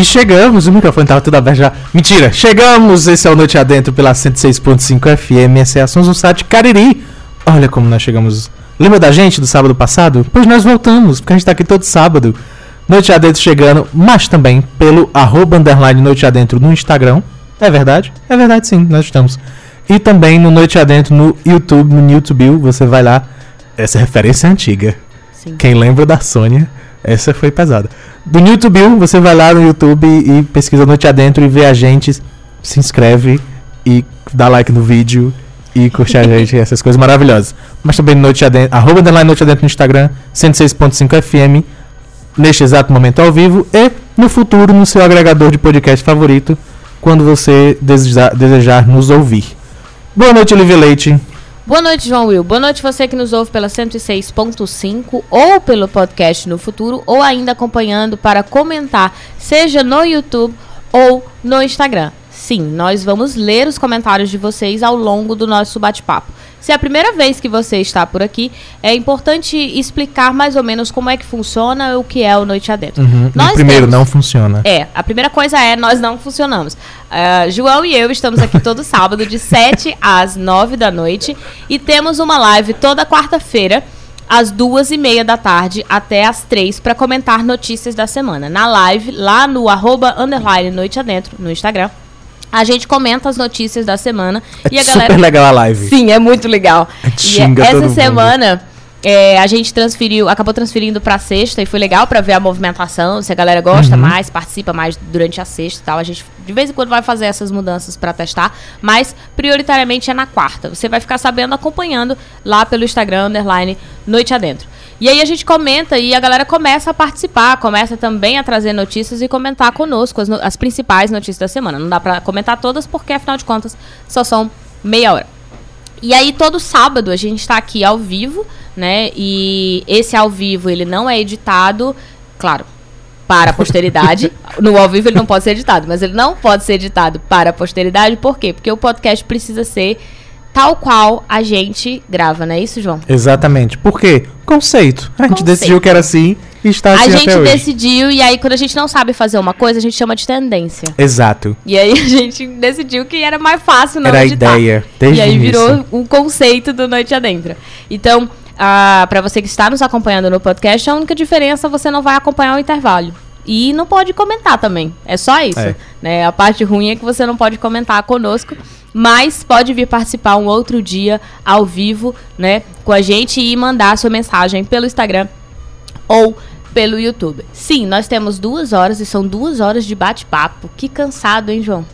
E chegamos, o microfone tava tudo aberto já. Mentira, chegamos! Esse é o Noite Adentro pela 106.5 FM, esse é no site Cariri. Olha como nós chegamos. Lembra da gente do sábado passado? Pois nós voltamos, porque a gente tá aqui todo sábado. Noite Adentro chegando, mas também pelo arroba underline Noite Adentro no Instagram. É verdade? É verdade sim, nós estamos. E também no Noite Adentro no YouTube, no YouTube, você vai lá. Essa referência é antiga. Sim. Quem lembra da Sônia, essa foi pesada. Do YouTube, você vai lá no YouTube e pesquisa Noite Adentro e vê a gente, se inscreve e dá like no vídeo e curte a gente, essas coisas maravilhosas. Mas também no Noite Adentro, arroba underline Noite Adentro no Instagram, 106.5 FM, neste exato momento ao vivo e no futuro no seu agregador de podcast favorito, quando você desejar, desejar nos ouvir. Boa noite, Olivia Leite. Boa noite, João Will. Boa noite você que nos ouve pela 106.5 ou pelo podcast no futuro ou ainda acompanhando para comentar, seja no YouTube ou no Instagram. Sim, nós vamos ler os comentários de vocês ao longo do nosso bate-papo. Se é a primeira vez que você está por aqui, é importante explicar mais ou menos como é que funciona o que é o Noite Adentro. Uhum. Nós primeiro, temos- não funciona. É, a primeira coisa é, nós não funcionamos. Ah, João e eu estamos aqui todo sábado, de 7 às 9 da noite. E temos uma live toda quarta-feira, às duas e meia da tarde até às três, para comentar notícias da semana. Na live, lá no arroba underline Noite Adentro, no Instagram, a gente comenta as notícias da semana. É e a super galera legal a live. Sim, é muito legal. E essa semana é, a gente transferiu, acabou transferindo pra sexta e foi legal pra ver a movimentação, se a galera gosta Uhum. mais, participa mais durante a sexta e tal. A gente de vez em quando vai fazer essas mudanças pra testar, mas prioritariamente é na quarta. Você vai ficar sabendo acompanhando lá pelo Instagram underline Noite Adentro. E aí a gente comenta e a galera começa a participar, começa também a trazer notícias e comentar conosco as, no- as principais notícias da semana. Não dá pra comentar todas porque afinal de contas só são meia hora. E aí todo sábado a gente tá aqui ao vivo, né? E esse ao vivo ele não é editado, claro, para a posteridade. no ao vivo ele não pode ser editado, mas ele não pode ser editado para a posteridade, por quê? Porque o podcast precisa ser tal qual a gente grava, não é isso, João? Exatamente. Por quê? Conceito. A gente Conceito. decidiu que era assim e está assim a gente até hoje. decidiu, e aí quando a gente não sabe fazer uma coisa, a gente chama de tendência. Exato. E aí a gente decidiu que era mais fácil não Era a ideia, desde e aí o virou um conceito do Noite Adentro. Então, ah, para você que está nos acompanhando no podcast, a única diferença é você não vai acompanhar o intervalo. E não pode comentar também. É só isso. É. Né? A parte ruim é que você não pode comentar conosco, mas pode vir participar um outro dia ao vivo, né, com a gente e mandar a sua mensagem pelo Instagram ou pelo YouTube. Sim, nós temos duas horas e são duas horas de bate-papo. Que cansado, hein, João?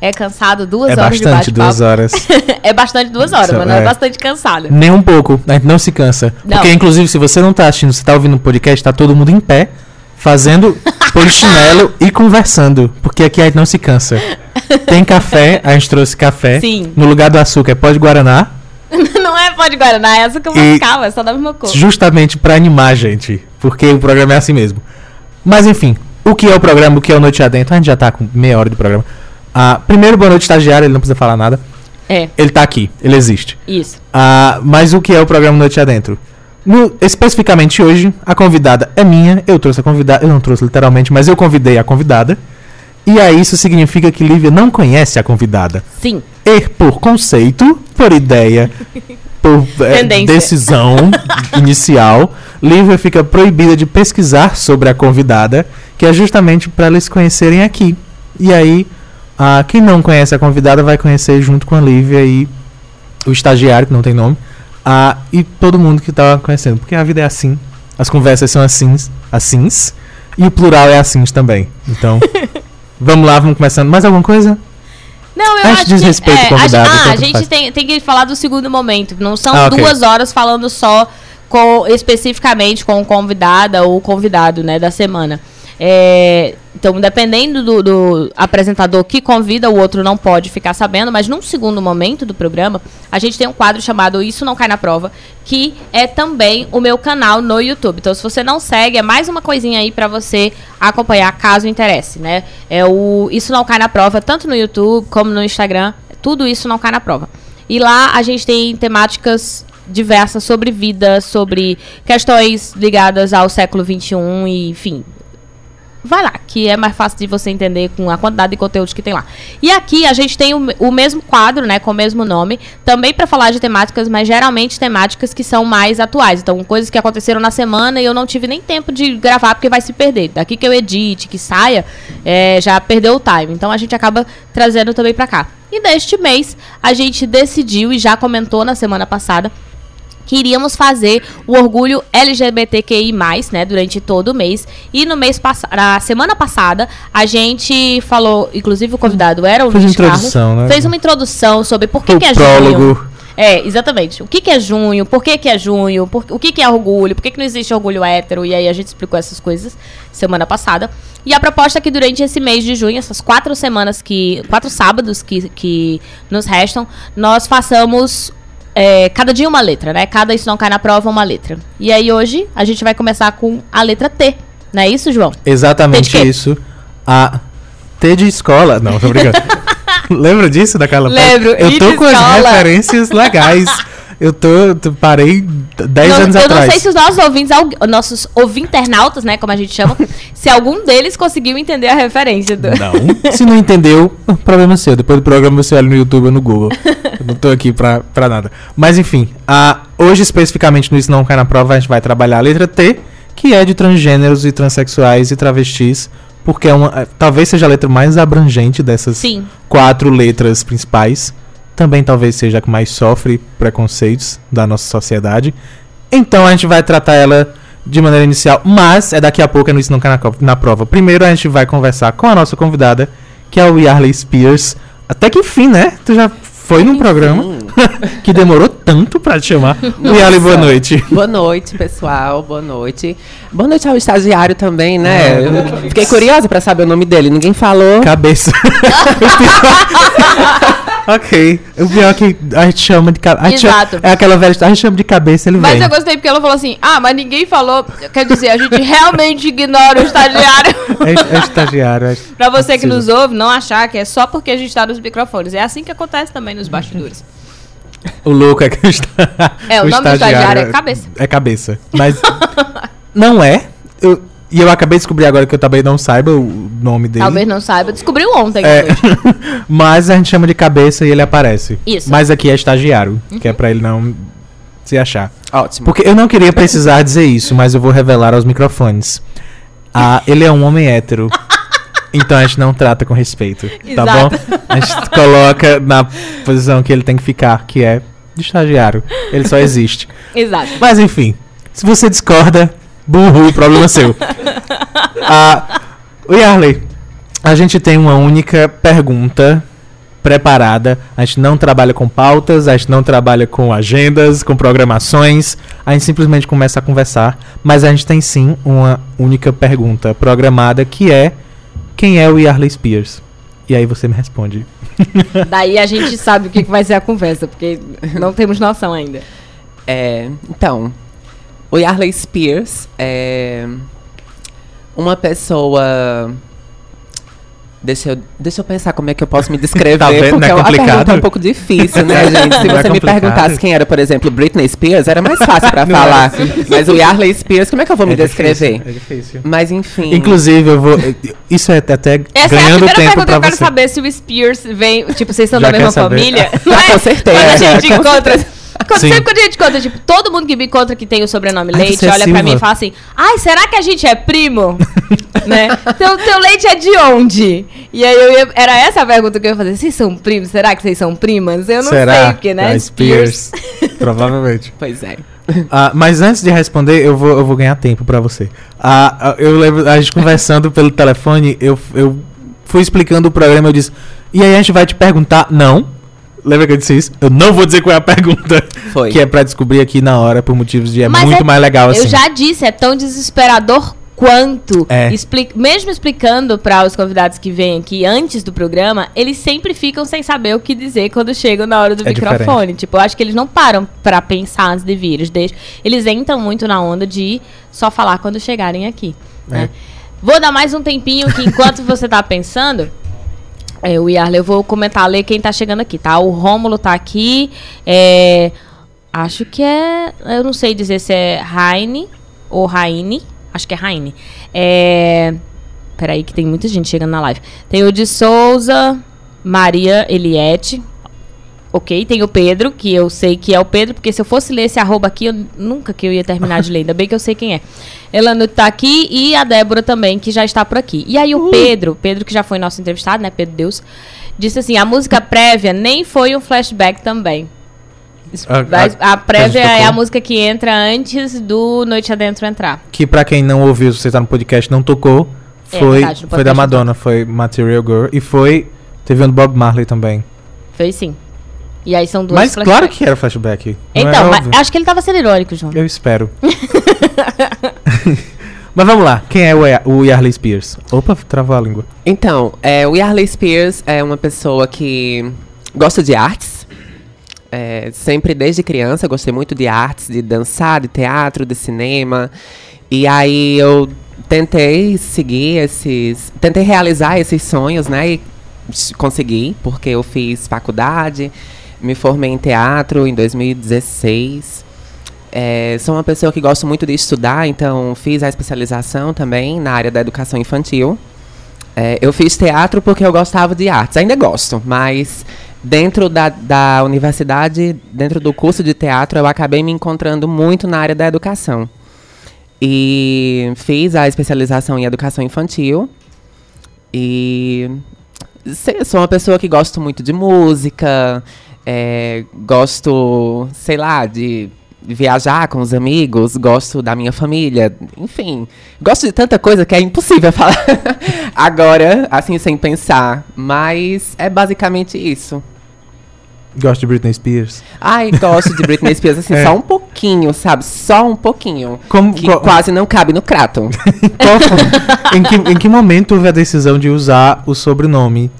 É cansado duas É horas de bastante, bate-papo. duas horas. é bastante duas horas, Isso, mas não é é. bastante cansado. Nem um pouco. A gente não se cansa. Não. Porque, inclusive, se você não tá assistindo, você tá ouvindo o podcast, tá todo mundo em pé, fazendo polichinelo e conversando. Porque aqui a gente não se cansa. Tem café, a gente trouxe café. Sim. No lugar do açúcar é pó de Guaraná. não é pó de Guaraná, é E- mascava, é só da mesma cor. Justamente pra animar a gente. Porque o programa é assim mesmo. Mas enfim, o que é o programa, o que é o Noite Adentro? A gente já tá com meia hora de programa. Ah, primeiro, boa noite, estagiário, ele não precisa falar nada. É, Ele tá aqui, ele existe. isso. Ah, mas o que é o programa Noite Adentro? No- especificamente hoje, a convidada é minha, eu trouxe a convidada, eu não trouxe literalmente, mas eu convidei a convidada. E aí isso significa que Lívia não conhece a convidada. Sim. E por conceito, por ideia, por Tendência. decisão inicial, Lívia fica proibida de pesquisar sobre a convidada, que é justamente para eles conhecerem aqui. E aí, ah, quem não conhece a convidada vai conhecer junto com a Lívia e o estagiário, que não tem nome, ah, e todo mundo que tá conhecendo. Porque a vida é assim, as conversas são assins, assins, e o plural é assins também. Então, vamos lá, vamos começando. Mais alguma coisa? Não, eu Acho acho que... desrespeito é, ao convidado, a, ah, a gente tem, tem que falar do segundo momento. Não são Ah, ok. duas horas falando só com, especificamente com o convidada ou convidado, né, da semana. É, então, dependendo do, do apresentador que convida, o outro não pode ficar sabendo, mas num segundo momento do programa, a gente tem um quadro chamado Isso Não Cai na Prova, que é também o meu canal no YouTube. Então, se você não segue, é mais uma coisinha aí pra você acompanhar, caso interesse, né? É o Isso Não Cai na Prova, tanto no YouTube como no Instagram, tudo isso não cai na prova. E lá a gente tem temáticas diversas sobre vida, sobre questões ligadas ao século XXI e, enfim, vai lá, que é mais fácil de você entender com a quantidade de conteúdos que tem lá. E aqui a gente tem o, o mesmo quadro, né, com o mesmo nome, também para falar de temáticas, mas geralmente temáticas que são mais atuais. Então, coisas que aconteceram na semana e eu não tive nem tempo de gravar porque vai se perder. Daqui que eu edite, que saia, é, já perdeu o time. Então, a gente acaba trazendo também para cá. E neste mês, a gente decidiu e já comentou na semana passada que iríamos fazer o orgulho LGBTQI+, né, durante todo o mês. E no mês passado, na semana passada, a gente falou, inclusive o convidado era o Fez Luiz introdução, Carlos, né? fez uma introdução sobre por que, O que é prólogo. junho. É, exatamente. O que, que é junho? Por que, que é junho? Por- o que, que é orgulho? Por que, que não existe orgulho hétero? E aí a gente explicou essas coisas semana passada. E a proposta é que durante esse mês de junho, essas quatro semanas que. quatro sábados que, que nos restam, nós façamos. É, cada dia uma letra, né? Cada Isso Não Cai na Prova uma letra. E aí hoje a gente vai começar com a letra T. Não é isso, João? Exatamente isso. A T de escola. Não, tô brincando. Lembra disso, da Carla Paz? Lembro, Eu tô com as escola. referências legais. Eu tô, tô- parei 10 Não- anos eu atrás. não sei se os nossos ouvintes, nossos ouvinternautas, né, como a gente chama, se algum deles conseguiu entender a referência do. Não. Se não entendeu, problema seu. Depois do programa você olha no YouTube ou no Google. Eu não tô aqui pra, pra nada. Mas enfim, a, hoje especificamente no Isso Não Cai na Prova, a gente vai trabalhar a letra T, que é de transgêneros e transexuais e travestis, porque é uma, é, talvez seja a letra mais abrangente dessas Sim. quatro letras principais. Também talvez seja a que mais sofre preconceitos da nossa sociedade. Então a gente vai tratar ela de maneira inicial, mas é daqui a pouco, é no Isso Não Cai na, Prova. Primeiro a gente vai conversar com a nossa convidada, que é o Yarley Spears. Até que enfim, né? Tu já foi num programa que demorou tanto pra te chamar. Yarley, boa noite. Boa noite, pessoal. Boa noite. Boa noite ao estagiário também, né? Eu fiquei curiosa pra saber o nome dele. Ninguém falou. Cabeça. ok. O pior é que a gente chama de cabeça. Exato. É aquela velha história, a gente chama de cabeça, ele Mas vem. eu gostei porque ela falou assim: ah, mas ninguém falou. Quer dizer, a gente realmente ignora o estagiário. É, é estagiário. É, pra você que Precisa. nos ouve, não achar que é só porque a gente tá nos microfones. É assim que acontece também nos bastidores. O louco é que o, esta... É, o nome do estagiário é cabeça. É cabeça. Mas não é. Eu- e eu acabei de descobrir agora que eu também não saiba o nome dele. Talvez não saiba. Descobriu ontem. É, mas a gente chama de cabeça e ele aparece. Isso. Mas aqui é estagiário, que é pra ele não se achar. Ótimo. Porque eu não queria precisar dizer isso, mas eu vou revelar aos microfones. Ah, ele é um homem hétero. Então a gente não trata com respeito, tá Exato. bom? A gente coloca na posição que ele tem que ficar, que é de estagiário. Ele só existe. Exato. Mas enfim, se você discorda, burro, problema seu. Ah, o Yarley, a gente tem uma única pergunta preparada. A gente não trabalha com pautas, a gente não trabalha com agendas, com programações. A gente simplesmente começa a conversar. Mas a gente tem sim uma única pergunta programada que é quem é o Yarley Spears? E aí você me responde. Daí a gente sabe o que que vai ser a conversa, porque não temos noção ainda. É, então, o Yarley Spears é uma pessoa. Deixa eu, deixa eu pensar como é que eu posso me descrever, Tá vendo? porque Não é a complicado? pergunta é um pouco difícil, né, gente? Se é você me complicado? perguntasse quem era, por exemplo, Britney Spears, era mais fácil pra Não é falar. assim. Mas o Yarley Spears, como é que eu vou me descrever? é difícil. Mas enfim. Inclusive, eu vou. Isso é até Essa é a ganhando primeira tempo pergunta que eu quero você. saber se o Spears vem. Tipo, vocês são Já da mesma família? Ah, Não é? com certeza, Quando a gente encontra. Sim. sempre quando a gente encontra, tipo, todo mundo que me encontra que tem o sobrenome Ai, Leite, é olha pra Silva. mim e fala assim: Ai, será que a gente é primo? né? Teu, teu leite é de onde? E aí eu ia- era essa a pergunta que eu ia fazer. Vocês são primos? Será que vocês são primas? Eu não Será? sei, porque, né? Ah, Spears. Provavelmente. Pois é. Ah, mas antes de responder, eu vou, eu vou ganhar tempo pra você. Ah, ah, eu lembro, a gente conversando pelo telefone, eu, eu fui explicando o programa, eu disse, e aí a gente vai te perguntar, não. Lembra que eu disse isso? Eu não vou dizer qual é a pergunta. Foi. Que é pra descobrir aqui na hora, por motivos de é Mas muito é- mais legal assim. Eu já disse, é tão desesperador quanto. É. Expli- mesmo explicando para os convidados que vêm aqui antes do programa, eles sempre ficam sem saber o que dizer quando chegam na hora do É microfone. Tipo, eu acho que eles não param para pensar antes de vir. Eles, deixam, eles entram muito na onda de só falar quando chegarem aqui. né? É. Vou dar mais um tempinho que enquanto você tá pensando. É, o Yarley, eu vou comentar, ler quem tá chegando aqui, tá? O Rômulo tá aqui. É, acho que é. Eu não sei dizer se é Raine ou Raine. Acho que é Raine. É, Peraí, que tem muita gente chegando na live. Tem o de Souza, Maria Eliette. Ok, tem o Pedro, que eu sei que é o Pedro, porque se eu fosse ler esse arroba aqui, eu nunca que eu ia terminar de ler, ainda bem que eu sei quem é. Elano tá aqui e a Débora também, que já está por aqui. E aí o Pedro, Pedro que já foi nosso entrevistado, né, Pedro Deus, disse assim, a música prévia nem foi um flashback também. A- a- a prévia a é a música que entra antes do Noite Adentro entrar. Que pra quem não ouviu, se você tá no podcast, não tocou, É, foi, verdade, no foi da Madonna, foi Material Girl. E foi. Teve um do Bob Marley também. Foi sim. E aí são duas Mas claro flashbacks. que era flashback. Então, é acho que ele tava sendo irônico, João. Eu espero. Mas vamos lá, quem é o, Ya- o Yarley Spears? Opa, travou a língua. Então, é, o Yarley Spears é uma pessoa que gosta de artes. É, sempre desde criança gostei muito de artes, de dançar, de teatro, de cinema. E aí eu tentei seguir esses. Tentei realizar esses sonhos, né? E consegui, porque eu fiz faculdade, me formei em teatro em 2016. É, sou uma pessoa que gosto muito de estudar, então fiz a especialização também na área da educação infantil. É, eu fiz teatro porque eu gostava de artes, ainda gosto, mas dentro da, da universidade, dentro do curso de teatro, eu acabei me encontrando muito na área da educação. E fiz a especialização em educação infantil. E sou uma pessoa que gosto muito de música, é, gosto, sei lá, de viajar com os amigos, gosto da minha família, enfim, gosto de tanta coisa que é impossível falar agora, assim, sem pensar. Mas é basicamente isso. Gosto de Britney Spears. Ai, gosto de Britney Spears, assim, É. só um pouquinho, sabe? Só um pouquinho. Como, Que qual- quase não cabe no crato. em, que, em que momento houve a decisão de usar o sobrenome?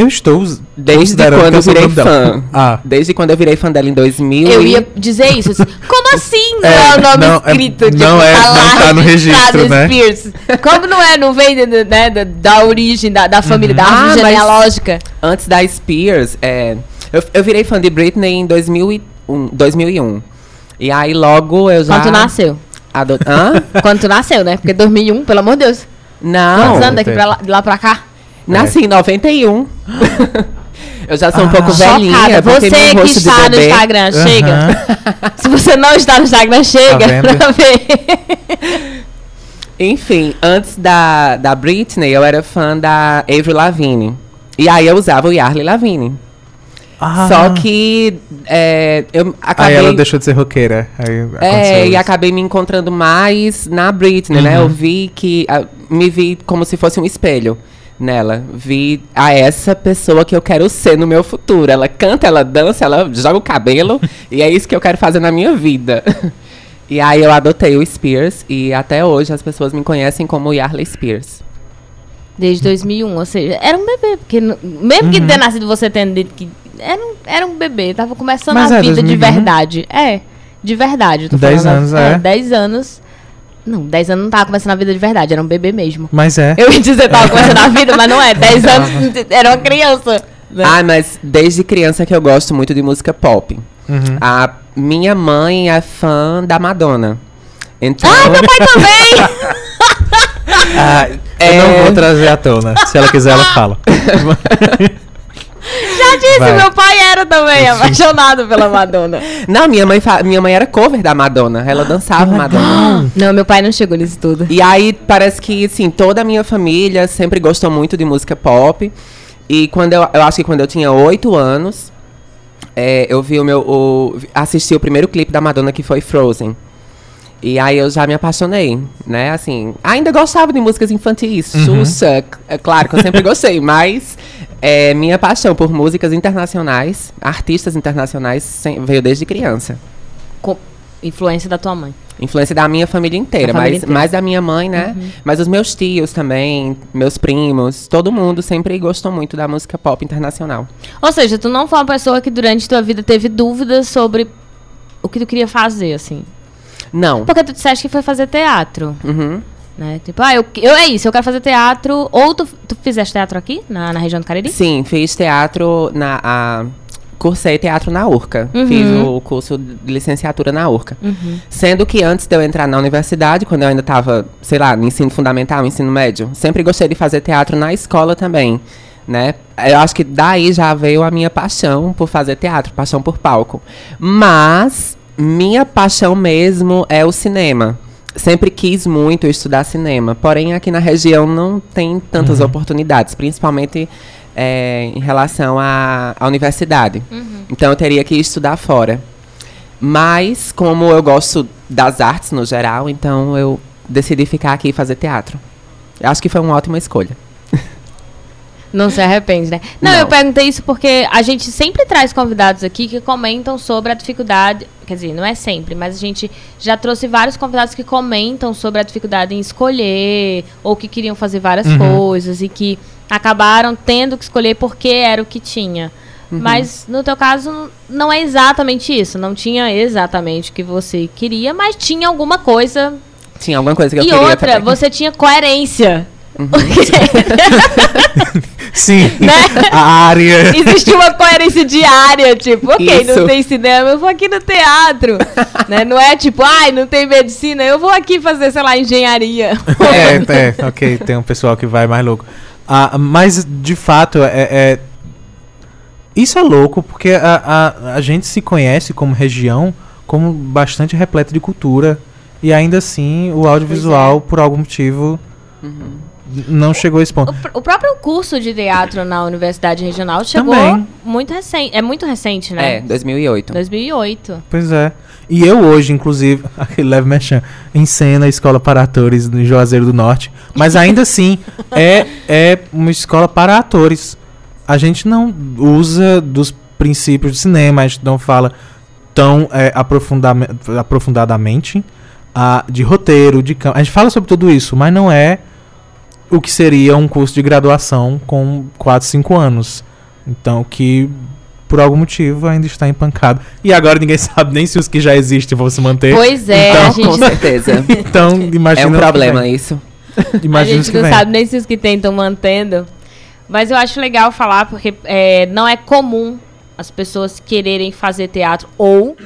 Eu estou Desde quando é eu virei fã. Ah, Desde quando eu virei fã dela em 2000. Eu e- ia dizer isso. assim, Como assim não É, é, o nome não, é- escrito? tipo, não é- não tá no registro, né? Spears. Como não é? Não vem da- né, da, da origem, da, da família, da Ah, árvore mas- genealógica. Antes da Spears, é, eu, eu virei fã de Britney em 2001. 2001. E aí logo eu já. Quando tu nasceu. ado- Hã? Quando tu nasceu, né? Porque 2001, pelo amor de Deus. Não. Quantos anos daqui pra lá, de lá pra cá? Nasci em 91. eu já sou um Ah. pouco velhinha. Chocada. Você que está no. Instagram, chega. aham. Se você não está no Instagram, chega Tá pra ver. Enfim, antes da, da Britney, eu era fã da Avril Lavigne. E aí eu usava o Yarley Lavigne. Ah. Só que é, eu Aí acabei... ela deixou de ser roqueira. Aí É, e isso. acabei me encontrando mais na Britney, né? Uhum. Eu vi que. ah, me vi como se fosse um espelho nela. Vi a essa pessoa que eu quero ser no meu futuro. Ela canta, ela dança, ela joga o cabelo. e é isso que eu quero fazer na minha vida. e aí eu adotei o Spears e até hoje as pessoas me conhecem como Yarley Spears. Desde 2001, ou seja, era um bebê. Porque mesmo Uhum. que tenha nascido você tendo dito que era um, era um bebê, tava começando Mas a é, vida 2001. de verdade. É, de verdade. eu Tô 10 falando, anos, é. 10 anos. Não, 10 anos não tava começando a vida de verdade, era um bebê mesmo. Mas é. Eu ia dizer que tava começando a vida, mas não é. 10 anos era uma criança. né? Ah, mas desde criança que eu gosto muito de música pop. Uhum. A minha mãe é fã da Madonna. Então. Ah, meu pai também! Ah, É. Eu não vou trazer à tona. Se ela quiser, ela fala. Já disse, Vai. meu pai era também apaixonado pela Madonna. Não, minha mãe, minha mãe era cover da Madonna. Ela dançava Madonna. Não, meu pai não chegou nisso tudo. E aí parece que, assim, toda a minha família sempre gostou muito de música pop. E quando eu, eu acho que quando eu tinha oito anos, é, eu vi o meu. O, assisti o primeiro clipe da Madonna que foi Frozen. E aí eu já me apaixonei, né? Assim, ainda gostava de músicas infantis, Uhum. Xuxa, é claro que eu sempre gostei, mas é, minha paixão por músicas internacionais, artistas internacionais, sem- veio desde criança. Com influência da tua mãe. Influência da minha família inteira, família mas inteira. mais da minha mãe, né? Mas os meus tios também, meus primos, todo mundo sempre gostou muito da música pop internacional. Ou seja, tu não foi uma pessoa que durante tua vida teve dúvidas sobre o que tu queria fazer, assim. Não. Porque tu disseste que foi fazer teatro, Uhum. Né? Tipo, ah, eu, eu é isso, eu quero fazer teatro. Ou tu, tu fizeste teatro aqui, na, na região do Cariri? Sim, fiz teatro na. a- cursei teatro na URCA. Uhum. Fiz o curso de licenciatura na URCA. Sendo que antes de eu entrar na universidade, quando eu ainda estava, sei lá, no ensino fundamental, ensino médio, sempre gostei de fazer teatro na escola também. Né? Eu acho que daí já veio a minha paixão por fazer teatro, paixão por palco. Mas minha paixão mesmo é o cinema. Sempre quis muito estudar cinema, porém aqui na região não tem tantas oportunidades, principalmente é, em relação à, à universidade. Então eu teria que estudar fora. Mas como eu gosto das artes no geral, então eu decidi ficar aqui e fazer teatro. Eu acho que foi uma ótima escolha. Não se arrepende, né? Não, Não. eu perguntei isso porque a gente sempre traz convidados aqui que comentam sobre a dificuldade. Quer dizer, não é sempre, mas a gente já trouxe vários convidados que comentam sobre a dificuldade em escolher, ou que queriam fazer várias Uhum. coisas e que acabaram tendo que escolher porque era o que tinha. Mas no teu caso não é exatamente isso. Não tinha exatamente o que você queria, mas tinha alguma coisa. Tinha alguma coisa que eu e queria outra, também. você tinha coerência. Sim. Né? A área. Existe uma coerência diária, tipo, ok, não Isso. tem cinema, eu vou aqui no teatro. né? Não é tipo, ai, não tem medicina, eu vou aqui fazer, sei lá, engenharia. É, é, ok, tem um pessoal que vai mais louco. Ah, mas, de fato, é, é- Isso é louco, porque a, a, a gente se conhece como região como bastante repleta de cultura. E ainda assim, o audiovisual, por algum motivo, n- não chegou a esse ponto. O, o próprio curso de teatro na Universidade Regional chegou Também. muito recente. É muito recente, né? É, 2008. 2008. Pois é. E eu hoje, inclusive, aquele leve mexão, ensino a escola para atores no Juazeiro do Norte. Mas ainda assim, é, é uma escola para atores. A gente não usa dos princípios do cinema, a gente não fala tão é, aprofundadamente ah, de roteiro, de cam- A gente fala sobre tudo isso, mas não é o que seria um curso de graduação com 4, 5 anos. Então, que por algum motivo ainda está empancado. E agora ninguém sabe nem se os que já existem vão se manter. Pois é, Então, a Com gente, certeza. Então, imagina. é um problema vem. isso. a Imagina os gente que não vem. sabe nem se os que tem estão mantendo. Mas eu acho legal falar, porque é, não é comum as pessoas quererem fazer teatro, ou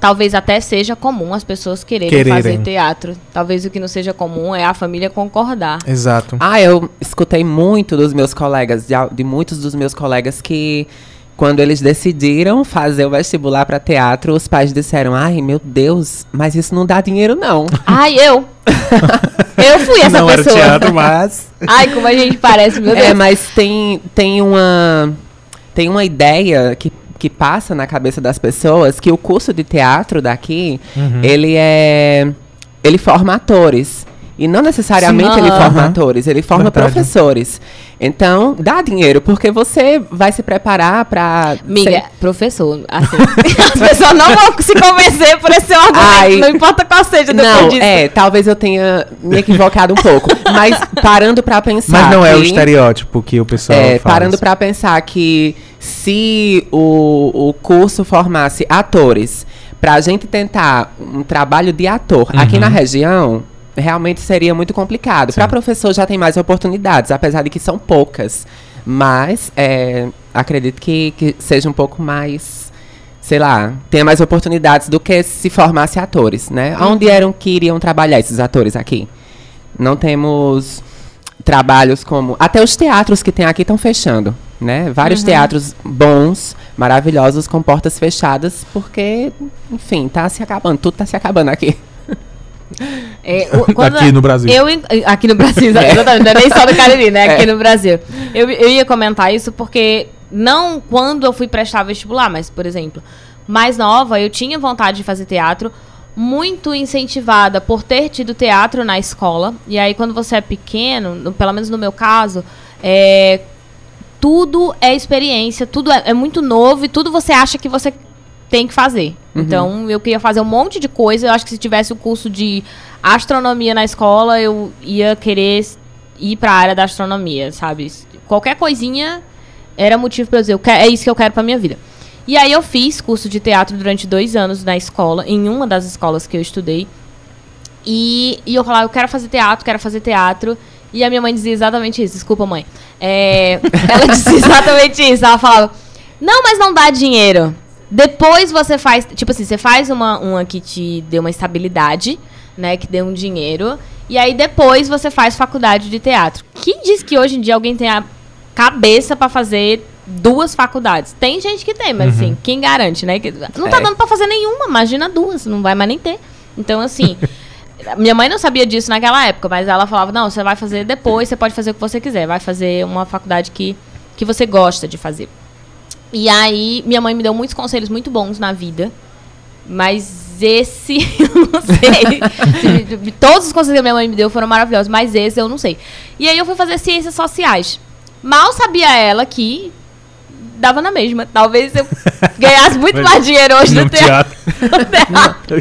talvez até seja comum as pessoas quererem, Quererem. fazer teatro. Talvez o que não seja comum é a família concordar. Exato. Ah, eu escutei muito dos meus colegas, de, de muitos dos meus colegas que quando eles decidiram fazer o vestibular para teatro, os pais disseram: "Ai, meu Deus, mas isso não dá dinheiro não". Ai, eu! eu fui essa não pessoa. era teatro, mas. Ai, como a gente parece, meu Deus. É, mas tem, tem uma tem uma ideia que, que passa na cabeça das pessoas que o curso de teatro daqui, Uhum. ele é ele forma atores. E não necessariamente Sim. ele forma atores, ele forma Verdade. professores. Então, dá dinheiro, porque você vai se preparar para Amiga, professor, assim, as pessoas não vão se convencer por esse argumento, Ai. não importa qual seja depois Não, disso. é, talvez eu tenha me equivocado um pouco. Mas parando pra pensar. Mas não é o que- estereótipo que o pessoal É, faz. parando pra pensar que se o, o curso formasse atores, pra gente tentar um trabalho de ator aqui Uhum. na região, realmente seria muito complicado. Sim. professor já tem mais oportunidades, apesar de que são poucas. Mas é, acredito que, que seja um pouco mais, sei lá, tenha mais oportunidades do que se formasse atores, né? Onde eram que iriam trabalhar esses atores aqui? Não temos trabalhos como. Até os teatros que tem aqui estão fechando. Né? Vários teatros bons, maravilhosos, com portas fechadas, porque, enfim, tá se acabando. Tudo tá se acabando aqui. É, o- quando Aqui no Brasil. Eu, aqui no Brasil, exatamente, não é nem só no Cariri, né? Aqui É. no Brasil. Eu, eu ia comentar isso porque, não quando eu fui prestar vestibular, mas, por exemplo, mais nova, eu tinha vontade de fazer teatro, muito incentivada por ter tido teatro na escola. E aí, quando você é pequeno, no- pelo menos no meu caso, é, tudo é experiência, tudo é, é muito novo e tudo você acha que você tem que fazer. Então, eu queria fazer um monte de coisa. Eu acho que se tivesse o curso de astronomia na escola, eu ia querer ir para a área da astronomia, sabe? Qualquer coisinha era motivo para eu dizer, é isso que eu quero para minha vida. E aí eu fiz curso de teatro durante dois anos na escola, em uma das escolas que eu estudei. E, e eu falava, eu quero fazer teatro, quero fazer teatro. E a minha mãe dizia exatamente isso, desculpa, mãe. É, ela dizia exatamente isso. Ela falava, Não, mas não dá dinheiro. Depois você faz. Tipo assim, você faz uma, uma que te dê uma estabilidade, né? Que dê um dinheiro. E aí depois você faz faculdade de teatro. Quem diz que hoje em dia alguém tem a cabeça pra fazer duas faculdades? Tem gente que tem, mas assim, quem garante, né? Que não tá É. dando pra fazer nenhuma, imagina duas, não vai mais nem ter. Então, assim. Minha mãe não sabia disso naquela época, mas ela falava: não, você vai fazer depois, você pode fazer o que você quiser, vai fazer uma faculdade que, que você gosta de fazer. E aí, minha mãe me deu muitos conselhos muito bons na vida. Mas esse, eu não sei. Todos os conselhos que minha mãe me deu foram maravilhosos, mas esse eu não sei. E aí eu fui fazer ciências sociais. Mal sabia ela que dava na mesma. Talvez eu ganhasse muito mais dinheiro hoje no No teatro. teatro.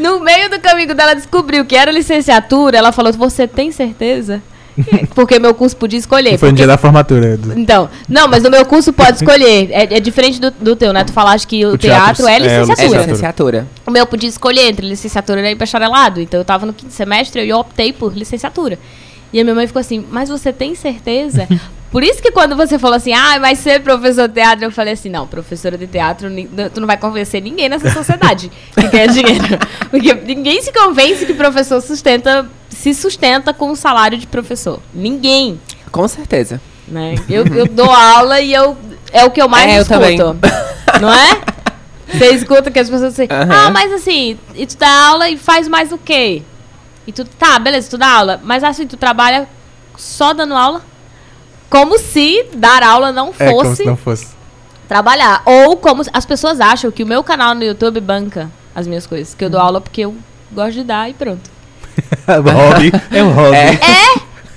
No meio do caminho dela descobriu que era licenciatura, ela falou: Você tem certeza? Porque meu curso podia escolher. Foi no porque- dia da formatura. do- Então, não, mas no meu curso pode escolher. É, é diferente do, do teu, né? Tu falaste que o, O teatro, teatro é é É licenciatura. licenciatura. o meu podia escolher entre licenciatura e bacharelado. Então eu tava no quinto semestre e eu optei por licenciatura. E a minha mãe ficou assim, mas você tem certeza? Por isso que quando você falou assim, ah, vai ser professor de teatro, eu falei assim, não, professora de teatro, tu não vai convencer ninguém nessa sociedade que ganha dinheiro. Porque ninguém se convence que professor sustenta, se sustenta com o salário de professor. Ninguém. Com certeza. Né? Eu, eu dou aula e eu é o que eu mais É, eu escuto. também. Não é? Você escuta que as pessoas dizem, Aham. ah, mas assim, e tu dá aula e faz mais o quê? E tu, tá, beleza, tu dá aula, mas assim, tu trabalha só dando aula? Como se dar aula não É, como fosse se não fosse. trabalhar. Ou como se- as pessoas acham que o meu canal no YouTube banca as minhas coisas. Que eu dou aula porque eu gosto de dar e pronto. hobby. É um hobby.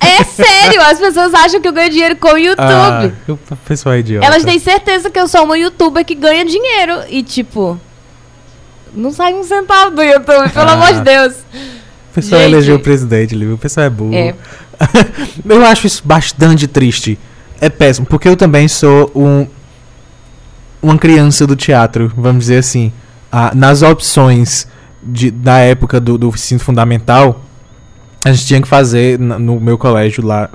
É sério, as pessoas acham que eu ganho dinheiro com o YouTube. Ah, o pessoal é idiota. Elas têm certeza que eu sou uma youtuber que ganha dinheiro. E, tipo, não sai um centavo do YouTube, pelo Ah. amor de Deus. O pessoal Gente. elegeu o presidente. O pessoal é burro. É. eu acho isso bastante triste. É péssimo, porque eu também sou um uma criança do teatro, vamos dizer assim. Ah, nas opções de, da época do, do ensino fundamental, a gente tinha que fazer no meu colégio lá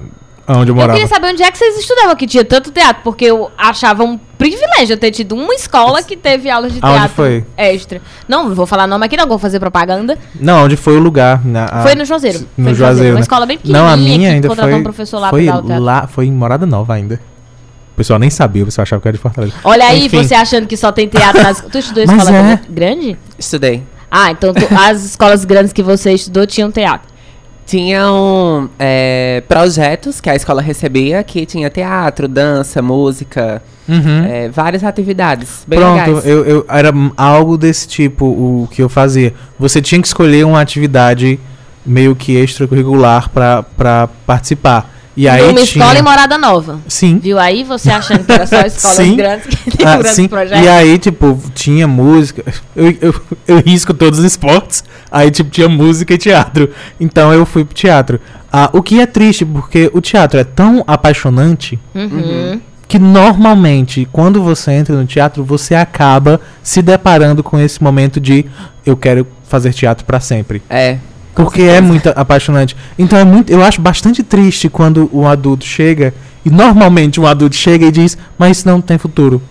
onde eu Eu morava. queria saber onde é que vocês estudavam que tinha tanto teatro, porque eu achava um privilégio eu ter tido uma escola que teve aulas de teatro foi? extra. Não, não vou falar nome aqui, não, vou fazer propaganda. Não, onde foi o lugar? Na, a- foi no Juazeiro. No foi no Juazeiro, Uma né? escola bem pequenininha Não, a minha que ainda contratou foi. um professor lá foi pra dar o teatro. lá, foi em Morada Nova ainda. O pessoal nem sabia, o pessoal achava que era de Fortaleza. Olha aí, Enfim. você achando que só tem teatro nas... Tu estudou escola é. grande? Estudei. Ah, então tu- as escolas grandes que você estudou tinham teatro. Tinham é, projetos que a escola recebia, que tinha teatro, dança, música, Uhum. é, várias atividades bem Pronto, legais. eu, eu- era algo desse tipo o que eu fazia. Você tinha que escolher uma atividade meio que extracurricular pra participar. E aí Numa tinha... escola em Morada Nova. Sim. Viu aí você achando que era só escolas Sim. grandes que tem Ah, grandes sim. projetos? E aí, tipo, tinha música. Eu, eu, eu risco todos os esportes. Aí, tipo, tinha música e teatro. Então eu fui pro teatro. Ah, o que é triste, porque o teatro é tão apaixonante Uhum. que normalmente, quando você entra no teatro, você acaba se deparando com esse momento de eu quero fazer teatro pra sempre. É, Porque é muito apaixonante. Então é muito, eu acho bastante triste quando um adulto chega e normalmente um adulto chega e diz, mas isso não tem futuro.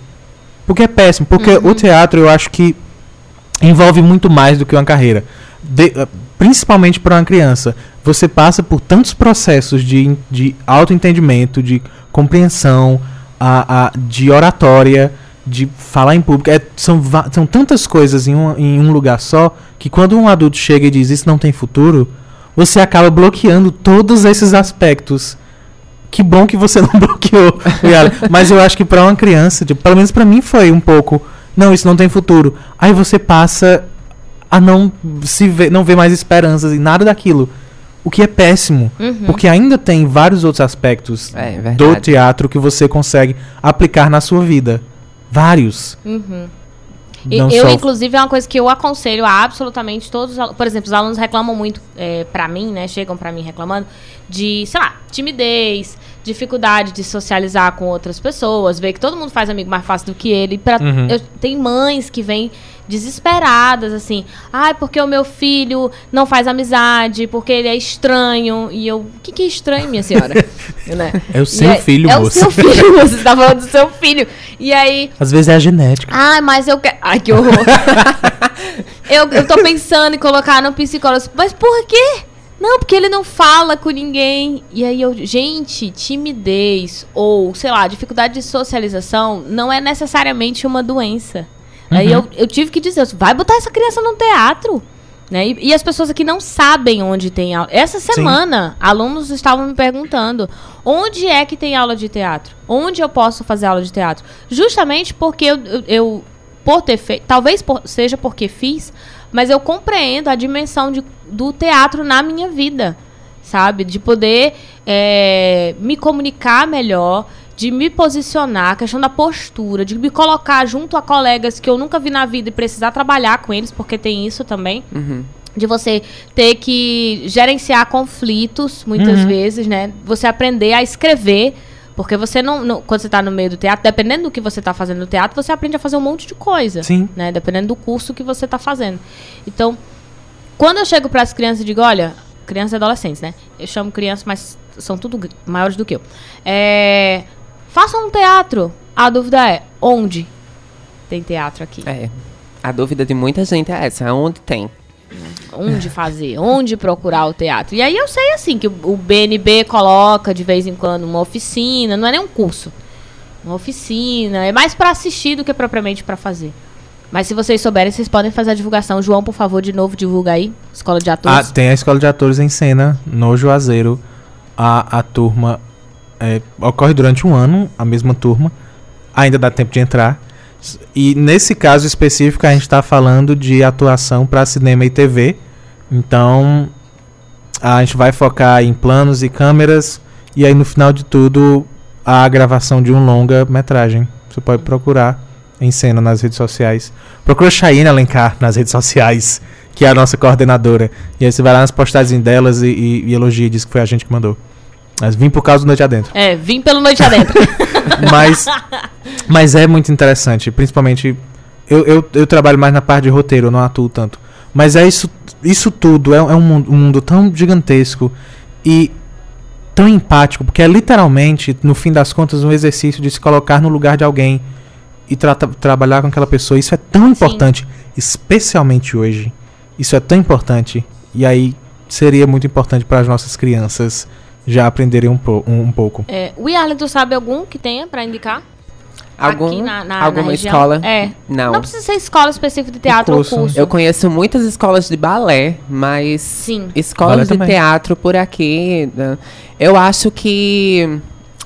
Porque é péssimo, porque o teatro eu acho que envolve muito mais do que uma carreira. De- eh, principalmente para uma criança. Você passa por tantos processos de, de autoentendimento, de compreensão, a, a- de oratória, de falar em público. É, são, são tantas coisas em um, em um lugar só que quando um adulto chega e diz isso não tem futuro, você acaba bloqueando todos esses aspectos. Que bom que você não bloqueou. Mas eu acho que pra uma criança, tipo, pelo menos pra mim foi um pouco, não, isso não tem futuro. Aí você passa a não se ver, não ver mais esperanças em nada daquilo. O que é péssimo, Uhum. porque ainda tem vários outros aspectos é do teatro que você consegue aplicar na sua vida. Vários. Uhum. Não eu, só- inclusive, é uma coisa que eu aconselho a absolutamente todos os alunos. Por exemplo, os alunos reclamam muito é, pra mim, né? Chegam pra mim reclamando de, sei lá, timidez, dificuldade de socializar com outras pessoas, ver que todo mundo faz amigo mais fácil do que ele. Pra, Uhum. eu- tem mães que vêm desesperadas, assim, ai, porque o meu filho não faz amizade, porque ele é estranho. E eu, o que, que é estranho, minha senhora? né? É o E seu aí- filho, é moça. o seu filho, você está falando do seu filho. E aí, Às vezes é a genética. Ai, mas eu quero. Ai, que horror. eu, eu tô pensando em colocar no psicólogo. Mas por quê? Não, porque ele não fala com ninguém. E aí eu. Gente, timidez ou, sei lá, dificuldade de socialização não é necessariamente uma doença. Aí eu, eu tive que dizer, vai botar essa criança num teatro. Né? E, e as pessoas aqui não sabem onde tem aula. Essa semana, alunos estavam me perguntando onde é que tem aula de teatro? Onde eu posso fazer aula de teatro? Justamente porque eu, eu, eu por ter feito, talvez por- seja porque fiz, mas eu compreendo a dimensão de- do teatro na minha vida, sabe? De poder é, me comunicar melhor, de me posicionar, a questão da postura, de me colocar junto a colegas que eu nunca vi na vida e precisar trabalhar com eles, porque tem isso também Uhum. de você ter que gerenciar conflitos, muitas Uhum. vezes, né? Você aprender a escrever, porque você não, não- quando você está no meio do teatro, dependendo do que você está fazendo no teatro, você aprende a fazer um monte de coisa, Sim. né? Dependendo do curso que você está fazendo. Então, quando eu chego para as crianças e digo, olha, crianças e adolescentes, né? Eu chamo crianças, mas são tudo maiores do que eu. É, façam um teatro. A dúvida é, onde tem teatro aqui? É. A dúvida de muita gente é essa. Onde tem? Onde fazer, onde procurar o teatro. E aí eu sei assim que o BNB coloca de vez em quando uma oficina, não é nem um curso. Uma oficina, é mais para assistir do que propriamente para fazer. Mas se vocês souberem, vocês podem fazer a divulgação. João, por favor, de novo divulga aí, Escola de Ah, Atores. tem a escola de atores em cena no Juazeiro. A, a turma é, ocorre durante um ano, a mesma turma. Ainda dá tempo de entrar. E nesse caso específico, a gente está falando de atuação para cinema e TV. Então, a gente vai focar em planos e câmeras. E aí, no final de tudo, a gravação de um longa-metragem. Você pode procurar em cena nas redes sociais. Procura Chayne Alencar nas redes sociais, que é a nossa coordenadora. E aí você vai lá nas postagens delas e, e, e elogia e diz que foi a gente que mandou. Mas vim por causa do Noite Adentro. É, vim pelo Noite Adentro. Mas, mas é muito interessante, principalmente. Eu, eu, eu trabalho mais na parte de roteiro, eu não atuo tanto. Mas é isso, isso tudo, é, é um, mundo, um mundo tão gigantesco e tão empático, porque é literalmente, no fim das contas, um exercício de se colocar no lugar de alguém e tra trabalhar com aquela pessoa. Isso é tão importante, especialmente hoje. Isso é tão importante. E aí seria muito importante para as nossas crianças já aprenderem um, po- um, um pouco. é, o Yarley, tu sabe algum que tenha para indicar? Algum, Aqui na, na, alguma na escola? É. Não. Não precisa ser escola específica de teatro curso. ou curso. Eu conheço muitas escolas de balé, mas Sim. escolas Balé de também. teatro por aqui, né, eu acho que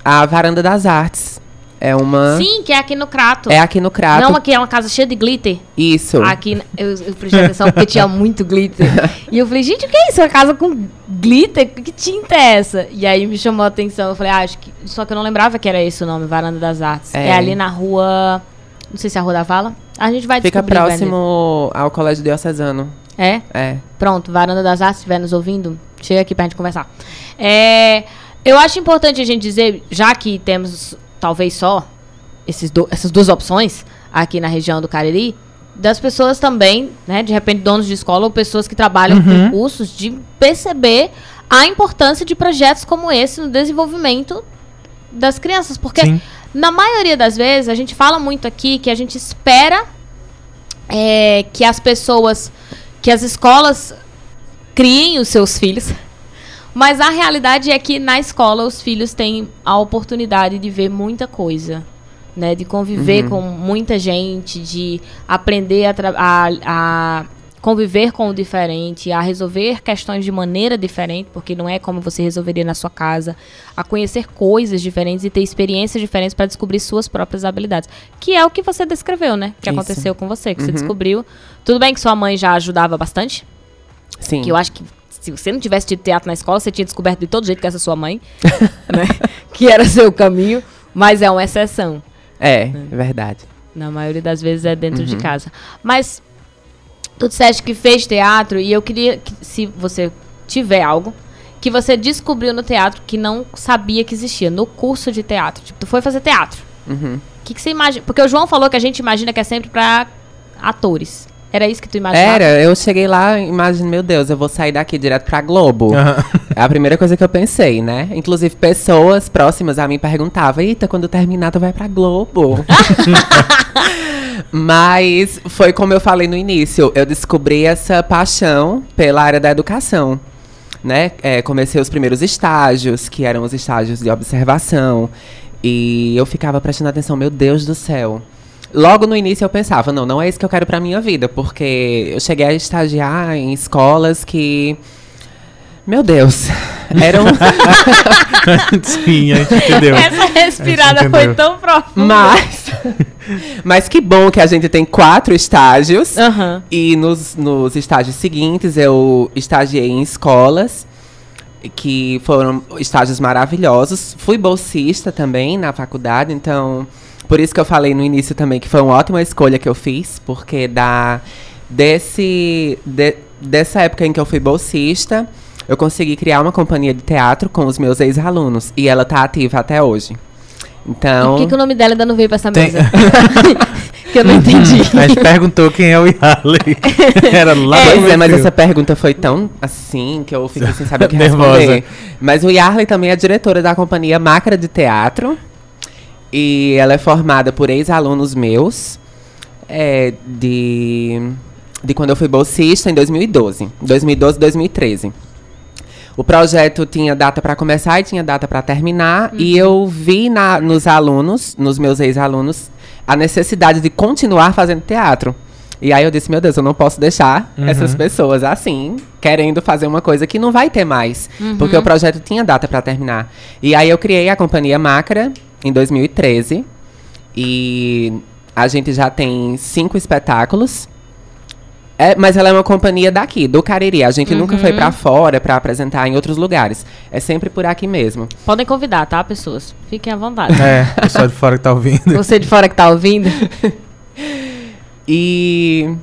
a Varanda das Artes é uma Sim, que é aqui no Crato. é aqui no Crato. Não, aqui é uma casa cheia de glitter. Isso. Aqui, eu, eu prestei atenção porque tinha muito glitter. E eu falei, gente, o que é isso? Uma casa com glitter? Que tinta é essa? E aí me chamou a atenção. Eu falei, ah, acho que. Só que eu não lembrava que era esse o nome, Varanda das Artes. É, É. ali na rua. Não sei se é a Rua da Vala. A gente vai Fica próximo ao Colégio Diocesano. É? É. Pronto, Varanda das Artes, se estiver nos ouvindo, chega aqui pra gente conversar. É, eu acho importante a gente dizer, já que temos talvez só esses do- essas duas opções aqui na região do Cariri, das pessoas também, né, de repente donos de escola ou pessoas que trabalham com cursos, de perceber a importância de projetos como esse no desenvolvimento das crianças. Porque Sim. na maioria das vezes, a gente fala muito aqui que a gente espera é, que as pessoas, que as escolas criem os seus filhos. Mas a realidade é que na escola os filhos têm a oportunidade de ver muita coisa. Né, de conviver Uhum. com muita gente, de aprender a, a, a conviver com o diferente, a resolver questões de maneira diferente, porque não é como você resolveria na sua casa, a conhecer coisas diferentes e ter experiências diferentes para descobrir suas próprias habilidades. Que é o que você descreveu, né? Que Isso. aconteceu com você, que você Uhum. descobriu. Tudo bem que sua mãe já ajudava bastante, Sim. que eu acho que se você não tivesse tido teatro na escola, você tinha descoberto de todo jeito que essa sua mãe, né? Que era seu caminho, mas é uma exceção. É, é verdade. Na maioria das vezes é dentro de Uhum. casa. Mas tu disseste que fez teatro e eu queria que, se você tiver algo, que você descobriu no teatro que não sabia que existia, no curso de teatro. Tipo, tu foi fazer teatro. Uhum. O que, que você imagina? Porque o João falou que a gente imagina que é sempre pra atores. Era isso que tu imaginava? Era, eu cheguei lá e imaginei, meu Deus, eu vou sair daqui direto pra Globo. Aham. É a primeira coisa que eu pensei, né? Inclusive, pessoas próximas a mim perguntavam: Eita, quando terminar, tu vai pra Globo. Mas foi como eu falei no início: eu descobri essa paixão pela área da educação. Né? É, comecei os primeiros estágios, que eram os estágios de observação. E eu ficava prestando atenção, meu Deus do céu. Logo no início eu pensava, não, não é isso que eu quero pra minha vida, porque eu cheguei a estagiar em escolas que. Meu Deus. Eram. Sim, a gente entendeu. Essa respirada entendeu. foi tão profunda. Mas. Mas que bom que a gente tem quatro estágios. Aham. E nos, nos estágios seguintes eu estagiei em escolas, que foram estágios maravilhosos. Fui bolsista também na faculdade, então. Por isso que eu falei no início também que foi uma ótima escolha que eu fiz, porque da, desse, de- dessa época em que eu fui bolsista, eu consegui criar uma companhia de teatro com os meus ex-alunos. E ela tá ativa até hoje. Então. por que, que o nome dela ainda não veio pra essa Tem- mesa? que eu não entendi. A gente perguntou quem é o Harley. Era lá Pois no é, mas essa pergunta foi tão assim que eu fiquei sem saber o que Nervosa. responder. Mas o Yarley também é diretora da companhia Mácara de Teatro. E ela é formada por ex-alunos meus. é, de, de quando eu fui bolsista em 2012. 2012, 2013. O projeto tinha data para começar e tinha data para terminar. E eu vi na- nos alunos, nos meus ex-alunos, a necessidade de continuar fazendo teatro. E aí eu disse, meu Deus, eu não posso deixar essas pessoas assim, querendo fazer uma coisa que não vai ter mais. Porque o projeto tinha data para terminar. E aí eu criei a companhia Macra em 2013. E a gente já tem cinco espetáculos. É, mas ela é uma companhia daqui, do Cariri. A gente nunca foi pra fora pra apresentar em outros lugares. É sempre por aqui mesmo. Podem convidar, tá, pessoas? Fiquem à vontade. É, pessoal de fora que tá ouvindo. Você de fora que tá ouvindo. E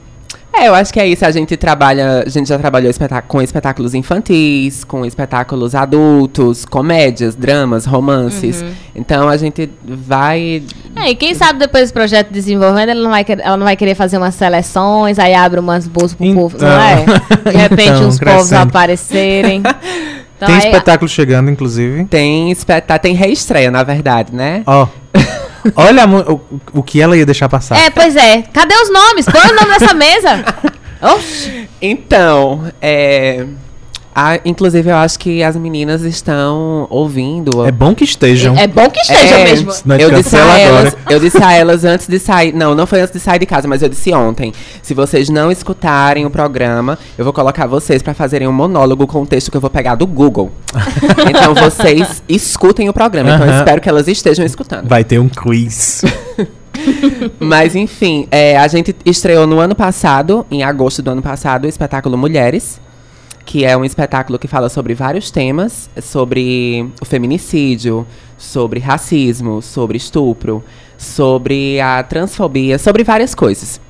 é, eu acho que é isso. A gente trabalha, a gente já trabalhou espetá- com espetáculos infantis, com espetáculos adultos, comédias, dramas, romances. Então a gente vai É, e quem sabe depois desse projeto desenvolvendo, ela não, vai querer, ela não vai querer fazer umas seleções, aí abre umas bolsas pro povo, não é? Então. De repente Então, uns povos crescendo. aparecerem. Então, Tem aí- espetáculo chegando, inclusive. tem espetá tem reestreia, na verdade, né? Ó. Olha o, o que ela ia deixar passar. É, pois é. Cadê os nomes? Põe o nome nessa mesa. Oxi. Então, é a- inclusive eu acho que as meninas estão ouvindo. É bom que estejam. É bom que esteja É, mesmo. Eu disse, a elas, eu disse a elas antes de sair. Não, não foi antes de sair de casa, mas eu disse ontem. Se vocês não escutarem o programa, eu vou colocar vocês pra fazerem um monólogo com o texto que eu vou pegar do Google. então vocês escutem o programa. Então eu Aham. espero que elas estejam escutando. Vai ter um quiz. Mas enfim, é, a gente estreou no ano passado, em agosto do ano passado, o espetáculo Mulheres, que é um espetáculo que fala sobre vários temas, sobre o feminicídio, sobre racismo, sobre estupro, sobre a transfobia, sobre várias coisas.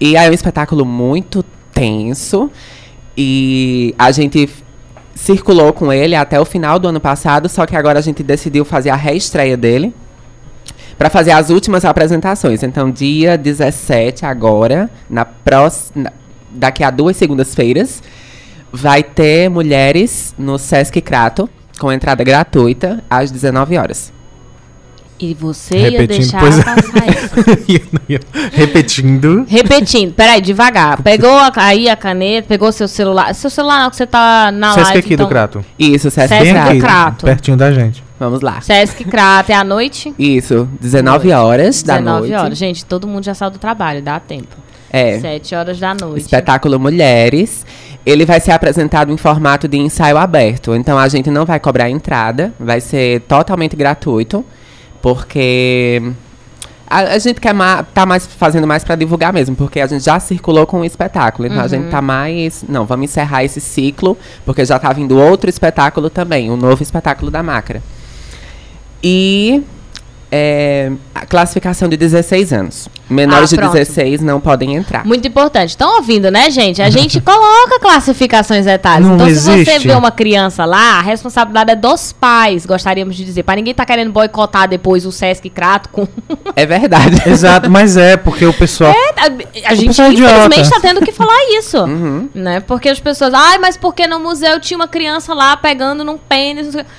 E é um espetáculo muito tenso e a gente circulou com ele até o final do ano passado, só que agora a gente decidiu fazer a reestreia dele para fazer as últimas apresentações. Então, dia 17 agora, na próxima daqui a duas segundas-feiras, vai ter mulheres no Sesc Crato com entrada gratuita às 19 horas. E você ia Repetindo, deixar pois é. passar isso. Repetindo. Repetindo, peraí, devagar. Pegou a- aí a caneta, pegou seu celular. Seu celular não, que você tá na Sesc live. aqui então... do Crato. Isso, Sesc, Sesc Crato. aqui, Crato. pertinho da gente. Vamos lá. Sesc Crato, é à noite? Isso, 19 horas da 19 noite. horas. Gente, todo mundo já saiu do trabalho, dá tempo. É. 7 horas da noite. Espetáculo Mulheres. Ele vai ser apresentado em formato de ensaio aberto. Então a gente não vai cobrar entrada, vai ser totalmente gratuito, porque a, a gente quer ma tá mais fazendo mais para divulgar mesmo, porque a gente já circulou com o espetáculo. Então a gente tá mais, não, vamos encerrar esse ciclo, porque já tá vindo outro espetáculo também, um novo espetáculo da Macra. E é a classificação de 16 anos. Menores Ah, de pronto. 16 não podem entrar. Muito importante. Estão ouvindo, né, gente? A gente coloca classificações etárias. Não então, se você existe. vê uma criança lá, a responsabilidade é dos pais, gostaríamos de dizer. Para ninguém tá querendo boicotar depois o Sesc Crato com. É verdade. Exato, mas é porque o pessoal. A gente, pessoal é infelizmente, tá tendo que falar isso. Uhum. Né? Porque as pessoas. Ai, mas porque no museu tinha uma criança lá pegando num pênis? não sei o quê."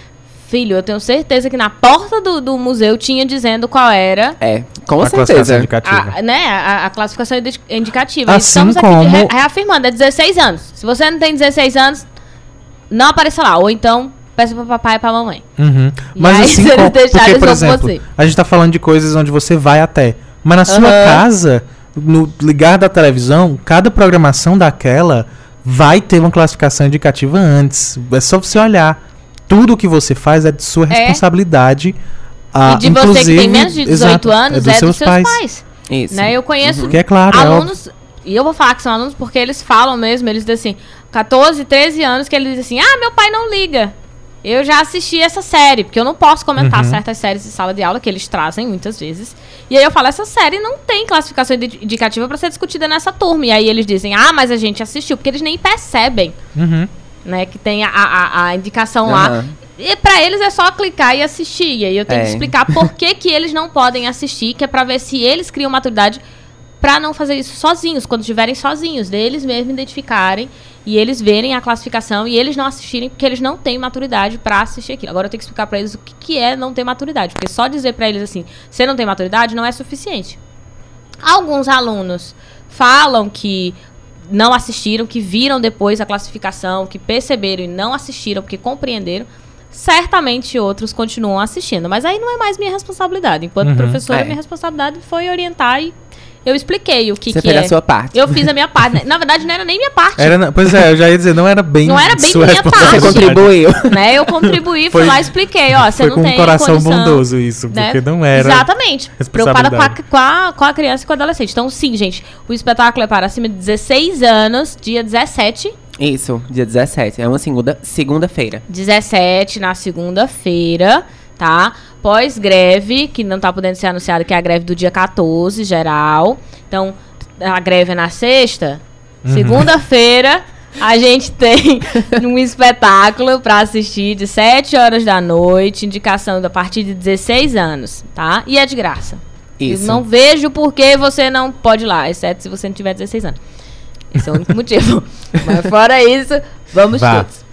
Filho, eu tenho certeza que na porta do, do museu tinha dizendo qual era É, com a classificação certeza. indicativa. a, né, a, a classificação indi- indicativa. Assim Estamos aqui como- re- reafirmando, é 16 anos. Se você não tem 16 anos, não apareça lá. Ou então, peça pra papai e pra mamãe. Uhum. E Mas aí, assim, como, porque, por exemplo, você. a gente tá falando de coisas onde você vai até. Mas na sua Aham. casa, no ligar da televisão, cada programação daquela vai ter uma classificação indicativa antes. É só você olhar. Tudo que você faz é de sua É. responsabilidade. Ah, e de você que tem menos de 18 exato, anos, é dos seus pais. Isso. né? Eu conheço Que é claro, é alunos, e eu vou falar que são alunos porque eles falam mesmo, eles dizem assim, 14, 13 anos, que eles dizem assim, ah, meu pai não liga. Eu já assisti essa série, porque eu não posso comentar Uhum. certas séries de sala de aula que eles trazem muitas vezes. E aí eu falo, essa série não tem classificação indi- indicativa para ser discutida nessa turma. E aí eles dizem, ah, mas a gente assistiu, porque eles nem percebem, Uhum. Né, que tem a, a, a indicação lá. Aham. E pra eles é só clicar e assistir. E aí eu tenho É. que explicar por que, que eles não podem assistir, que é pra ver se eles criam maturidade pra não fazer isso sozinhos, quando estiverem sozinhos, deles mesmos identificarem e eles verem a classificação e eles não assistirem porque eles não têm maturidade pra assistir aquilo. Agora eu tenho que explicar pra eles o que, que é não ter maturidade, porque só dizer pra eles assim, você não tem maturidade não é suficiente. Alguns alunos falam que não assistiram, que viram depois a classificação, que perceberam e não assistiram porque compreenderam. Certamente outros continuam assistindo, mas aí não é mais minha responsabilidade. Enquanto Uhum. professora, É. minha responsabilidade foi orientar e eu expliquei o que, Você que fez é. a sua parte. Eu fiz a minha parte. Na verdade, não era nem minha parte. Era, na- pois é, eu já ia dizer, não era bem. Não era bem sua minha parte. Você contribuiu. Né? Eu contribuí, fui Foi- lá e expliquei, ó, você Foi não com tem um coração condição, bondoso isso, né? porque não era. Exatamente. Preocupada com a, com, a, com a criança e com o adolescente. Então, sim, gente, o espetáculo é para acima de 16 anos, dia 17. Isso, dia 17. É uma segunda- segunda-feira. 17 na segunda-feira, tá? Pós-greve, que não tá podendo ser anunciada, que é a greve do dia 14, geral. Então, a greve é na sexta. Uhum. Segunda-feira, a gente tem um espetáculo pra assistir de 7 horas da noite, indicação a partir de 16 anos, tá? E é de graça. Isso. Eu não vejo por que você não pode ir lá, exceto se você não tiver 16 anos. Esse é o único motivo. Mas fora isso, vamos Vá. todos.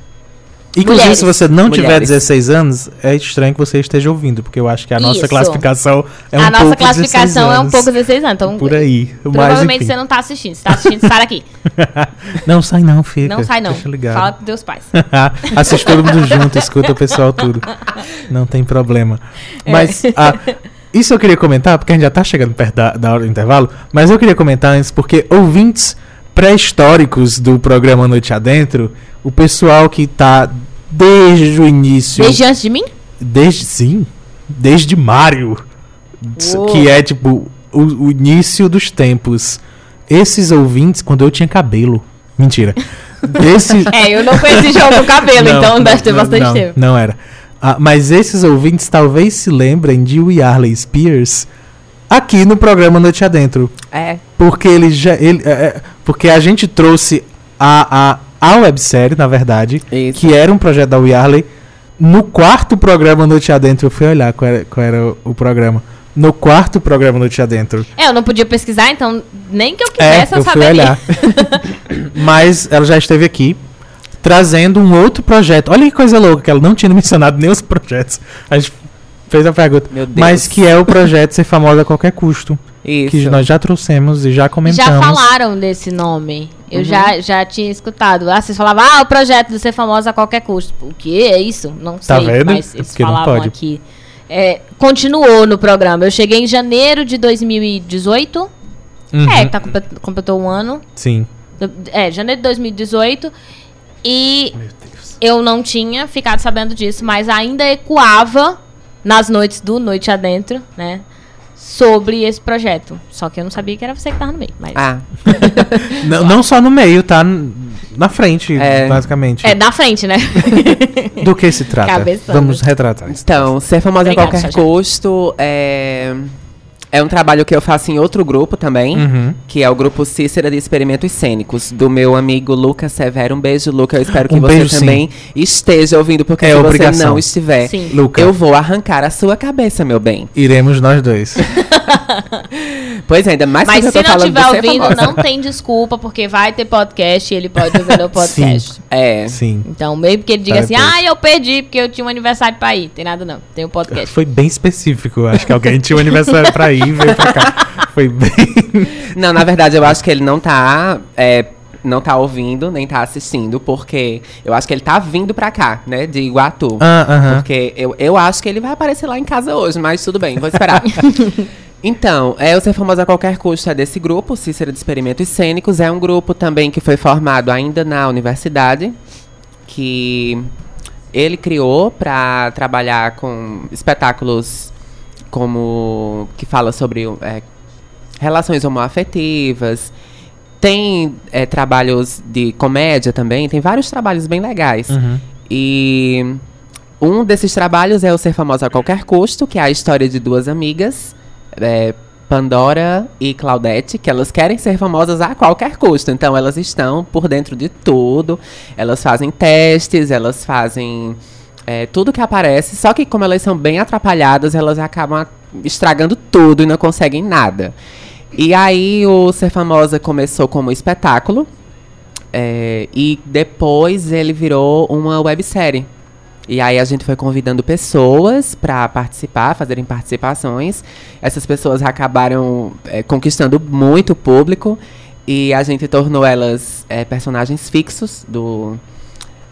Inclusive, Mulheres. se você não tiver Mulheres. 16 anos, é estranho que você esteja ouvindo, porque eu acho que a nossa Isso. classificação é um a nossa pouco classificação 16 é um pouco 16 anos. Então, Por aí. Provavelmente você não tá assistindo. Se tá assistindo, sai daqui. não, sai não, fica. Não sai, não. Deixa ligado. Fala com teus pais. Assiste todo mundo junto, escuta o pessoal tudo. Não tem problema. É. Mas ah, isso eu queria comentar, porque a gente já tá chegando perto da, da hora do intervalo, mas eu queria comentar antes, porque ouvintes pré-históricos do programa Noite Adentro, o pessoal que tá desde o início. Desde antes de mim? Desde, sim, desde Mario, Uou. que é tipo o, o início dos tempos. Esses ouvintes, quando eu tinha cabelo. Mentira. É, eu não conheci jogo com cabelo, Não, então deve ter não, bastante não, tempo. Não era. Ah, mas esses ouvintes talvez se lembrem de We Arley Spears aqui no programa Noite Adentro. É. Porque ele já. Ele, é, é, porque a gente trouxe a, a, a websérie, na verdade, Isso. que era um projeto da We Arley. No quarto programa Noite Adentro, eu fui olhar qual era, qual era o, o programa. No quarto programa Noite Adentro. É, eu não podia pesquisar, então nem que eu É, quisesse eu, eu fui olhar. Mas ela já esteve aqui trazendo um outro projeto. Olha que coisa louca, que ela não tinha mencionado nem os projetos. A gente fez a pergunta. Meu Deus. Mas que é o projeto Ser Famosa a Qualquer Custo. Isso. Que nós já trouxemos e já comentamos. Já falaram desse nome. Eu Uhum. já, já tinha escutado. Ah, vocês falavam, ah, o projeto de ser famosa a qualquer custo. O que é isso? Não Tá sei, vendo? mas eles Porque falavam aqui. É, continuou no programa. Eu cheguei em janeiro de 2018. Uhum, É, tá, complet- completou um ano. Sim. É, janeiro de 2018. E eu não tinha ficado sabendo disso, mas ainda ecoava nas noites do Noite Adentro, né? Sobre esse projeto. Só que eu não sabia que era você que tava no meio. Mas Ah, Não, não só no meio, tá? na frente, É. basicamente. É, na frente, né? Do que se trata? Cabeçando. Vamos retratar isso. Então, ser famosa Obrigada, a qualquer custo é, é um trabalho que eu faço em outro grupo também, Uhum. que é o grupo Cícera de Experimentos Cênicos, do meu amigo Lucas Severo. Um beijo, Lucas. Eu espero que Um você beijo, sim. também esteja ouvindo, porque É se obrigação. você não estiver, Sim. Luca, eu vou arrancar a sua cabeça, meu bem. iremos nós dois. Pois é, ainda mais Mas se tô não estiver ser ouvindo, famosa. não tem desculpa, porque vai ter podcast e ele pode ouvir no podcast. É. Sim. Então, meio que ele diga Tá assim, depois. ah, eu perdi porque eu tinha um aniversário pra ir. Tem nada não, tem o podcast. Foi bem específico. Acho que alguém tinha um aniversário pra ir e veio pra cá. Foi bem. Não, na verdade, eu acho que ele não tá. é, não tá ouvindo, nem tá assistindo, porque eu acho que ele tá vindo pra cá, né? De Iguatu. Ah, aham. Porque eu, eu acho que ele vai aparecer lá em casa hoje, mas tudo bem, vou esperar. então, é o Ser Famoso a Qualquer Custo é desse grupo, Cícera de Experimentos Cênicos. É um grupo também que foi formado ainda na universidade, que ele criou para trabalhar com espetáculos como que fala sobre é, relações homoafetivas. Tem é, trabalhos de comédia também, tem vários trabalhos bem legais. Uhum. E um desses trabalhos é o Ser Famosa a Qualquer Custo, que é a história de duas amigas, é, Pandora e Claudete, que elas querem ser famosas a qualquer custo. Então elas estão por dentro de tudo, elas fazem testes, elas fazem é, tudo que aparece, só que como elas são bem atrapalhadas, elas acabam estragando tudo e não conseguem nada. E aí o Ser Famosa começou como espetáculo, é, e depois ele virou uma websérie. E aí a gente foi convidando pessoas para participar, fazerem participações. Essas pessoas acabaram é, conquistando muito público e a gente tornou elas é, personagens fixos do,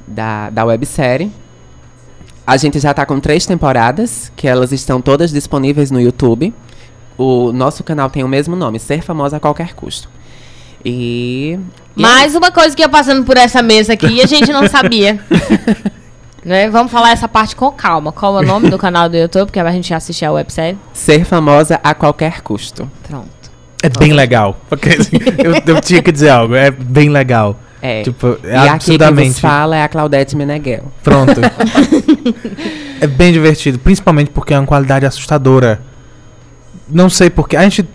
da, da websérie. A gente já está com três temporadas, que elas estão todas disponíveis no YouTube. O nosso canal tem o mesmo nome, Ser Famosa a Qualquer Custo. E. e Mais uma coisa que ia passando por essa mesa aqui e a gente não sabia. né? Vamos falar essa parte com calma. Qual é o nome do canal do YouTube? Porque a gente assistir a websérie. Ser famosa a qualquer custo. Pronto. É bem legal. Porque assim, eu, eu tinha que dizer algo. É bem legal. É. Tipo, é e aqui quem absurdamente. vos fala é a Claudete Meneghel. Pronto. é bem divertido, principalmente porque é uma qualidade assustadora. Não sei porque. A gente.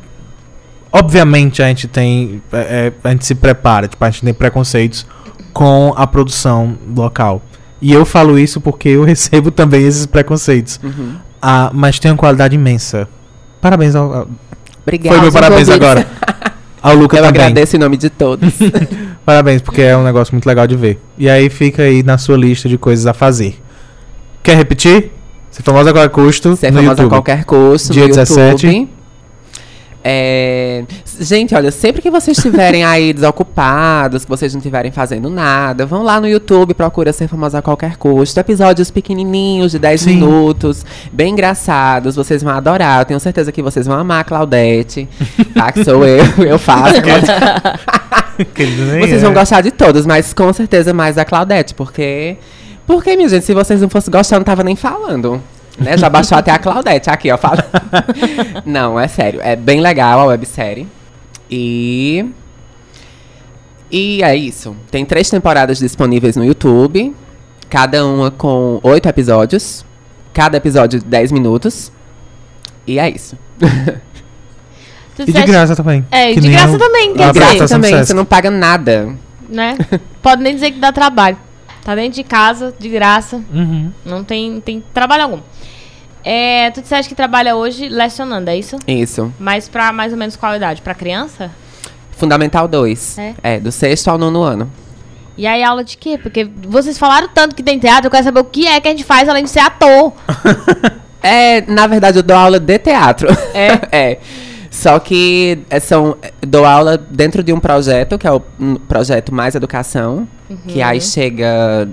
Obviamente a gente tem. é, é, a gente se prepara, tipo, a gente tem preconceitos com a produção local. E eu falo isso porque eu recebo também esses preconceitos. Uhum. Ah, mas tem uma qualidade imensa. Parabéns ao. ao- Obrigada. Foi meu parabéns agora. Ao Luca Eu também. agradeço em nome de todos. Parabéns, porque é um negócio muito legal de ver. E aí fica aí na sua lista de coisas a fazer. Quer repetir? Ser famosa a qualquer custo Ser famosa a qualquer custo Dia no 17. YouTube. É, Gente, olha, sempre que vocês estiverem aí desocupados, que vocês não estiverem fazendo nada, vão lá no YouTube, procura Ser Famosa a Qualquer Custo. Episódios pequenininhos, de 10 Sim. minutos, bem engraçados, vocês vão adorar. Eu tenho certeza que vocês vão amar a Claudete, tá? Que sou eu, eu faço. Vocês vão gostar de todos, mas com certeza mais da Claudete, porque. Porque, minha gente, se vocês não fossem gostar, eu não tava nem falando. Né? Já baixou até a Claudete aqui, ó. Fala. não, é sério. É bem legal a websérie. E. E é isso. Tem três temporadas disponíveis no YouTube. Cada uma com oito episódios. Cada episódio de 10 minutos. E é isso. E de graça também. É, e Que de graça também, quer dizer, Graça apresentação do também, você não paga nada. né? Pode nem dizer que dá trabalho. Tá dentro de casa, de graça. Uhum. Não tem, tem trabalho algum. É, tu disseste que trabalha hoje lecionando, é isso? Isso. Mas pra mais ou menos qual idade? Pra criança? Fundamental 2. É? É, do sexto ao nono ano. E aí aula de quê? Porque vocês falaram tanto que tem teatro, eu quero saber o que é que a gente faz além de ser ator. É, na verdade, eu dou aula de teatro. É? é. Só que é, são, dou aula dentro de um projeto, que é o um projeto Mais Educação, que aí chega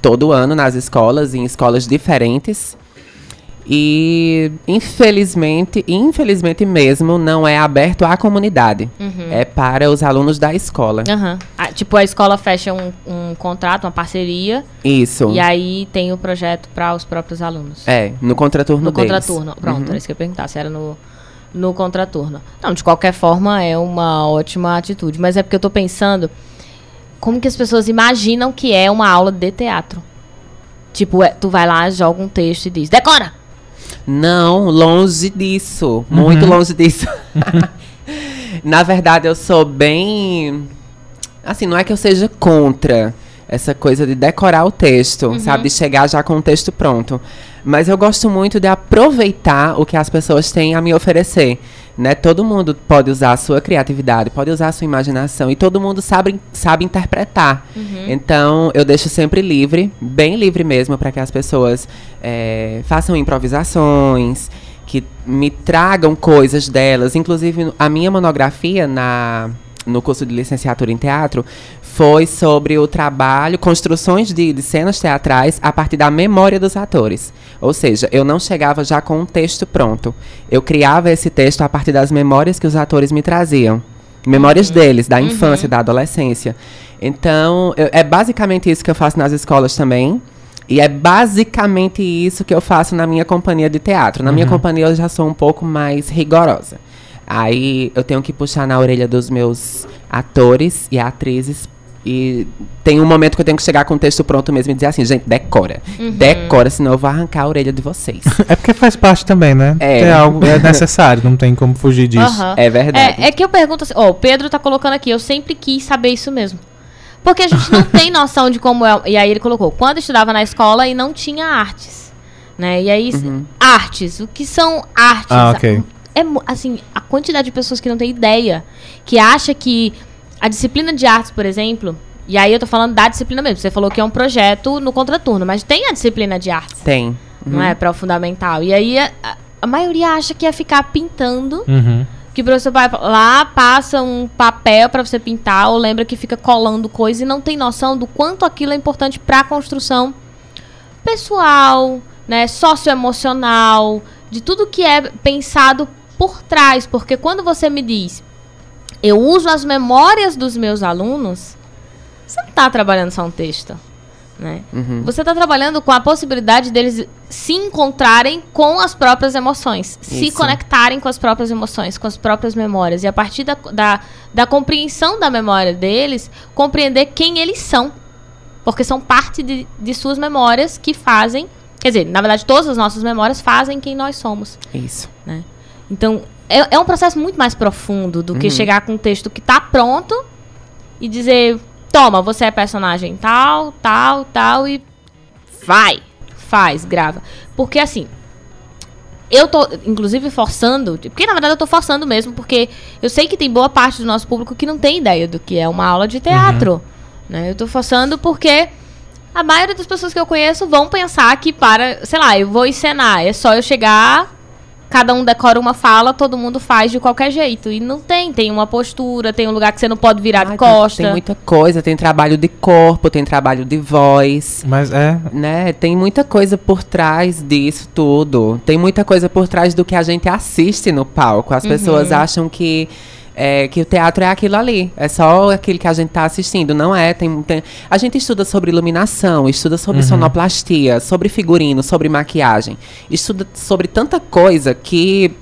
todo ano nas escolas, em escolas diferentes. E infelizmente, infelizmente mesmo, não é aberto à comunidade. É para os alunos da escola. Ah, tipo, a escola fecha um, um contrato, uma parceria, Isso. e aí tem o projeto para os próprios alunos. É, no contraturno No deles. contraturno. Pronto, Uhum. era isso que eu ia perguntar, se era no, no contraturno. Não, de qualquer forma, é uma ótima atitude. Mas é porque eu tô pensando. como que as pessoas imaginam que é uma aula de teatro. Tipo, é, tu vai lá, joga um texto e diz, decora! Não, longe disso. Muito longe disso. Na verdade, eu sou bem. Assim, não é que eu seja contra essa coisa de decorar o texto, sabe? De chegar já com o texto pronto. Mas eu gosto muito de aproveitar o que as pessoas têm a me oferecer. Né? Todo mundo pode usar a sua criatividade, pode usar a sua imaginação e todo mundo sabe, sabe interpretar. Então eu deixo sempre livre, bem livre mesmo, para que as pessoas eh, façam improvisações, que me tragam coisas delas. Inclusive, a minha monografia na, no curso de licenciatura em teatro foi sobre o trabalho, construções de, de cenas teatrais a partir da memória dos atores. Ou seja, eu não chegava já com um texto pronto. Eu criava esse texto a partir das memórias que os atores me traziam. Memórias deles, da infância, da adolescência. Então, eu- é basicamente isso que eu faço nas escolas também. E é basicamente isso que eu faço na minha companhia de teatro. Na minha companhia eu já sou um pouco mais rigorosa. Aí eu tenho que puxar na orelha dos meus atores e atrizes. E tem um momento que eu tenho que chegar com o texto pronto mesmo e dizer assim, gente, decora. Decora, senão eu vou arrancar a orelha de vocês. É porque faz parte também, né? É. É algo é necessário, não tem como fugir disso. Aham. É verdade. É, é que eu pergunto assim, ó, o Pedro tá colocando aqui, eu sempre quis saber isso mesmo. Porque a gente não tem noção de como é. E aí ele colocou, quando eu estudava na escola e não tinha artes. Né? E aí, artes, o que são artes? Ah, ok. É, assim, a quantidade de pessoas que não tem ideia, que acha que a disciplina de artes, por exemplo, e aí eu tô falando da disciplina mesmo, você falou que é um projeto no contraturno, mas tem a disciplina de artes, Tem. não é? Para o fundamental. E aí a, a- a maioria acha que é ficar pintando Uhum. que o professor vai lá, passa um papel pra você pintar, ou lembra que fica colando coisa e não tem noção do quanto aquilo é importante pra construção pessoal, né, socioemocional, de tudo que é pensado por trás, porque quando você me diz, eu uso as memórias dos meus alunos, você não tá trabalhando só um texto, né? Uhum. Você está trabalhando com a possibilidade deles se encontrarem com as próprias emoções, se Isso. conectarem com as próprias emoções, com as próprias memórias. E a partir da, da, da compreensão da memória deles, compreender quem eles são. Porque são parte de, de suas memórias que fazem. Quer dizer, na verdade, todas as nossas memórias fazem quem nós somos. Isso. Então, é, é um processo muito mais profundo do que chegar com um texto que tá pronto e dizer: toma, você é personagem tal, tal, tal, e vai, faz, grava. Porque assim. Eu tô, inclusive, forçando. Porque, na verdade, eu tô forçando mesmo, porque eu sei que tem boa parte do nosso público que não tem ideia do que é uma aula de teatro. Né? Eu tô forçando porque a maioria das pessoas que eu conheço vão pensar que para, sei lá, eu vou encenar, é só eu chegar, cada um decora uma fala, todo mundo faz de qualquer jeito. E não tem, tem uma postura, tem um lugar que você não pode virar Ai, de tem- costa. Tem, muita coisa, tem trabalho de corpo, tem trabalho de voz, Mas é. né? Tem muita coisa por trás disso tudo. Tem muita coisa por trás do que a gente assiste no palco. As pessoas Uhum. acham que é, que o teatro é aquilo ali. É só aquilo que a gente está assistindo. Não é. Tem, tem- a gente estuda sobre iluminação, estuda sobre sonoplastia, sobre figurino, sobre maquiagem. Estuda sobre tanta coisa que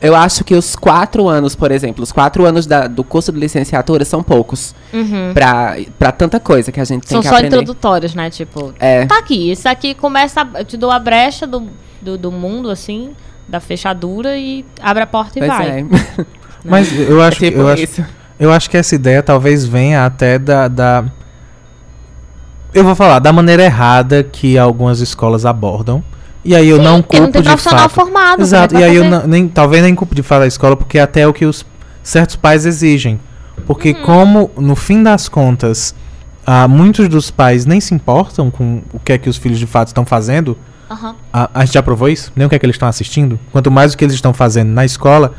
eu acho que os quatro anos, por exemplo, os quatro anos da- do curso de licenciatura são poucos Uhum. pra para tanta coisa que a gente tem São que só aprender. introdutórios, né? Tipo, É. tá aqui, isso aqui começa, a- eu te dou a brecha do, do, do mundo, assim, da fechadura e abre a porta e Pois vai. é. Mas eu É acho, tipo eu, acho, eu acho que essa ideia talvez venha até da, da. Eu vou falar, da maneira errada que algumas escolas abordam. E aí eu Sim, não porque não culpo tem de profissional fato. formado. Exato, e é aí vai eu fazer? não- nem, talvez nem culpo de falar da escola, porque até é o que os certos pais exigem. Porque Uhum. como, no fim das contas, ah, muitos dos pais nem se importam com o que é que os filhos de fato estão fazendo, a, a gente já provou isso? Nem o que é que eles estão assistindo. Quanto mais o que eles estão fazendo na escola,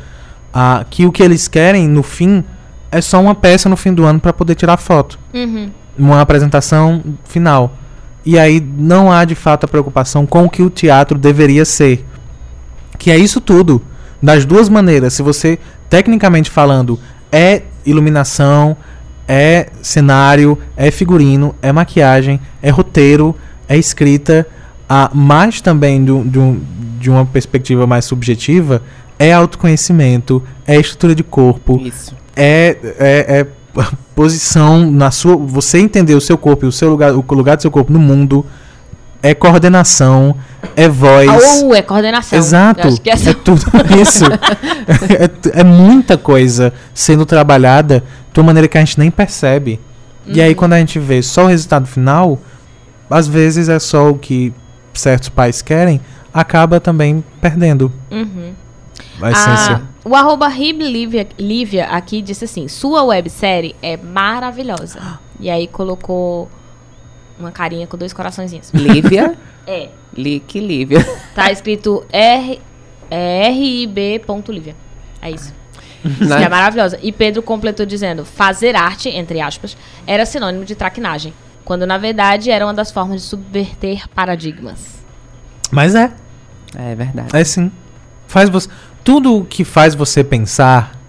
ah, que o que eles querem, no fim, é só uma peça no fim do ano para poder tirar foto. Uhum. Uma apresentação final. E aí não há de fato a preocupação com o que o teatro deveria ser. Que é isso tudo. Das duas maneiras. Se você, tecnicamente falando, é iluminação, é cenário, é figurino, é maquiagem, é roteiro, é escrita, ah, mas também de, de de uma perspectiva mais subjetiva, é autoconhecimento, é estrutura de corpo, Isso. é, é, é posição na sua. Você entender o seu corpo e o seu lugar, o lugar do seu corpo no mundo. É coordenação, é voz. Ou é coordenação. Exato. Eu acho que essa- É tudo isso. é, é muita coisa sendo trabalhada de uma maneira que a gente nem percebe. E Uhum. aí, quando a gente vê só o resultado final, às vezes é só o que certos pais querem, acaba também perdendo Uhum. A essência. Ah, o arroba Lívia, Lívia aqui disse assim: sua websérie é maravilhosa. E aí colocou uma carinha com dois coraçõezinhos. Lívia. É. Li, que Lívia. Tá escrito R, é, rib.lívia. É isso. Que é maravilhosa. E Pedro completou dizendo: fazer arte, entre aspas, era sinônimo de traquinagem. Quando na verdade era uma das formas de subverter paradigmas. Mas é, É verdade. é sim. Faz você. Tudo que faz você pensar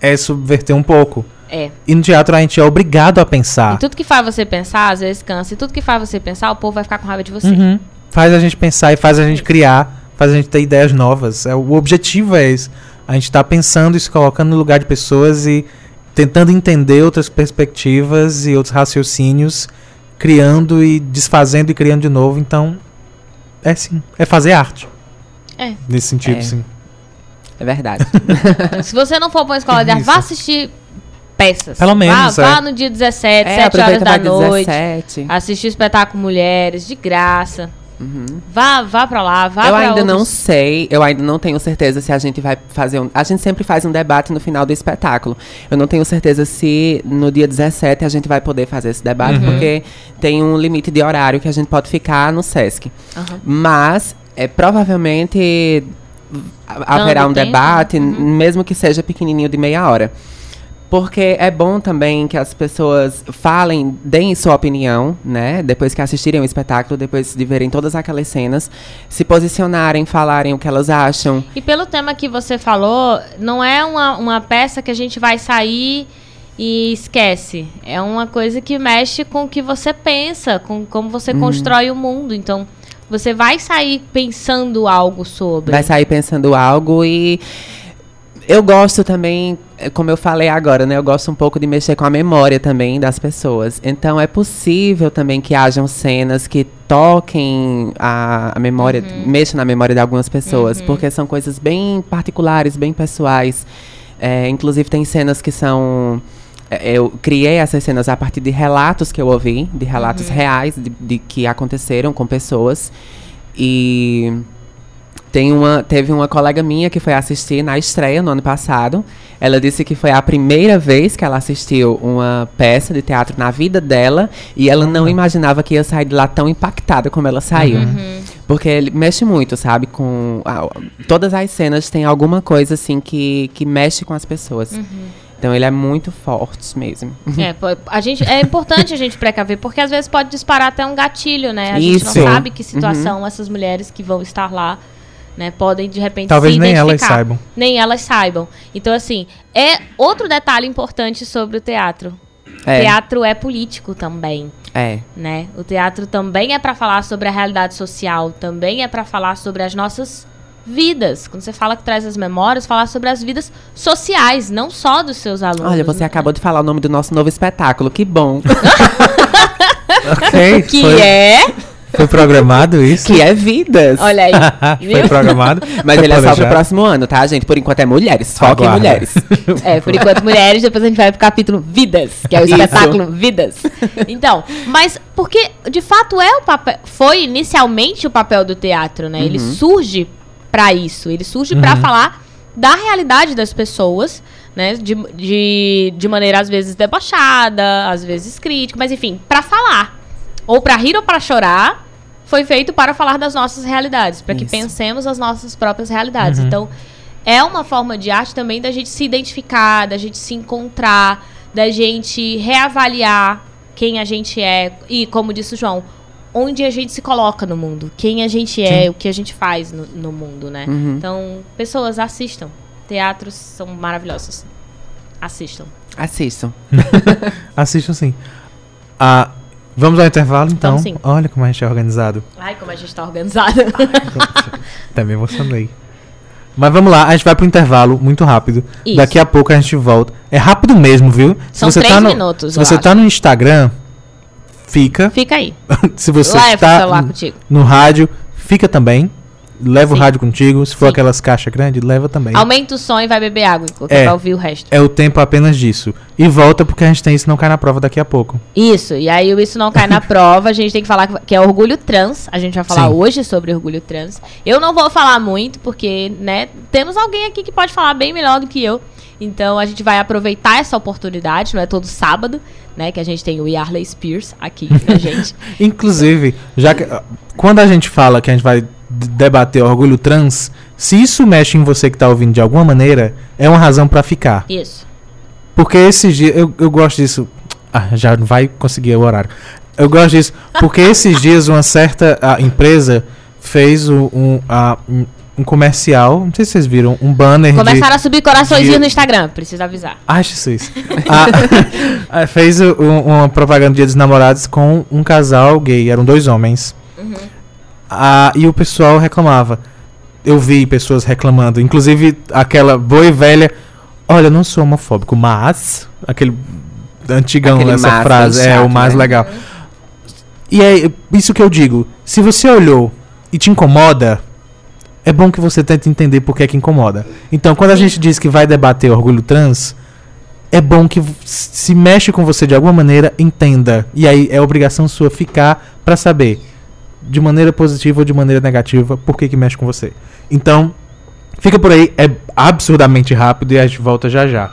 é subverter um pouco. É. E no teatro a gente é obrigado a pensar. E tudo que faz você pensar, às vezes cansa. E tudo que faz você pensar, o povo vai ficar com raiva de você. Uhum. Faz a gente pensar e faz a gente criar, faz a gente ter ideias novas. É, o objetivo é esse. A gente tá pensando e se colocando no lugar de pessoas e tentando entender outras perspectivas e outros raciocínios, criando e desfazendo e criando de novo. Então, é sim. É fazer arte. É. Nesse sentido, É. sim. É verdade. Se você não for pra uma escola de arte, vá assistir peças. Pelo menos, Vá, é. vá no dia 17, é, 7 horas da noite. 17. Assistir o espetáculo Mulheres, de graça. Uhum. Vá, vá pra lá, vá eu pra ainda não outros- sei, eu ainda não tenho certeza se a gente vai fazer um. A gente sempre faz um debate no final do espetáculo. Eu não tenho certeza se no dia 17 a gente vai poder fazer esse debate, Uhum. porque tem um limite de horário que a gente pode ficar no SESC. Aham. Mas é, provavelmente ha- haverá um tempo, debate, né? n- mesmo que seja pequenininho de meia hora. Porque é bom também que as pessoas falem, deem sua opinião, né? Depois que assistirem o espetáculo, depois de verem todas aquelas cenas, se posicionarem, falarem o que elas acham. E pelo tema que você falou, não é uma, uma peça que a gente vai sair e esquece. É uma coisa que mexe com o que você pensa, com como você constrói o mundo. Então, você vai sair pensando algo sobre. Vai sair pensando algo e eu gosto também, eh, como eu falei agora, né? Eu gosto um pouco de mexer com a memória também das pessoas. Então é possível também que hajam cenas que toquem a, a memória, mexam na memória de algumas pessoas, porque são coisas bem particulares, bem pessoais. É, inclusive tem cenas que são eu criei essas cenas a partir de relatos que eu ouvi, de relatos reais de, de que aconteceram com pessoas. E tem uma, teve uma colega minha que foi assistir na estreia no ano passado. Ela disse que foi a primeira vez que ela assistiu uma peça de teatro na vida dela e ela não imaginava que ia sair de lá tão impactada como ela saiu. Porque ele mexe muito, sabe? Com a- todas as cenas tem alguma coisa assim que, que mexe com as pessoas. Então ele é muito forte mesmo. É, a gente, é importante a gente precaver, porque às vezes pode disparar até um gatilho, né? A gente Isso. não sabe que situação essas mulheres que vão estar lá, né, podem de repente Talvez se nem elas saibam. Nem elas saibam. Então, assim, é outro detalhe importante sobre o teatro. É, Teatro é político também, é. né? O teatro também é para falar sobre a realidade social, também é para falar sobre as nossas vidas. Quando você fala que traz as memórias, falar sobre as vidas sociais, não só dos seus alunos. Olha, você né? acabou de falar o nome do nosso novo espetáculo. Que bom. Ok. que foi, é, foi programado isso? que é vidas. olha aí, foi programado. Mas foi ele é só pro próximo ano, tá, gente? Por enquanto é mulheres. Foca em mulheres. É, por enquanto mulheres, depois a gente vai pro capítulo Vidas, que é o Isso. espetáculo Vidas. Então, mas porque de fato é o papel, foi inicialmente o papel do teatro, né? Ele surge pra isso, ele surge pra falar da realidade das pessoas, né? De, de, de maneira às vezes debochada, às vezes crítica, mas enfim, pra falar. Ou pra rir ou pra chorar, foi feito para falar das nossas realidades, para que pensemos as nossas próprias realidades. Então, é uma forma de arte também da gente se identificar, da gente se encontrar, da gente reavaliar quem a gente é e, como disse o João, onde a gente se coloca no mundo, quem a gente é, Sim. o que a gente faz no, no mundo, né? Uhum. Então, pessoas assistam. Teatros são maravilhosos. Assistam. Assistam. Assistam sim. Ah, vamos ao intervalo então. Vamos sim. Olha como a gente é organizado. Ai, como a gente tá organizada. Até me emocionei. Mas vamos lá, a gente vai pro intervalo muito rápido. Isso. Daqui a pouco a gente volta. É rápido mesmo, viu? São três tá no, minutos, Se você acho. tá no Instagram, fica. Fica aí. se você Leva o está no rádio, fica também. Leva o Sim. rádio contigo. Se for Sim. aquelas caixas grandes, leva também. Aumenta o som e vai beber água, É. vai ouvir o resto. É o tempo apenas disso. E volta porque a gente tem isso não cai na prova daqui a pouco. Isso, e aí o isso não cai na prova, a gente tem que falar que- que é orgulho trans. A gente vai falar Sim. hoje sobre orgulho trans. Eu não vou falar muito, porque, né, temos alguém aqui que pode falar bem melhor do que eu. Então a gente vai aproveitar essa oportunidade, não é todo sábado, né, que a gente tem o Yarley Spears aqui pra gente. Inclusive, já que ah, quando a gente fala que a gente vai debater orgulho trans, se isso mexe em você que tá ouvindo de alguma maneira, é uma razão pra ficar. Isso. Porque esses dias, eu, eu gosto disso. Ah, já não vai conseguir o horário. Eu gosto disso, porque esses dias uma certa ah, empresa fez o- um, ah, um, comercial, não sei se vocês viram, um banner de... Começaram a subir coraçõezinhos de- no Instagram, preciso avisar. Ai, Jesus. Ah, ah, fez um- uma propaganda de Dia dos Namorados com um casal gay, eram dois homens. Ah, e o pessoal reclamava. Eu vi pessoas reclamando, inclusive aquela boa e velha. Olha, eu não sou homofóbico, mas. Aquele antigão, Aquele essa mas frase, bem é o chato, mais né? legal. E é isso que eu digo. Se você olhou e te incomoda, é bom que você tente entender por que é que incomoda. Então, quando a gente diz que vai debater orgulho trans, é bom que se mexe com você de alguma maneira, entenda. E aí é obrigação sua ficar pra saber, de maneira positiva ou de maneira negativa, por que que mexe com você. Então, fica por aí, é absurdamente rápido e a gente volta já já.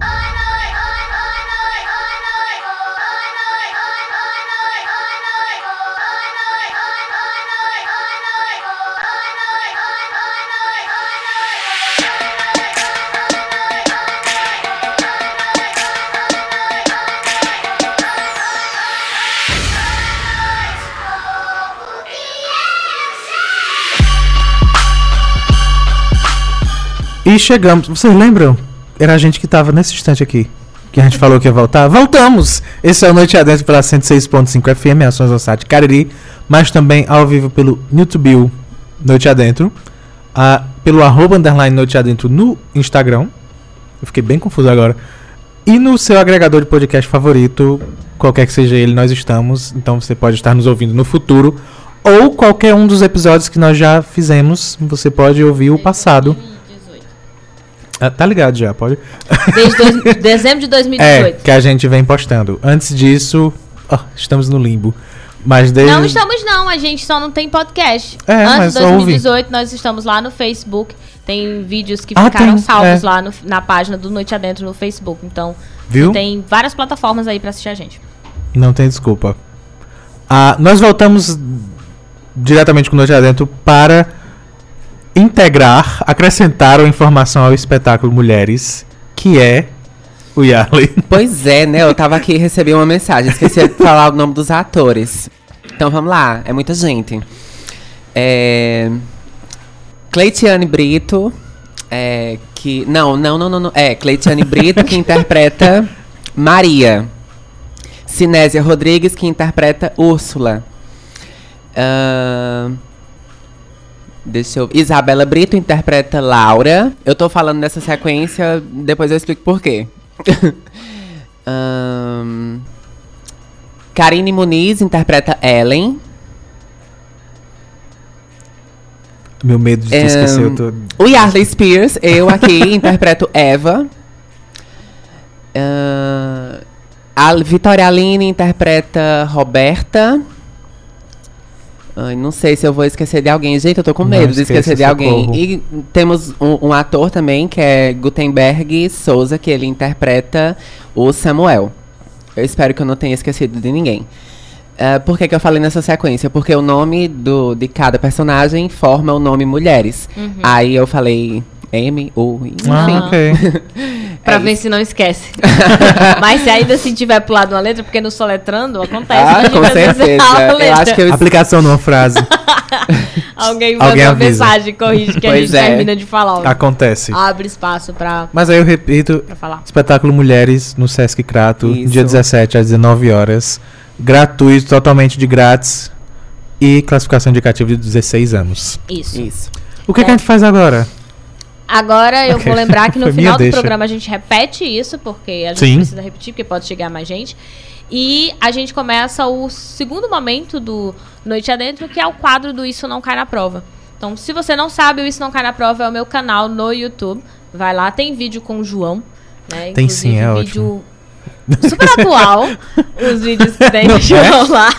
E chegamos. Vocês lembram? Era a gente que tava nesse instante aqui. Que a gente falou que ia voltar. Voltamos! Esse é o Noite Adentro pela 106.5 FM, ações do site Cariri. Mas também ao vivo pelo YouTube Noite Adentro. pelo arroba underline Noite Adentro no Instagram. Eu fiquei bem confuso agora. E no seu agregador de podcast favorito, qualquer que seja ele, nós estamos. Então você pode estar nos ouvindo no futuro. Ou qualquer um dos episódios que nós já fizemos. Você pode ouvir o passado. Ah, tá ligado já, pode? Desde dois- dezembro de É, 2018. que a gente vem postando. Antes disso, ó, estamos no limbo. Mas desde. Não estamos não, a gente só não tem podcast. É, Antes de 2018 nós estamos lá no Facebook. Tem vídeos que Ah, ficaram tem, salvos é. lá no- na página do Noite Adentro no Facebook. Então, Viu? tem várias plataformas aí pra assistir a gente. Não tem desculpa. Ah, nós voltamos diretamente com Noite Adentro para integrar, acrescentar uma informação ao espetáculo Mulheres, que é o Yarley. Pois é, né? Eu tava aqui e recebi uma mensagem. Esqueci de falar o nome dos atores. Então vamos lá, é muita gente. É. Cleitiane Brito. É, que. Não, não, não, não, não. É, Cleitiane Brito que interpreta Maria. Sinésia Rodrigues que interpreta Úrsula. Ahn, Deixa eu. Isabela Brito interpreta Laura. Eu tô falando nessa sequência, depois eu explico por quê. Ahn, Karine Muniz interpreta Ellen. Meu medo de te É, esquecer. Eu tô... O Yarley Spears, eu aqui interpreto Eva. Ahn, a Vitória Aline interpreta Roberta. Ai, não sei se eu vou esquecer de alguém. Gente, eu tô com Não medo de esquecer de alguém. socorro. E temos um, um ator também, que é Gutenberg Souza, que ele interpreta o Samuel. Eu espero que eu não tenha esquecido de ninguém. Ah, por que, que eu falei nessa sequência? Porque o nome do, de cada personagem forma o nome mulheres. Aí eu falei M, U, enfim. Ah, ok. Pra É ver isso. se não esquece. Mas se ainda assim tiver pulado uma letra, porque no soletrando acontece. Ah, a gente com certeza. a Eu acho que eu Aplicação numa frase. Alguém manda Alguém uma mensagem, corrige que a Pois gente é. termina de falar. Acontece. Abre espaço pra, Mas aí eu repito. Espetáculo Mulheres no Sesc Crato, Isso. dia 17 às 19 horas. Gratuito, totalmente de grátis. E classificação indicativa de 16 anos. Isso. Isso. O que, que a gente faz agora? Agora eu vou lembrar que no final do deixa. programa a gente repete isso, porque a gente Sim. precisa repetir, porque pode chegar mais gente. E a gente começa o segundo momento do Noite Adentro, que é o quadro do Isso Não Cai na Prova. Então, se você não sabe, o Isso Não Cai na Prova é o meu canal no YouTube. Vai lá, tem vídeo com o João. Né? Tem sim, é vídeo super atual. os vídeos que tem é? João lá.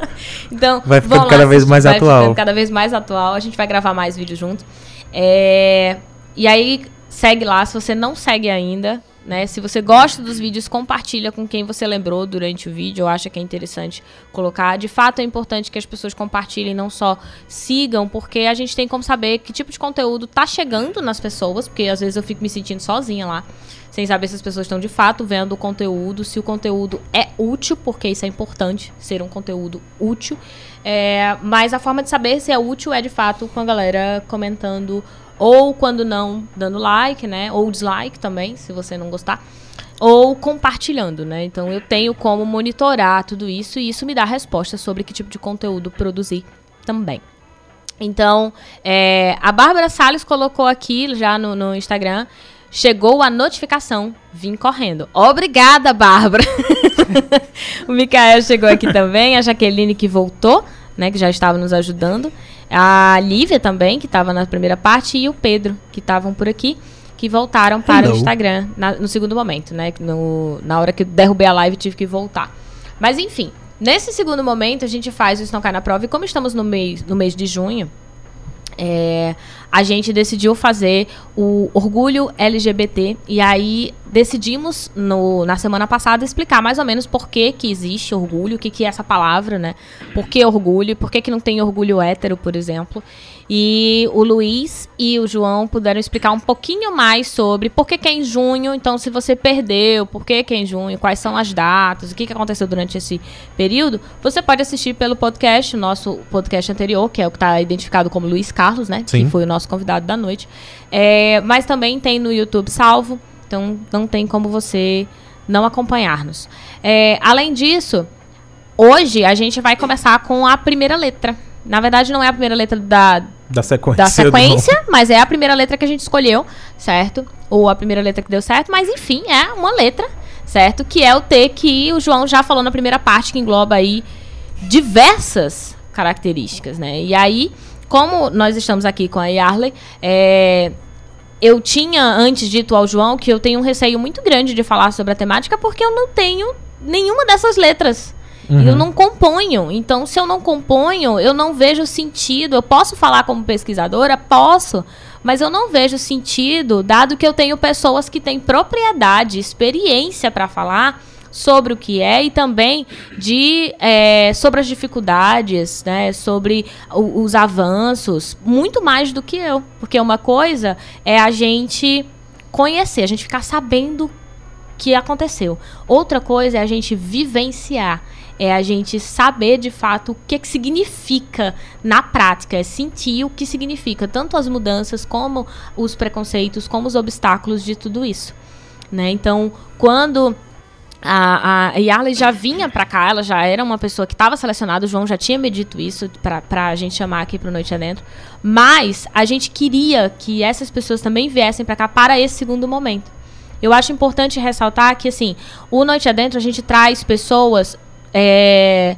então, Vai ficando lá cada vez mais vai atual. ficando cada vez mais atual. A gente vai gravar mais vídeos juntos. É, E aí, segue lá. Se você não segue ainda, né? Se você gosta dos vídeos, compartilha com quem você lembrou durante o vídeo. Eu acho que é interessante colocar. De fato, é importante que as pessoas compartilhem, não só sigam, porque a gente tem como saber que tipo de conteúdo tá chegando nas pessoas, porque às vezes eu fico me sentindo sozinha lá. Sem saber se as pessoas estão de fato vendo o conteúdo, se o conteúdo é útil, porque isso é importante, ser um conteúdo útil. É, mas a forma de saber se é útil é de fato com a galera comentando ou quando não dando like, né? Ou dislike também, se você não gostar. Ou compartilhando, né? Então eu tenho como monitorar tudo isso e isso me dá resposta sobre que tipo de conteúdo produzir também. Então, é, a Bárbara Salles colocou aqui já no, no Instagram. Chegou a notificação, vim correndo. Obrigada, Bárbara. o Micael chegou aqui também, a Jaqueline que voltou, né, que já estava nos ajudando. A Lívia também, que estava na primeira parte, e o Pedro, que estavam por aqui, que voltaram para Hello. o Instagram na- no segundo momento, né? No, na hora que eu derrubei a live, tive que voltar. Mas enfim, nesse segundo momento a gente faz o Isso Não Cai na Prova, e como estamos no mês, no mês de junho, é, a gente decidiu fazer o orgulho LGBT e aí decidimos no- na semana passada explicar mais ou menos por que, que existe orgulho, o que, que é essa palavra, né? Por que orgulho, por que, que não tem orgulho hétero, por exemplo. E o Luiz e o João puderam explicar um pouquinho mais sobre por que, que é em junho, então se você perdeu, por que, que é em junho, quais são as datas, o que, que aconteceu durante esse período, você pode assistir pelo podcast, o nosso podcast anterior, que é o que está identificado como Luiz Carlos, né? Sim. Que foi o nosso convidado da noite. É, mas também tem no YouTube salvo, então não tem como você não acompanhar-nos. É, além disso, hoje a gente vai começar com a primeira letra. Na verdade, não é a primeira letra da, Da sequência. da sequência, mas é a primeira letra que a gente escolheu, certo? Ou a primeira letra que deu certo, mas enfim, é uma letra, certo? Que é o T que o João já falou na primeira parte, que engloba aí diversas características, né? E aí, como nós estamos aqui com a Yarley, é, eu tinha antes dito ao João que eu tenho um receio muito grande de falar sobre a temática porque eu não tenho nenhuma dessas letras. Uhum. Eu não componho. Então, se eu não componho, eu não vejo sentido. Eu posso falar como pesquisadora? Posso. Mas eu não vejo sentido, dado que eu tenho pessoas que têm propriedade, experiência para falar sobre o que é e também de é, sobre as dificuldades, né, sobre o- os avanços, muito mais do que eu, porque uma coisa é a gente conhecer, a gente ficar sabendo que aconteceu. Outra coisa é a gente vivenciar, é a gente saber de fato o que, que significa na prática, é sentir o que significa tanto as mudanças como os preconceitos, como os obstáculos de tudo isso. Né? Então, quando a, a Yarley já vinha pra cá, ela já era uma pessoa que estava selecionada, o João já tinha me dito isso pra, pra gente chamar aqui pro Noite Adentro, mas a gente queria que essas pessoas também viessem pra cá para esse segundo momento. Eu acho importante ressaltar que, assim, o Noite Adentro a gente traz pessoas. É,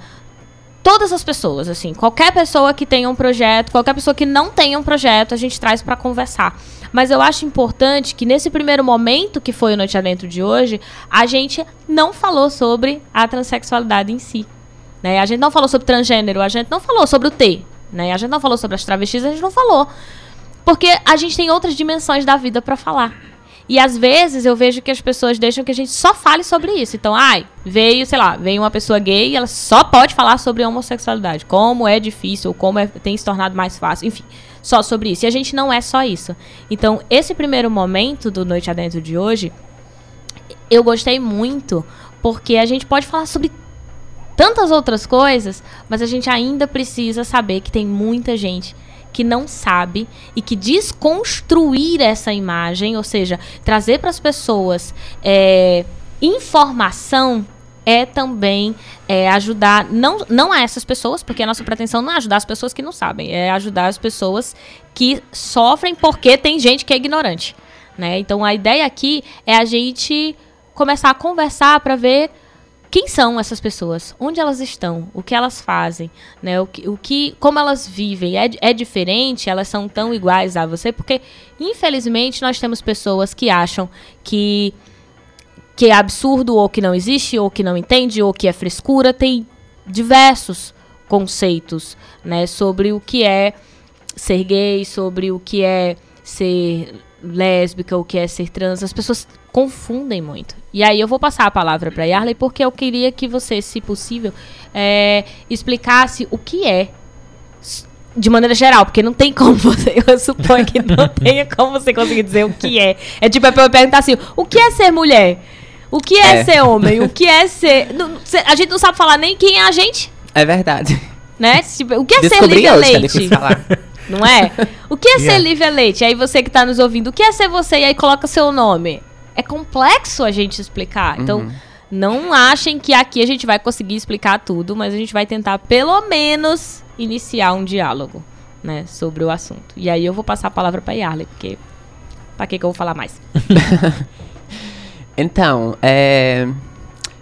todas as pessoas, assim, qualquer pessoa que tenha um projeto, qualquer pessoa que não tenha um projeto, a gente traz para conversar. Mas eu acho importante que nesse primeiro momento que foi o Noite Adentro de hoje, a gente não falou sobre a transexualidade em si. Né? A gente não falou sobre transgênero, a gente não falou sobre o T. Né? A gente não falou sobre as travestis, a gente não falou. Porque a gente tem outras dimensões da vida para falar. E às vezes eu vejo que as pessoas deixam que a gente só fale sobre isso. Então, ai, veio, sei lá, veio uma pessoa gay e ela só pode falar sobre homossexualidade. Como é difícil, como é- tem se tornado mais fácil, enfim, só sobre isso. E a gente não é só isso. Então, esse primeiro momento do Noite Adentro de hoje, eu gostei muito, porque a gente pode falar sobre tantas outras coisas, mas a gente ainda precisa saber que tem muita gente que não sabe e que desconstruir essa imagem, ou seja, trazer para as pessoas é, informação é também é, ajudar, não, não a essas pessoas, porque a nossa pretensão não é ajudar as pessoas que não sabem, é ajudar as pessoas que sofrem porque tem gente que é ignorante. Né? Então a ideia aqui é a gente começar a conversar para ver quem são essas pessoas, onde elas estão, o que elas fazem, né? O que, o que como elas vivem? É, é diferente, elas são tão iguais a você, porque infelizmente nós temos pessoas que acham que que é absurdo ou que não existe ou que não entende ou que é frescura, tem diversos conceitos, né, sobre o que é ser gay, sobre o que é ser lésbica, o que é ser trans, as pessoas confundem muito. E aí eu vou passar a palavra para Yarley porque eu queria que você, se possível, é, explicasse o que é de maneira geral, porque não tem como você, eu suponho que não tenha como você conseguir dizer o que é. É tipo, é pra eu perguntar assim, o que é ser mulher? O que é, é. ser homem? O que é ser... Não, a gente não sabe falar nem quem é a gente. É verdade. Né? Tipo, o que é Descobri ser Lívia Leite? Não é? O que é yeah. ser Lívia Leite? Aí você que está nos ouvindo, o que é ser você? E aí coloca seu nome. É complexo a gente explicar. Então, uhum. não achem que aqui a gente vai conseguir explicar tudo, mas a gente vai tentar, pelo menos, iniciar um diálogo, né, sobre o assunto. E aí eu vou passar a palavra para Yarley, porque para que, que eu vou falar mais? então, é,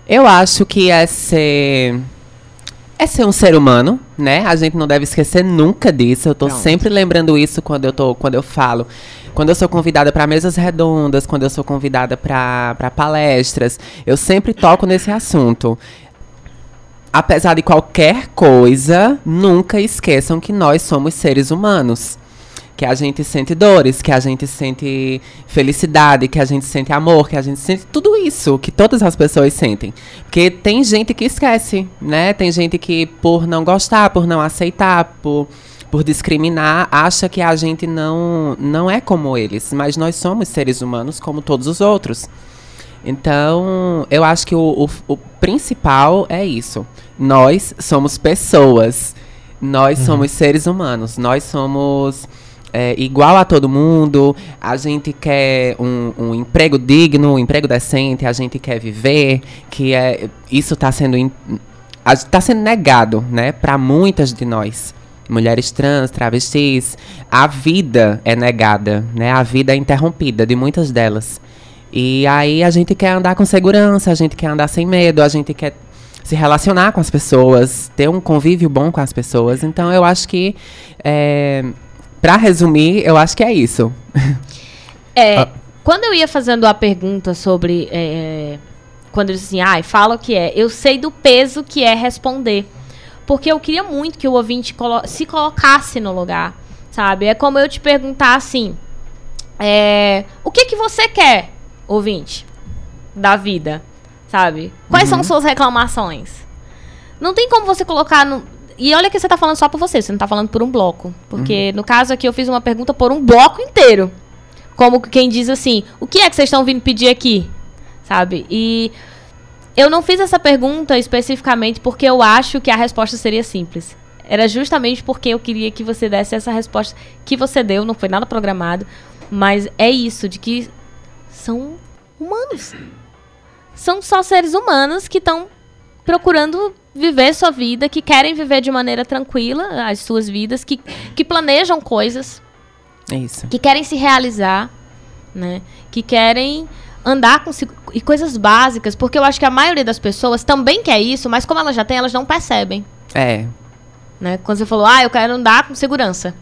eu acho que é ser é ser um ser humano, né? A gente não deve esquecer nunca disso. Eu tô não. sempre lembrando isso quando eu tô, quando eu falo. Quando eu sou convidada para mesas redondas, quando eu sou convidada para palestras, eu sempre toco nesse assunto. Apesar de qualquer coisa, nunca esqueçam que nós somos seres humanos que a gente sente dores, que a gente sente felicidade, que a gente sente amor, que a gente sente tudo isso que todas as pessoas sentem. Porque tem gente que esquece, né? Tem gente que por não gostar, por não aceitar, por por discriminar, acha que a gente não não é como eles, mas nós somos seres humanos como todos os outros. Então, eu acho que o, o, o principal é isso. Nós somos pessoas. Nós uhum. somos seres humanos. Nós somos é, igual a todo mundo, a gente quer um, um, emprego digno, um emprego decente, a gente quer viver, que é isso está sendo está sendo negado, né, para muitas de nós. Mulheres trans, travestis, a vida é negada, né? A vida é interrompida de muitas delas. E aí a gente quer andar com segurança, a gente quer andar sem medo, a gente quer se relacionar com as pessoas, ter um convívio bom com as pessoas. Então eu acho que é, Pra resumir, eu acho que é isso. É, ah. quando eu ia fazendo a pergunta sobre. É, quando eu disse assim, ah, fala o que é, eu sei do peso que é responder. Porque eu queria muito que o ouvinte colo se colocasse no lugar, sabe? É como eu te perguntar assim: é, o que, que você quer, ouvinte, da vida, sabe? Quais uhum. são suas reclamações? Não tem como você colocar no, e olha que você está falando só por você, você não está falando por um bloco. Porque uhum. no caso aqui eu fiz uma pergunta por um bloco inteiro. Como quem diz assim: o que é que vocês estão vindo pedir aqui? Sabe? E eu não fiz essa pergunta especificamente porque eu acho que a resposta seria simples. Era justamente porque eu queria que você desse essa resposta que você deu, não foi nada programado. Mas é isso, de que são humanos. São só seres humanos que estão procurando viver sua vida, que querem viver de maneira tranquila as suas vidas, que, que planejam coisas. É isso. Que querem se realizar, né? Que querem andar com e coisas básicas, porque eu acho que a maioria das pessoas também quer isso, mas como elas já têm, elas não percebem. É. Né? Quando você falou, ah, eu quero andar com segurança.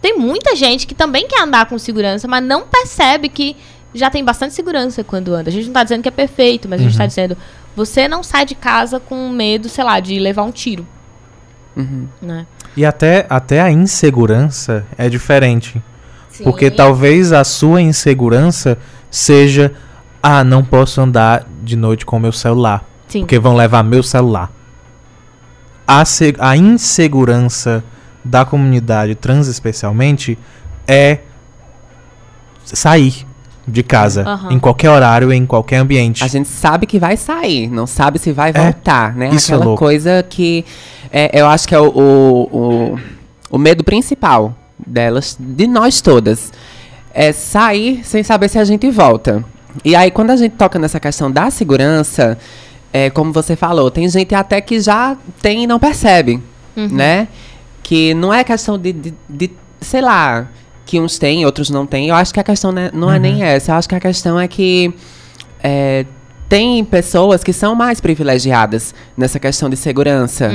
Tem muita gente que também quer andar com segurança, mas não percebe que já tem bastante segurança quando anda. A gente não está dizendo que é perfeito, mas uhum. a gente está uhum. dizendo você não sai de casa com medo, sei lá, de levar um tiro. Uhum. Né? E até, até a insegurança é diferente. Sim. Porque talvez a sua insegurança seja: ah, não posso andar de noite com meu celular. Sim. Porque vão levar meu celular. A, a insegurança da comunidade trans, especialmente, é sair de casa, uhum. em qualquer horário, em qualquer ambiente. A gente sabe que vai sair, não sabe se vai é, voltar, é, né? Isso Aquela é coisa que é, eu acho que é o, o, o, o, medo principal delas, de nós todas. É sair sem saber se a gente volta. E aí, quando a gente toca nessa questão da segurança, é, como você falou, tem gente até que já tem e não percebe, né? Que não é questão de, de, de, sei lá, que uns têm, outros não têm. Eu acho que a questão né, não é nem essa. Eu acho que a questão é que é, tem pessoas que são mais privilegiadas nessa questão de segurança.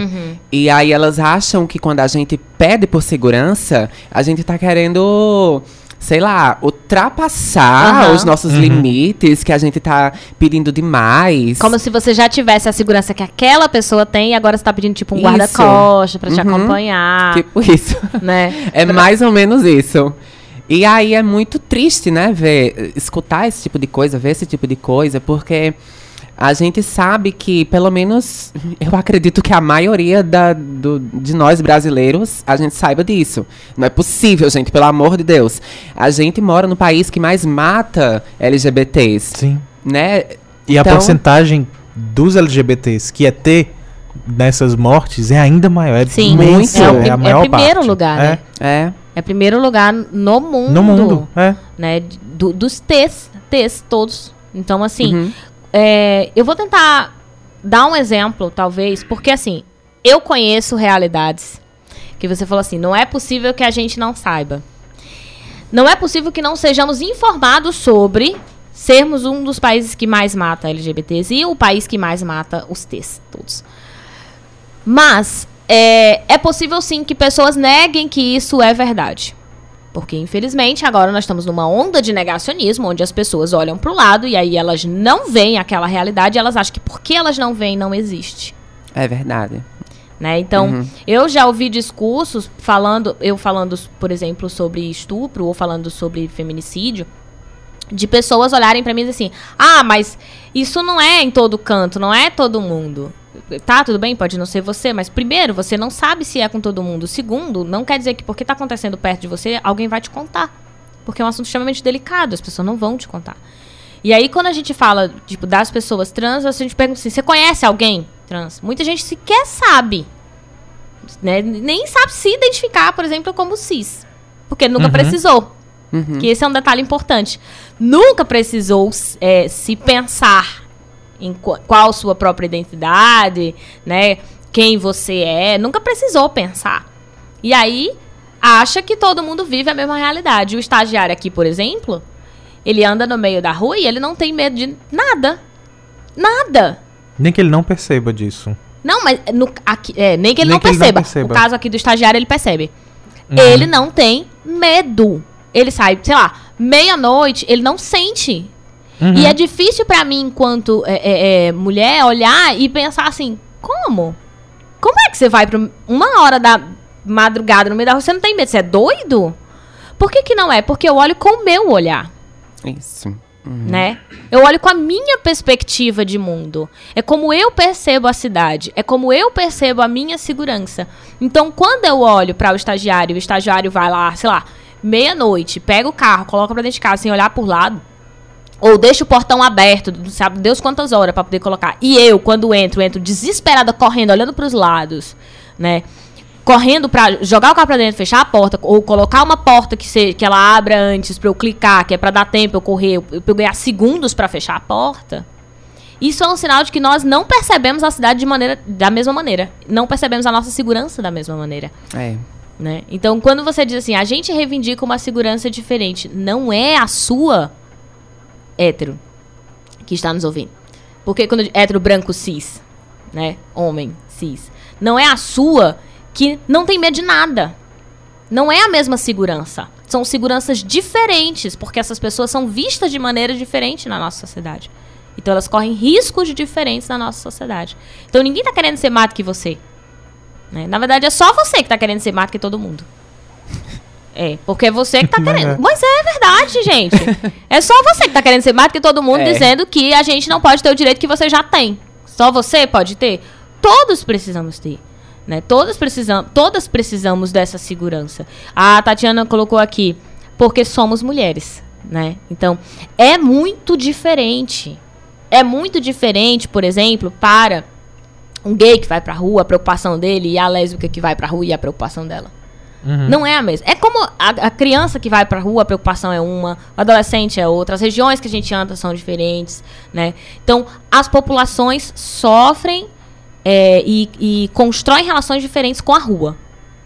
E aí elas acham que quando a gente pede por segurança, a gente tá querendo, sei lá, ultrapassar Aham. os nossos limites, que a gente tá pedindo demais. Como se você já tivesse a segurança que aquela pessoa tem e agora você tá pedindo, tipo, um Isso. guarda-costa pra te Uhum. acompanhar, Tipo isso. né? É mais ou menos isso. E aí é muito triste, né, ver, escutar esse tipo de coisa, ver esse tipo de coisa, porque a gente sabe que, pelo menos, eu acredito que a maioria da, do- de nós brasileiros, a gente saiba disso. Não é possível, gente, pelo amor de Deus. A gente mora no país que mais mata LGBTs, Sim. né? E a Então- porcentagem dos LGBTs que é ter nessas mortes é ainda maior. É Sim, imensa, é o é, a é maior primeiro parte. lugar, né? É. É primeiro lugar no mundo. No mundo, é. Né? Do- dos T's, T's todos. Então, assim, Uhum. é, eu vou tentar dar um exemplo, talvez, porque assim, eu conheço realidades que você falou assim, não é possível que a gente não saiba. Não é possível que não sejamos informados sobre sermos um dos países que mais mata LGBTs e o país que mais mata os T's todos. Mas é, é possível sim que pessoas neguem que isso é verdade. Porque, infelizmente, agora nós estamos numa onda de negacionismo, onde as pessoas olham para o lado e aí elas não veem aquela realidade e elas acham que porque elas não veem, não existe. É verdade. Né? Então, Uhum. eu já ouvi discursos falando, eu falando, por exemplo, sobre estupro ou falando sobre feminicídio, de pessoas olharem pra mim e dizer assim: "Ah, mas isso não é em todo canto, não é todo mundo". Tá, tudo bem, pode não ser você, mas primeiro, você não sabe se é com todo mundo. Segundo, não quer dizer que porque tá acontecendo perto de você, alguém vai te contar. Porque é um assunto extremamente delicado, as pessoas não vão te contar. E aí, quando a gente fala, tipo, das pessoas trans, a gente pergunta assim, você conhece alguém trans? Muita gente sequer sabe. Né? Nem sabe se identificar, por exemplo, como cis. Porque nunca Uhum. precisou. Uhum. Que esse é um detalhe importante. Nunca precisou é, se pensar em qu- qual sua própria identidade, né? Quem você é. Nunca precisou pensar. E aí, acha que todo mundo vive a mesma realidade. O estagiário aqui, por exemplo, ele anda no meio da rua e ele não tem medo de nada. Nada. Nem que ele não perceba disso. Não, mas no, aqui, é, nem que ele, Nem não, que ele não perceba. perceba. O caso aqui do estagiário, ele percebe. Uhum. Ele não tem medo. Ele sai, sei lá, meia-noite, ele não sente. Uhum. E é difícil pra mim, enquanto é, é, é, mulher, olhar e pensar assim: como? Como é que você vai pra uma hora da madrugada no meio da rua? Você não tem medo? Você é doido? Por que, que não é? Porque eu olho com o meu olhar Isso. né? Eu olho com a minha perspectiva de mundo. É como eu percebo a cidade, é como eu percebo a minha segurança. Então, quando eu olho para o estagiário, o estagiário vai lá, sei lá, meia-noite, pega o carro, coloca pra dentro de casa sem olhar por lado, ou deixa o portão aberto, sabe Deus quantas horas pra poder colocar. E eu, quando entro, entro desesperada, correndo, olhando pros lados, né? Correndo pra jogar o carro pra dentro, fechar a porta, ou colocar uma porta que, se, que ela abra antes pra eu clicar, que é pra dar tempo eu correr, eu, eu ganhar segundos pra fechar a porta. Isso é um sinal de que nós não percebemos a cidade de maneira, da mesma maneira. Não percebemos a nossa segurança da mesma maneira. É. Né? Então, quando você diz assim, a gente reivindica uma segurança diferente, não é a sua hétero que está nos ouvindo. Porque quando hétero branco cis, né? Homem cis, não é a sua que não tem medo de nada. Não é a mesma segurança. São seguranças diferentes, porque essas pessoas são vistas de maneira diferente na nossa sociedade. Então elas correm riscos diferentes na nossa sociedade. Então ninguém tá querendo ser mais do que você. né? Na verdade, é só você que tá querendo ser mais do que todo mundo. É, porque é você que tá querendo. Mas é verdade, gente. É só você que tá querendo ser mais do que todo mundo, É. dizendo que a gente não pode ter o direito que você já tem. Só você pode ter. Todos precisamos ter. Né? Todas, precisam, todas precisamos dessa segurança. A Tatiana colocou aqui, porque somos mulheres. Né? Então, é muito diferente. É muito diferente, por exemplo, para um gay que vai pra rua, a preocupação dele, e a lésbica que vai pra rua e a preocupação dela. Uhum. Não é a mesma. É como a, a criança que vai pra rua, a preocupação é uma, o adolescente é outra, as regiões que a gente anda são diferentes, né? Então, as populações sofrem é, e, e constroem relações diferentes com a rua,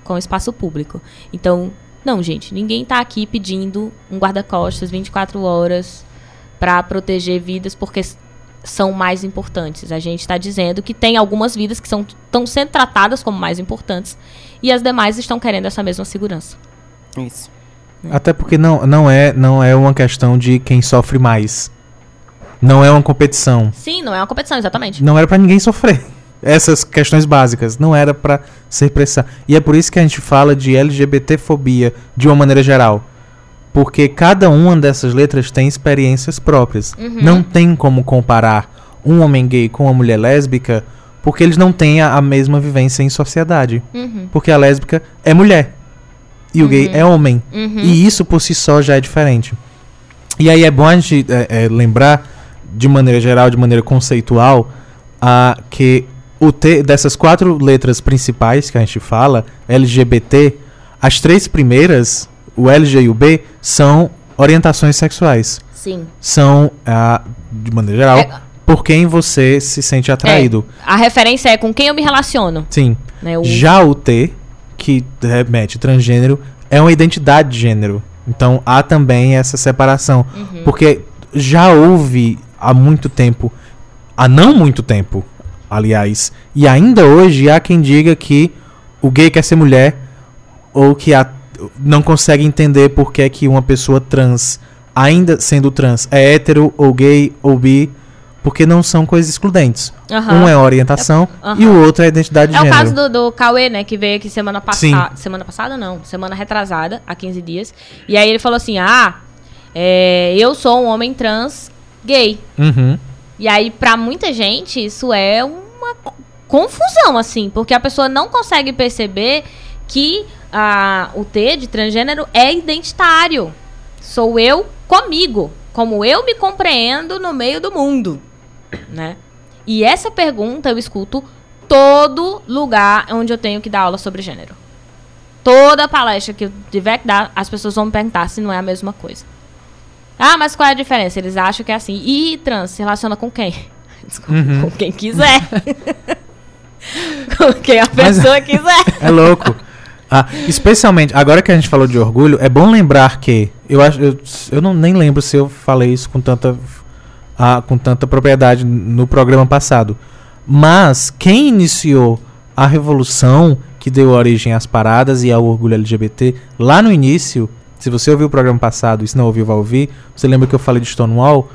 com o espaço público. Então, não, gente, ninguém tá aqui pedindo um guarda-costas 24 horas para proteger vidas porque são mais importantes. A gente está dizendo que tem algumas vidas que estão sendo tratadas como mais importantes e as demais estão querendo essa mesma segurança. Isso. Até porque não, não, é, não é uma questão de quem sofre mais. Não é uma competição. Sim, não é uma competição, exatamente. Não era pra ninguém sofrer. Essas questões básicas. Não era pra ser pressão. E é por isso que a gente fala de LGBTfobia de uma maneira geral. Porque cada uma dessas letras tem experiências próprias. Uhum. Não tem como comparar um homem gay com uma mulher lésbica, porque eles não têm a, a mesma vivência em sociedade. Uhum, Porque a lésbica é mulher. E o gay Uhum. é homem. uhum. E isso por si só já é diferente. E aí é bom a gente é, é, lembrar, de maneira geral, de maneira conceitual, a, que o T, dessas quatro letras principais que a gente fala, LGBT, as três primeiras, o L, G e o B, são orientações sexuais. Sim. São, ah, de maneira geral, É- por quem você se sente atraído. A referência é com quem eu me relaciono. Sim. Né? O, Já o T, que remete transgênero, é uma identidade de gênero. Então há também essa separação. Uhum. Porque já houve há muito tempo, há não muito tempo, aliás, e ainda hoje há quem diga que o gay quer ser mulher ou que a- não consegue entender por que, é que uma pessoa trans, ainda sendo trans, é hétero ou gay ou bi, porque não são coisas excludentes. Aham. Um é orientação Aham. e o outro é identidade de É o gênero. caso do, do Cauê, né? Que veio aqui semana passada. Semana passada, não. Semana retrasada, há 15 dias. E aí ele falou assim: Ah, é, eu sou um homem trans gay. Uhum. E aí, pra muita gente, isso é uma co- confusão, assim, porque a pessoa não consegue perceber que ah, o T de transgênero é identitário. Sou eu comigo, como eu me compreendo no meio do mundo, né? E essa pergunta eu escuto todo lugar onde eu tenho que dar aula sobre gênero. Toda palestra que eu tiver que dar, as pessoas vão me perguntar se não é a mesma coisa. Ah, mas qual é a diferença? Eles acham que é assim. E trans se relaciona com quem? Desculpa, Uhum. Com quem quiser. com quem a Mas- pessoa quiser. É louco. Ah, especialmente, agora que a gente falou de orgulho, é bom lembrar que. Eu acho. Eu, eu não nem lembro se eu falei isso com tanta. Com tanta propriedade no programa passado. Mas quem iniciou a revolução que deu origem às paradas e ao orgulho LGBT lá no início, se você ouviu o programa passado e se não ouviu, vai ouvir, você lembra que eu falei de Stonewall?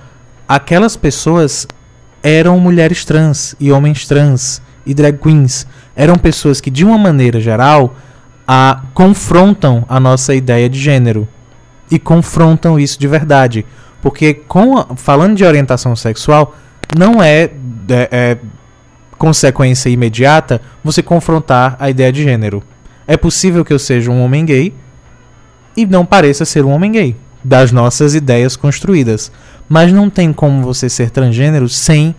Aquelas pessoas eram mulheres trans e homens trans e drag queens. Eram pessoas que, de uma maneira geral, a, confrontam a nossa ideia de gênero. E confrontam isso de verdade. Porque, com a- falando de orientação sexual, não é, é- é consequência imediata você confrontar a ideia de gênero. É possível que eu seja um homem gay e não pareça ser um homem gay, das nossas ideias construídas. Mas não tem como você ser transgênero sem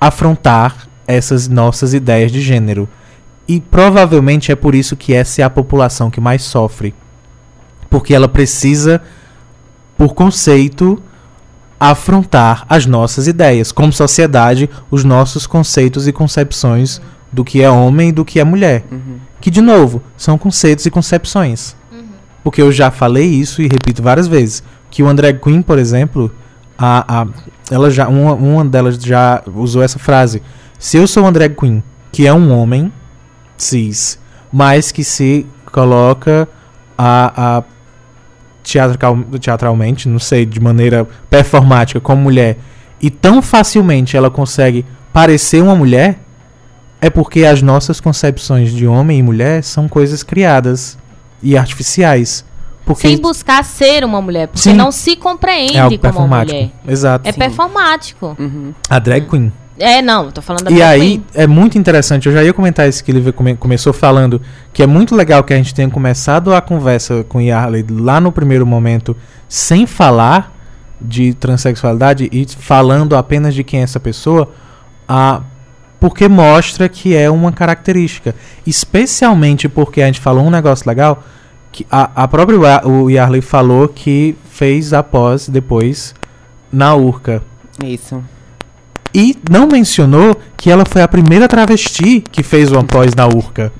afrontar essas nossas ideias de gênero. E provavelmente é por isso que essa é a população que mais sofre. Porque ela precisa, por conceito, afrontar as nossas ideias, como sociedade, os nossos conceitos e concepções do que é homem e do que é mulher. Que, de novo, são conceitos e concepções. Porque eu já falei isso e repito várias vezes. Que o André Queen, por exemplo, a, a, ela já, uma, uma delas já usou essa frase. Se eu sou um drag queen, que é um homem cis, mas que se coloca a, a teatrical, teatralmente, não sei, de maneira performática como mulher, e tão facilmente ela consegue parecer uma mulher, é porque as nossas concepções de homem e mulher são coisas criadas e artificiais. Porque Sem buscar ser uma mulher, porque Sim. não se compreende é algo como uma performático. mulher. Exato. É performático. Uhum. A drag queen. É, não, tô falando da E aí queen. é muito interessante, eu já ia comentar isso que ele come- começou falando, que é muito legal que a gente tenha começado a conversa com Yarley lá no primeiro momento, sem falar de transexualidade e falando apenas de quem é essa pessoa, a, porque mostra que é uma característica. Especialmente porque a gente falou um negócio legal, que a, a própria o Yarley falou que fez a pós depois na Urca. Isso. E não mencionou que ela foi a primeira travesti que fez uma pós na Urca.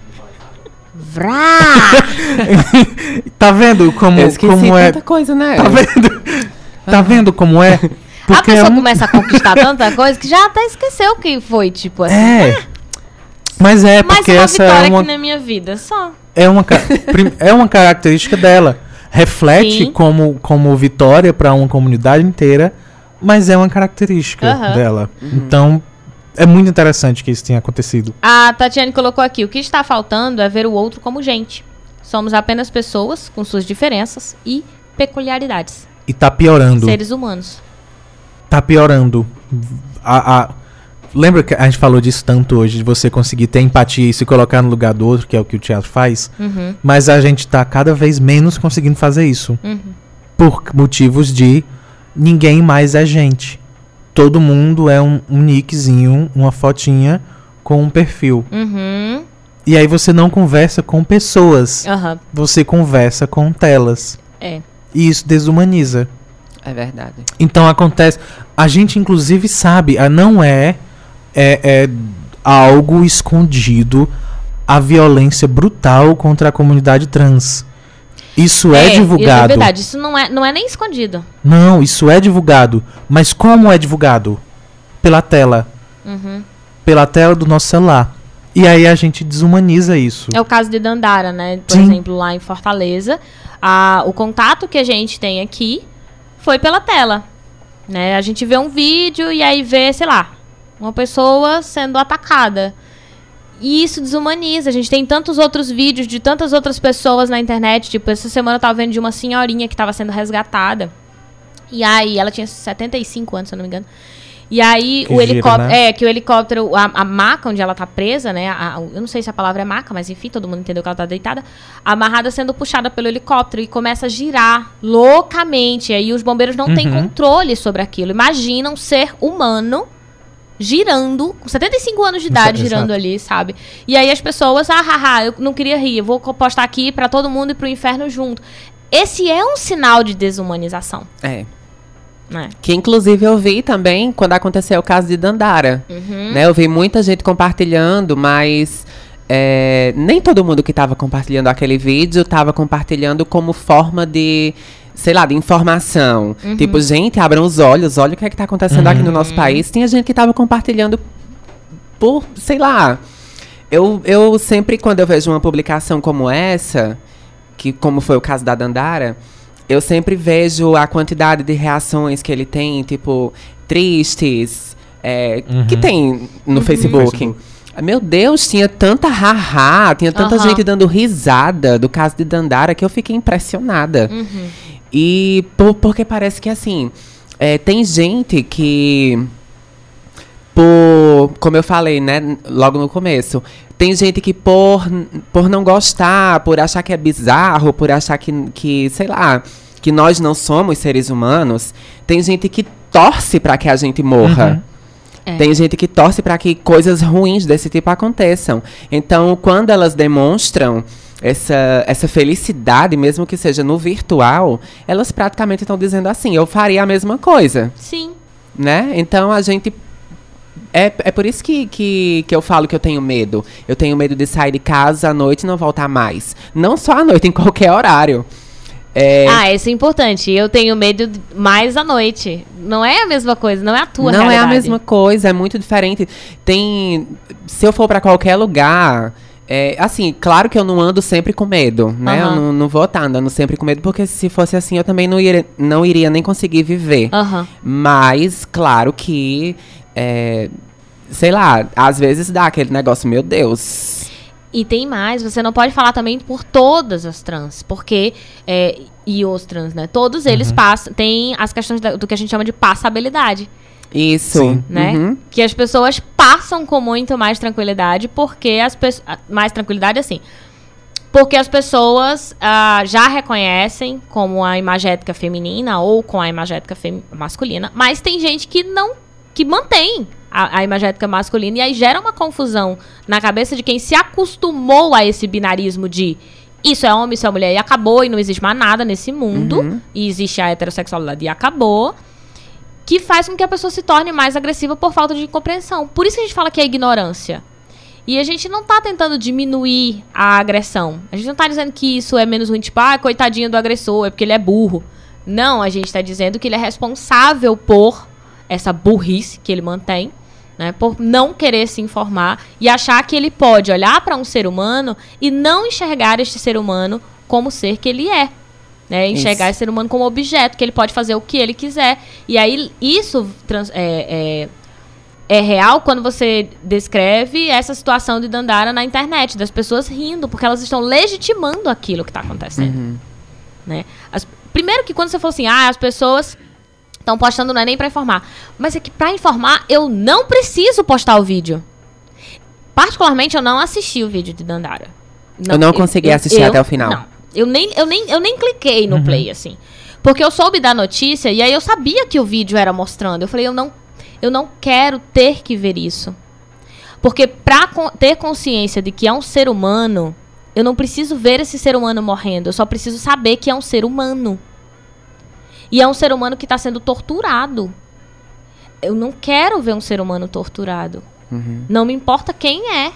Vrá! Tá vendo como, Eu como é? tanta coisa, né? Tá vendo? Tá vendo como é? a Porque é pessoa um- começa a conquistar tanta coisa que já até esqueceu que foi, tipo assim. É. Mas é Mais porque uma essa vitória é uma, aqui na minha vida, só. é uma é uma característica dela. Reflete Sim. como como vitória para uma comunidade inteira, mas é uma característica Aham. dela. Então é muito interessante que isso tenha acontecido. A Tatiane colocou aqui: o que está faltando é ver o outro como gente. Somos apenas pessoas com suas diferenças e peculiaridades. E tá piorando. Seres humanos. tá piorando. A, a- Lembra que a gente falou disso tanto hoje, de você conseguir ter empatia e se colocar no lugar do outro, que é o que o teatro faz? Uhum, Mas a gente tá cada vez menos conseguindo fazer isso. uhum. Por motivos de ninguém mais é gente. Todo mundo é um, um nickzinho, uma fotinha com um perfil. Uhum. E aí você não conversa com pessoas, Aham. você conversa com telas. É. E isso desumaniza. É verdade. Então acontece. A gente inclusive sabe, não é, é, é algo escondido a violência brutal contra a comunidade trans. Isso é, Isso é divulgado. verdade. Isso não é, não é nem escondido. não, isso é divulgado. Mas como é divulgado? Pela tela. Uhum. Pela tela do nosso celular. E aí a gente desumaniza isso. É o caso de Dandara, né? Por Sim. exemplo, lá em Fortaleza, a, o contato que a gente tem aqui foi pela tela. Né? A gente vê um vídeo e aí vê, sei lá, uma pessoa sendo atacada. E isso desumaniza. A gente tem tantos outros vídeos de tantas outras pessoas na internet. Tipo, essa semana eu tava vendo de uma senhorinha que tava sendo resgatada. E aí, ela tinha 75 anos, se eu não me engano. E aí, Que o helicóptero. né? É, que o helicóptero, a, a maca onde ela tá presa, né? a- a- eu não sei se a palavra é maca, mas enfim, todo mundo entendeu que ela tá deitada. Amarrada sendo puxada pelo helicóptero e começa a girar loucamente. Aí os bombeiros não têm Uhum. controle sobre aquilo. Imagina um ser humano girando, com 75 anos de idade, Exato. girando ali, sabe? E aí as pessoas, ah, haha, eu não queria rir, eu vou postar aqui pra todo mundo ir pro inferno junto. Esse é um sinal de desumanização, É. né? Que inclusive eu vi também quando aconteceu o caso de Dandara. Uhum. Né? Eu vi muita gente compartilhando, mas é, nem todo mundo que estava compartilhando aquele vídeo estava compartilhando como forma de, sei lá, de informação. Uhum. Tipo, gente, abram os olhos, olha o que é que está acontecendo aqui no nosso país. Tinha gente que estava compartilhando por, sei lá. Eu, eu sempre, quando eu vejo uma publicação como essa, que como foi o caso da Dandara, eu sempre vejo a quantidade de reações que ele tem, tipo, tristes, é, que Uhum. tem no Facebook. Facebook. Meu Deus, tinha tanta haha, tinha tanta Aham. gente dando risada do caso de Dandara que eu fiquei impressionada. Uhum. E por- porque parece que assim, é, tem gente que. Por, como eu falei, né, logo no começo, tem gente que por, por não gostar, por achar que é bizarro, por achar que, que, sei lá, que nós não somos seres humanos, tem gente que torce para que a gente morra. É. Tem gente que torce para que coisas ruins desse tipo aconteçam. Então, quando elas demonstram essa, essa felicidade, mesmo que seja no virtual, elas praticamente estão dizendo assim: eu faria a mesma coisa, Sim. né? Então, a gente. É, é por isso que, que, que eu falo que eu tenho medo. Eu tenho medo de sair de casa à noite e não voltar mais. Não só à noite, em qualquer horário. É, Ah, isso é importante. Eu tenho medo mais à noite. Não é a mesma coisa, não é a tua não é a realidade. mesma coisa, é muito diferente. Tem. Se eu for pra qualquer lugar. É, assim, claro que eu não ando sempre com medo, né? Eu Aham. não, não vou estar andando sempre com medo, porque se fosse assim, eu também não iria, não iria nem conseguir viver. Aham. Mas, claro que. é, sei lá, às vezes dá aquele negócio, meu Deus. E tem mais, você não pode falar também por todas as trans, porque. é, e os trans, né? Todos eles passam. Tem as questões da- do que a gente chama de passabilidade, Isso. Sim. né? Uhum. Que as pessoas passam com muito mais tranquilidade, porque as pessoas. Mais tranquilidade assim. Porque as pessoas ah, já reconhecem como a imagética feminina ou com a imagética masculina, mas tem gente que não. que mantém a, a imagética masculina e aí gera uma confusão na cabeça de quem se acostumou a esse binarismo de isso é homem, isso é mulher e acabou, e não existe mais nada nesse mundo, Uhum. e existe a heterossexualidade e acabou, que faz com que a pessoa se torne mais agressiva por falta de compreensão. Por isso que a gente fala que é ignorância. E a gente não tá tentando diminuir a agressão. A gente não tá dizendo que isso é menos ruim, tipo, ah, coitadinho do agressor, é porque ele é burro. Não, a gente tá dizendo que ele é responsável por essa burrice que ele mantém, né? Por não querer se informar e achar que ele pode olhar para um ser humano e não enxergar este ser humano como ser que ele é. Né? Enxergar Isso. esse ser humano como objeto, que ele pode fazer o que ele quiser. E aí, isso trans- é, é, é real quando você descreve essa situação de Dandara na internet, das pessoas rindo, porque elas estão legitimando aquilo que está acontecendo. Né? As- primeiro que quando você falou assim, ah, as pessoas estão postando não é nem para informar. Mas é que para informar, eu não preciso postar o vídeo. Particularmente, eu não assisti o vídeo de Dandara. Eu não consegui assistir até o final. Não. Eu nem, eu nem, eu nem cliquei no play, assim. Porque eu soube da notícia e aí eu sabia que o vídeo era mostrando. Eu falei, eu não, eu não quero ter que ver isso. Porque pra ter consciência de que é um ser humano, eu não preciso ver esse ser humano morrendo. Eu só preciso saber que é um ser humano. E é um ser humano que está sendo torturado. Eu não quero ver um ser humano torturado. Não me importa quem é.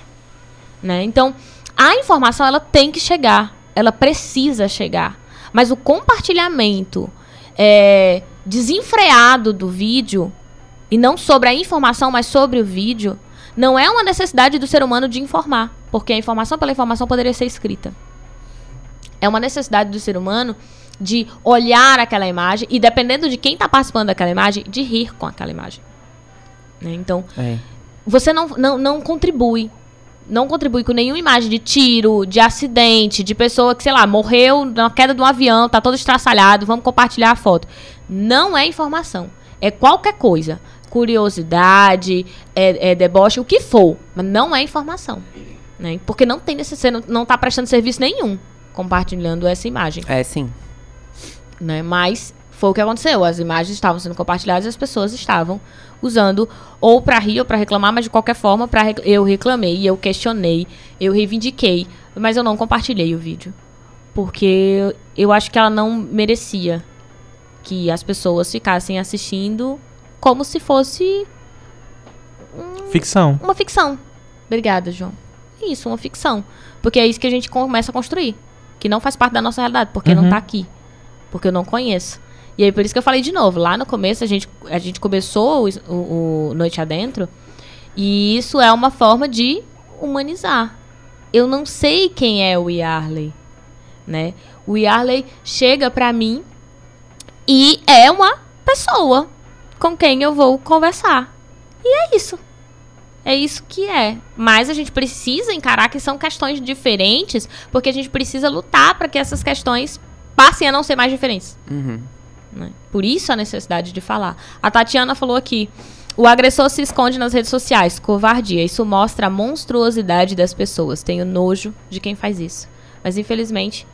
Né? Então, a informação ela tem que chegar. Ela precisa chegar. Mas o compartilhamento é, desenfreado do vídeo, e não sobre a informação, mas sobre o vídeo, não é uma necessidade do ser humano de informar. Porque a informação pela informação poderia ser escrita. É uma necessidade do ser humano de olhar aquela imagem e, dependendo de quem está participando daquela imagem, de rir com aquela imagem. Né? Então, É. você não, não, não contribui. Não contribui com nenhuma imagem de tiro, de acidente, de pessoa que, sei lá, morreu na queda de um avião, tá todo estraçalhado, vamos compartilhar a foto. Não é informação. É qualquer coisa. Curiosidade, é, é deboche, o que for. Mas não é informação. Né? Porque não tem necess... você não, não tá prestando serviço nenhum compartilhando essa imagem É, sim. né? Mas foi o que aconteceu. As imagens estavam sendo compartilhadas e as pessoas estavam usando ou para rir ou para reclamar, mas de qualquer forma, para eu reclamei, eu questionei, eu reivindiquei, mas eu não compartilhei o vídeo. Porque eu acho que ela não merecia que as pessoas ficassem assistindo como se fosse Ficção. uma ficção. Obrigada, João. Isso, uma ficção. Porque é isso que a gente começa a construir. Que não faz parte da nossa realidade, porque não Uhum. tá aqui. Porque eu não conheço. E aí, por isso que eu falei de novo. Lá no começo, a gente, a gente começou o, o- Noite Adentro. E isso é uma forma de humanizar. Eu não sei quem é o Yarley, né? O Yarley chega pra mim e é uma pessoa com quem eu vou conversar. E é isso. É isso que é. Mas a gente precisa encarar que são questões diferentes, porque a gente precisa lutar para que essas questões passem a não ser mais diferentes. Uhum. Né? Por isso a necessidade de falar. A Tatiana falou aqui: o agressor se esconde nas redes sociais, covardia. Isso mostra a monstruosidade das pessoas. Tenho nojo de quem faz isso. Mas infelizmente,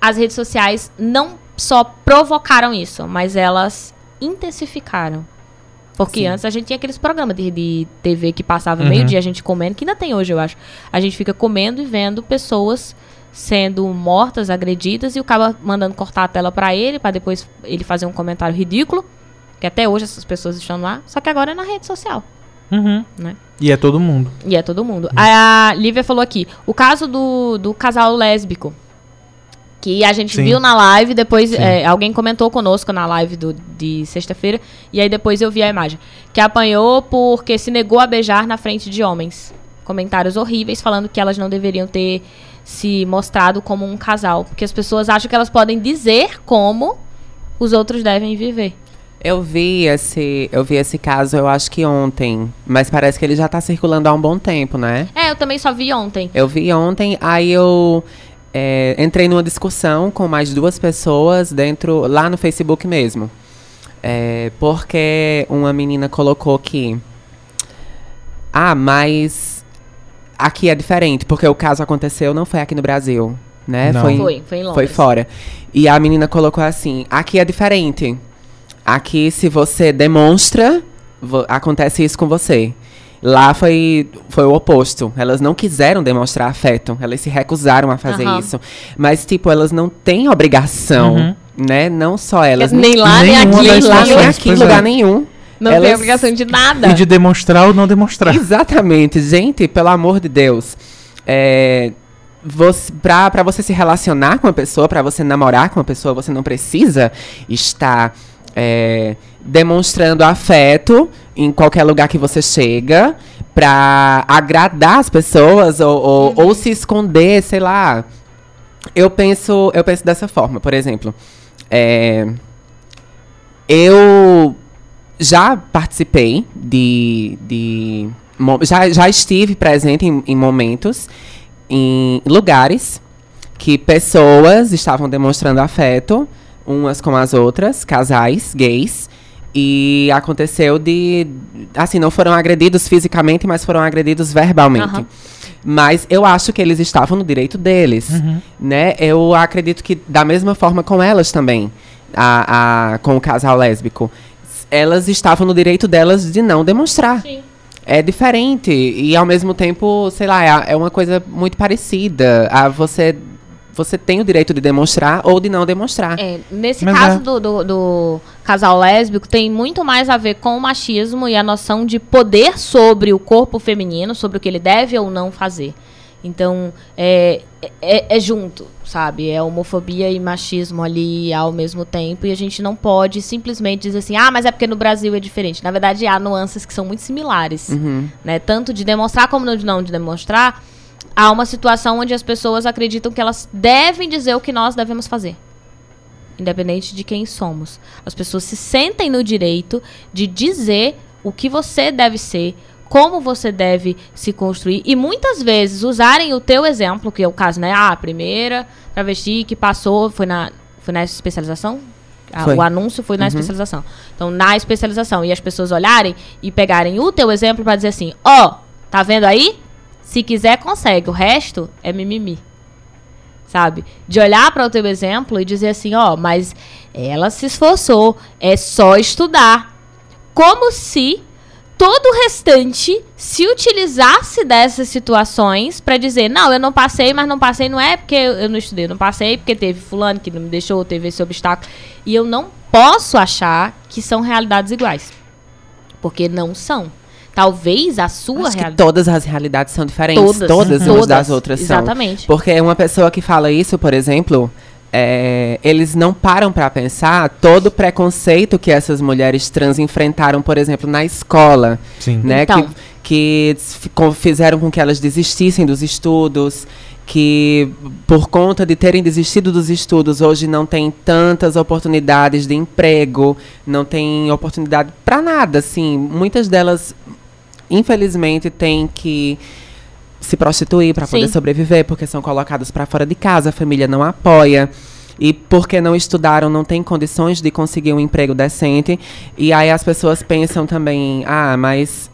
as redes sociais não só provocaram isso, mas elas intensificaram. Porque Sim. antes a gente tinha aqueles programas de, de TV que passava Uhum. meio-dia a gente comendo, que ainda tem hoje, eu acho. A gente fica comendo e vendo pessoas sendo mortas, agredidas, e o cara mandando cortar a tela pra ele, pra depois ele fazer um comentário ridículo. Que até hoje essas pessoas estão lá, só que agora é na rede social. Uhum. Né? E é todo mundo. E é todo mundo. A Lívia falou aqui, o caso do, do casal lésbico. Que a gente Sim. viu na live, depois é, alguém comentou conosco na live do, de sexta-feira, e aí depois eu vi a imagem. Que apanhou porque se negou a beijar na frente de homens. Comentários horríveis falando que elas não deveriam ter se mostrado como um casal. Porque as pessoas acham que elas podem dizer como os outros devem viver. Eu vi esse, eu vi esse caso, eu acho que ontem, mas parece que ele já tá circulando há um bom tempo, né? É, eu também só vi ontem. Eu vi ontem, aí eu é, entrei numa discussão com mais duas pessoas dentro, lá no Facebook mesmo. É, porque uma menina colocou que. Ah, mas aqui é diferente, porque o caso aconteceu não foi aqui no Brasil, né? Não. Foi, Foi, foi em foi Londres. fora. E a menina colocou assim: aqui é diferente. Aqui, se você demonstra, acontece isso com você. Lá foi, foi o oposto. Elas não quiseram demonstrar afeto. Elas se recusaram a fazer Aham. isso. Mas, tipo, elas não têm obrigação, Uhum. né? Não só elas. nem lá, nem nenhuma aqui. nem lá, nem aqui, lugar é. nenhum. Não tem Elas- obrigação de nada. E de demonstrar ou não demonstrar. Exatamente, gente, pelo amor de Deus. É, você, pra, pra você se relacionar com uma pessoa, pra você namorar com uma pessoa, você não precisa estar é, demonstrando afeto em qualquer lugar que você chega pra agradar as pessoas ou, ou, ou se esconder, sei lá. Eu penso, eu penso dessa forma, por exemplo. é, eu já participei de. de já, já estive presente em, em momentos, em lugares que pessoas estavam demonstrando afeto, umas com as outras, casais gays. E aconteceu de. Assim, não foram agredidos fisicamente, mas foram agredidos verbalmente. Aham. Mas eu acho que eles estavam no direito deles. Né? Eu acredito que da mesma forma com elas também, a, a- com o casal lésbico. Elas estavam no direito delas de não demonstrar. Sim. É diferente. E ao mesmo tempo, sei lá, é, é uma coisa muito parecida. A você, você tem o direito de demonstrar ou de não demonstrar. É, nesse Mas caso é. do, do, do casal lésbico, tem muito mais a ver com o machismo e a noção de poder sobre o corpo feminino, sobre o que ele deve ou não fazer. Então, é, é, é junto, sabe? É homofobia e machismo ali ao mesmo tempo. E a gente não pode simplesmente dizer assim, ah, mas é porque no Brasil é diferente. Na verdade, há nuances que são muito similares Uhum. né? Tanto de demonstrar como de não de demonstrar, há uma situação onde as pessoas acreditam que elas devem dizer o que nós devemos fazer. Independente de quem somos. As pessoas se sentem no direito de dizer o que você deve ser, como você deve se construir e muitas vezes usarem o teu exemplo, que é o caso, né? Ah, a primeira travesti que passou foi na foi na especialização? Ah, o anúncio foi na Uhum. especialização. Então, na especialização e as pessoas olharem e pegarem o teu exemplo para dizer assim: "Ó, tá vendo aí? Se quiser consegue, o resto é mimimi." sabe? De olhar para o teu exemplo e dizer assim, ó, mas ela se esforçou, é só estudar. Como se todo o restante se utilizasse dessas situações para dizer, não, eu não passei, mas não passei não é porque eu não estudei, eu não passei porque teve fulano que não me deixou, teve esse obstáculo. E eu não posso achar que são realidades iguais. Porque não são. Talvez a sua Acho que realidade todas as realidades são diferentes. Todas. Todas, Uhum. umas das outras são. Exatamente. Porque uma pessoa que fala isso, por exemplo, é, eles não param pra pensar todo o preconceito que essas mulheres trans enfrentaram, por exemplo, na escola, Sim. né? Então. Que, que fizeram com que elas desistissem dos estudos, que por conta de terem desistido dos estudos, hoje não tem tantas oportunidades de emprego, não tem oportunidade pra nada, assim. Muitas delas, infelizmente, têm que se prostituir para poder Sim. sobreviver, porque são colocadas para fora de casa, a família não apoia. E porque não estudaram, não tem condições de conseguir um emprego decente. E aí as pessoas pensam também, ah, mas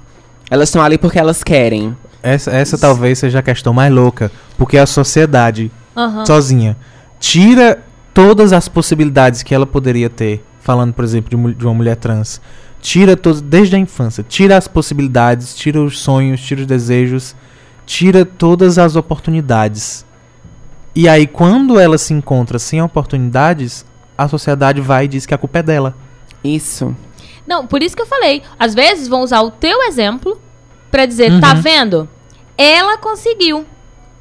elas estão ali porque elas querem. Essa, essa talvez seja a questão mais louca. Porque a sociedade, Aham. sozinha, tira todas as possibilidades que ela poderia ter. Falando, por exemplo, de, de uma mulher trans. Tira todos, desde a infância. Tira as possibilidades, tira os sonhos, tira os desejos. Tira todas as oportunidades. E aí, quando ela se encontra sem oportunidades, a sociedade vai e diz que a culpa é dela. Isso. Não, por isso que eu falei. Às vezes vão usar o teu exemplo pra dizer, Uhum. tá vendo? Ela conseguiu.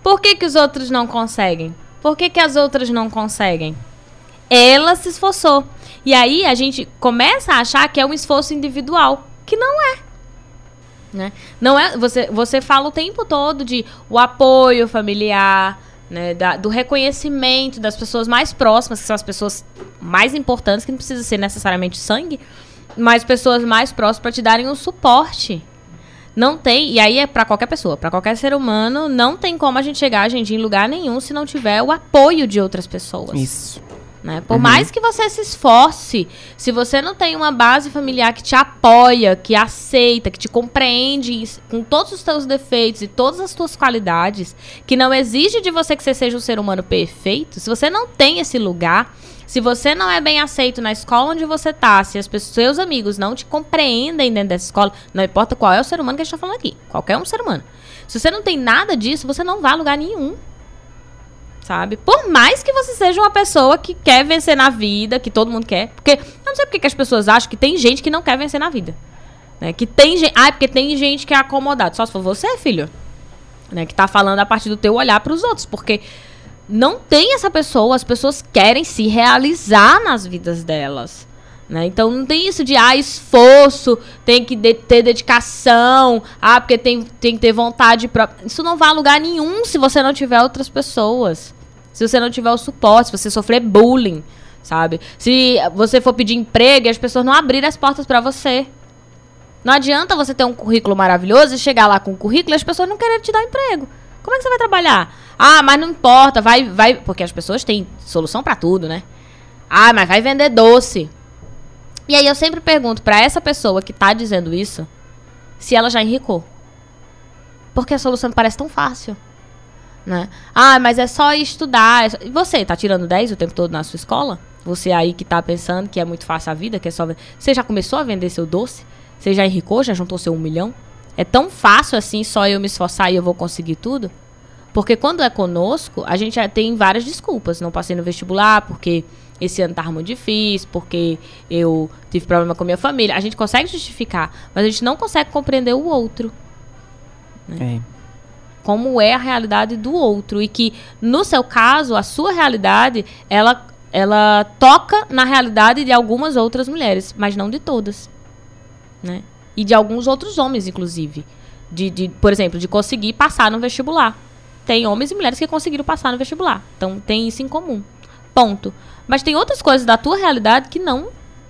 Por que, que os outros não conseguem? Por que, que as outras não conseguem? Ela se esforçou. E aí a gente começa a achar que é um esforço individual, que não é. Né? Não é você, você fala o tempo todo de o apoio familiar, né, da- do reconhecimento das pessoas mais próximas, que são as pessoas mais importantes, que não precisa ser necessariamente sangue, mas pessoas mais próximas para te darem um suporte. Não tem, e aí é para qualquer pessoa, para qualquer ser humano, não tem como a gente chegar, gente, em lugar nenhum se não tiver o apoio de outras pessoas. Isso. Né? Por mais que você se esforce, se você não tem uma base familiar que te apoia, que aceita, que te compreende com todos os seus defeitos e todas as suas qualidades, que não exige de você que você seja um ser humano perfeito, se você não tem esse lugar, Se você não é bem aceito na escola onde você tá, se os seus amigos não te compreendem dentro dessa escola, não importa qual é o ser humano que a gente tá falando aqui, qualquer um ser humano. Se você não tem nada disso, você não vai a lugar nenhum. Sabe? Por mais que você seja uma pessoa que quer vencer na vida, que todo mundo quer. Porque eu não sei porque que as pessoas acham que tem gente que não quer vencer na vida. Né? Que tem gente. Ah, é porque tem gente que é acomodado. Só se for você, filho. Né? Que tá falando a partir do teu olhar para os outros. Porque não tem essa pessoa, as pessoas querem se realizar nas vidas delas. Né? Então não tem isso de ah, esforço, tem que de ter dedicação, ah, porque tem, tem que ter vontade própria. Isso não vai a lugar nenhum se você não tiver outras pessoas. Se você não tiver o suporte, se você sofrer bullying, sabe? Se você for pedir emprego e as pessoas não abrirem as portas para você. Não adianta você ter um currículo maravilhoso e chegar lá com um currículo e as pessoas não querem te dar emprego. Como é que você vai trabalhar? Ah, mas não importa, vai, vai, porque as pessoas têm solução para tudo, né? Ah, mas vai vender doce. E aí eu sempre pergunto para essa pessoa que tá dizendo isso se ela já enricou. Porque a solução parece tão fácil. Né? Ah, mas é só estudar. E você, tá tirando 10 o tempo todo na sua escola? Você aí que tá pensando que é muito fácil a vida, que é só. Você já começou a vender seu doce? Você já enricou? Já juntou seu um milhão? É tão fácil assim, só eu me esforçar e eu vou conseguir tudo? Porque quando é conosco, a gente tem várias desculpas. Não passei no vestibular porque esse ano tava muito difícil, porque eu tive problema com minha família. A gente consegue justificar, mas a gente não consegue compreender o outro. Né? É. Como é a realidade do outro. E que, no seu caso, a sua realidade, ela, ela toca na realidade de algumas outras mulheres, mas não de todas. Né? E de alguns outros homens, inclusive. De, de, por exemplo, de conseguir passar no vestibular. Tem homens e mulheres que conseguiram passar no vestibular. Então tem isso em comum. Ponto. Mas tem outras coisas da tua realidade que não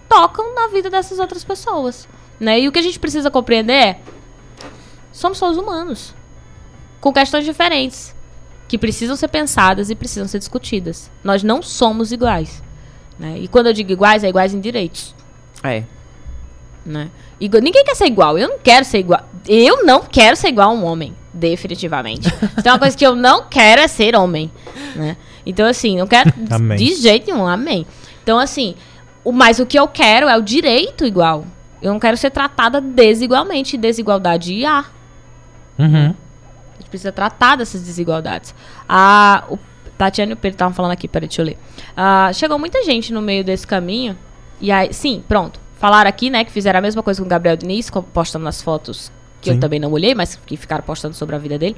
tocam na vida dessas outras pessoas. Né? E o que a gente precisa compreender é: somos só os humanos. Com questões diferentes. Que precisam ser pensadas e precisam ser discutidas. Nós não somos iguais. Né? E quando eu digo iguais, é iguais em direitos. É. Né? Igual, ninguém quer ser igual. Eu não quero ser igual. Eu não quero ser igual a um homem. Definitivamente. então, uma coisa que eu não quero é ser homem. Né? Então, assim, não quero de jeito nenhum, amém. Então, assim, o, mas o que eu quero é o direito igual. Eu não quero ser tratada desigualmente. Desigualdade há. Uhum. Precisa tratar dessas desigualdades. A, o Tatiana e o Pedro estavam falando aqui, peraí, deixa eu ler. Ah, chegou muita gente no meio desse caminho. E aí, sim, pronto. Falaram aqui, né, que fizeram a mesma coisa com o Gabriel Diniz, postando nas fotos que sim. eu também não olhei, mas que ficaram postando sobre a vida dele.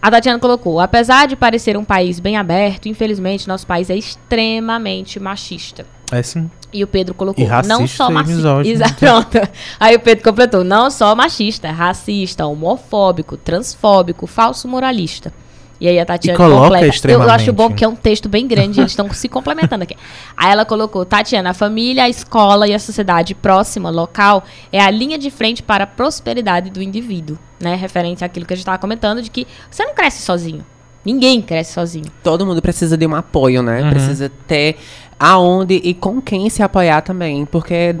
A Tatiana colocou: apesar de parecer um país bem aberto, infelizmente nosso país é extremamente machista. É sim. E o Pedro colocou: racista, não só machista. Pronto. Aí o Pedro completou: não só machista, racista, homofóbico, transfóbico, falso moralista. E aí a Tatiana e coloca completa. Eu acho bom porque é um texto bem grande, eles estão se complementando aqui. Aí ela colocou: Tatiana, a família, a escola e a sociedade próxima, local, é a linha de frente para a prosperidade do indivíduo. Né? Referente àquilo que a gente estava comentando, de que você não cresce sozinho. Ninguém cresce sozinho. Todo mundo precisa de um apoio, né? Uhum. Precisa ter aonde e com quem se apoiar também. Porque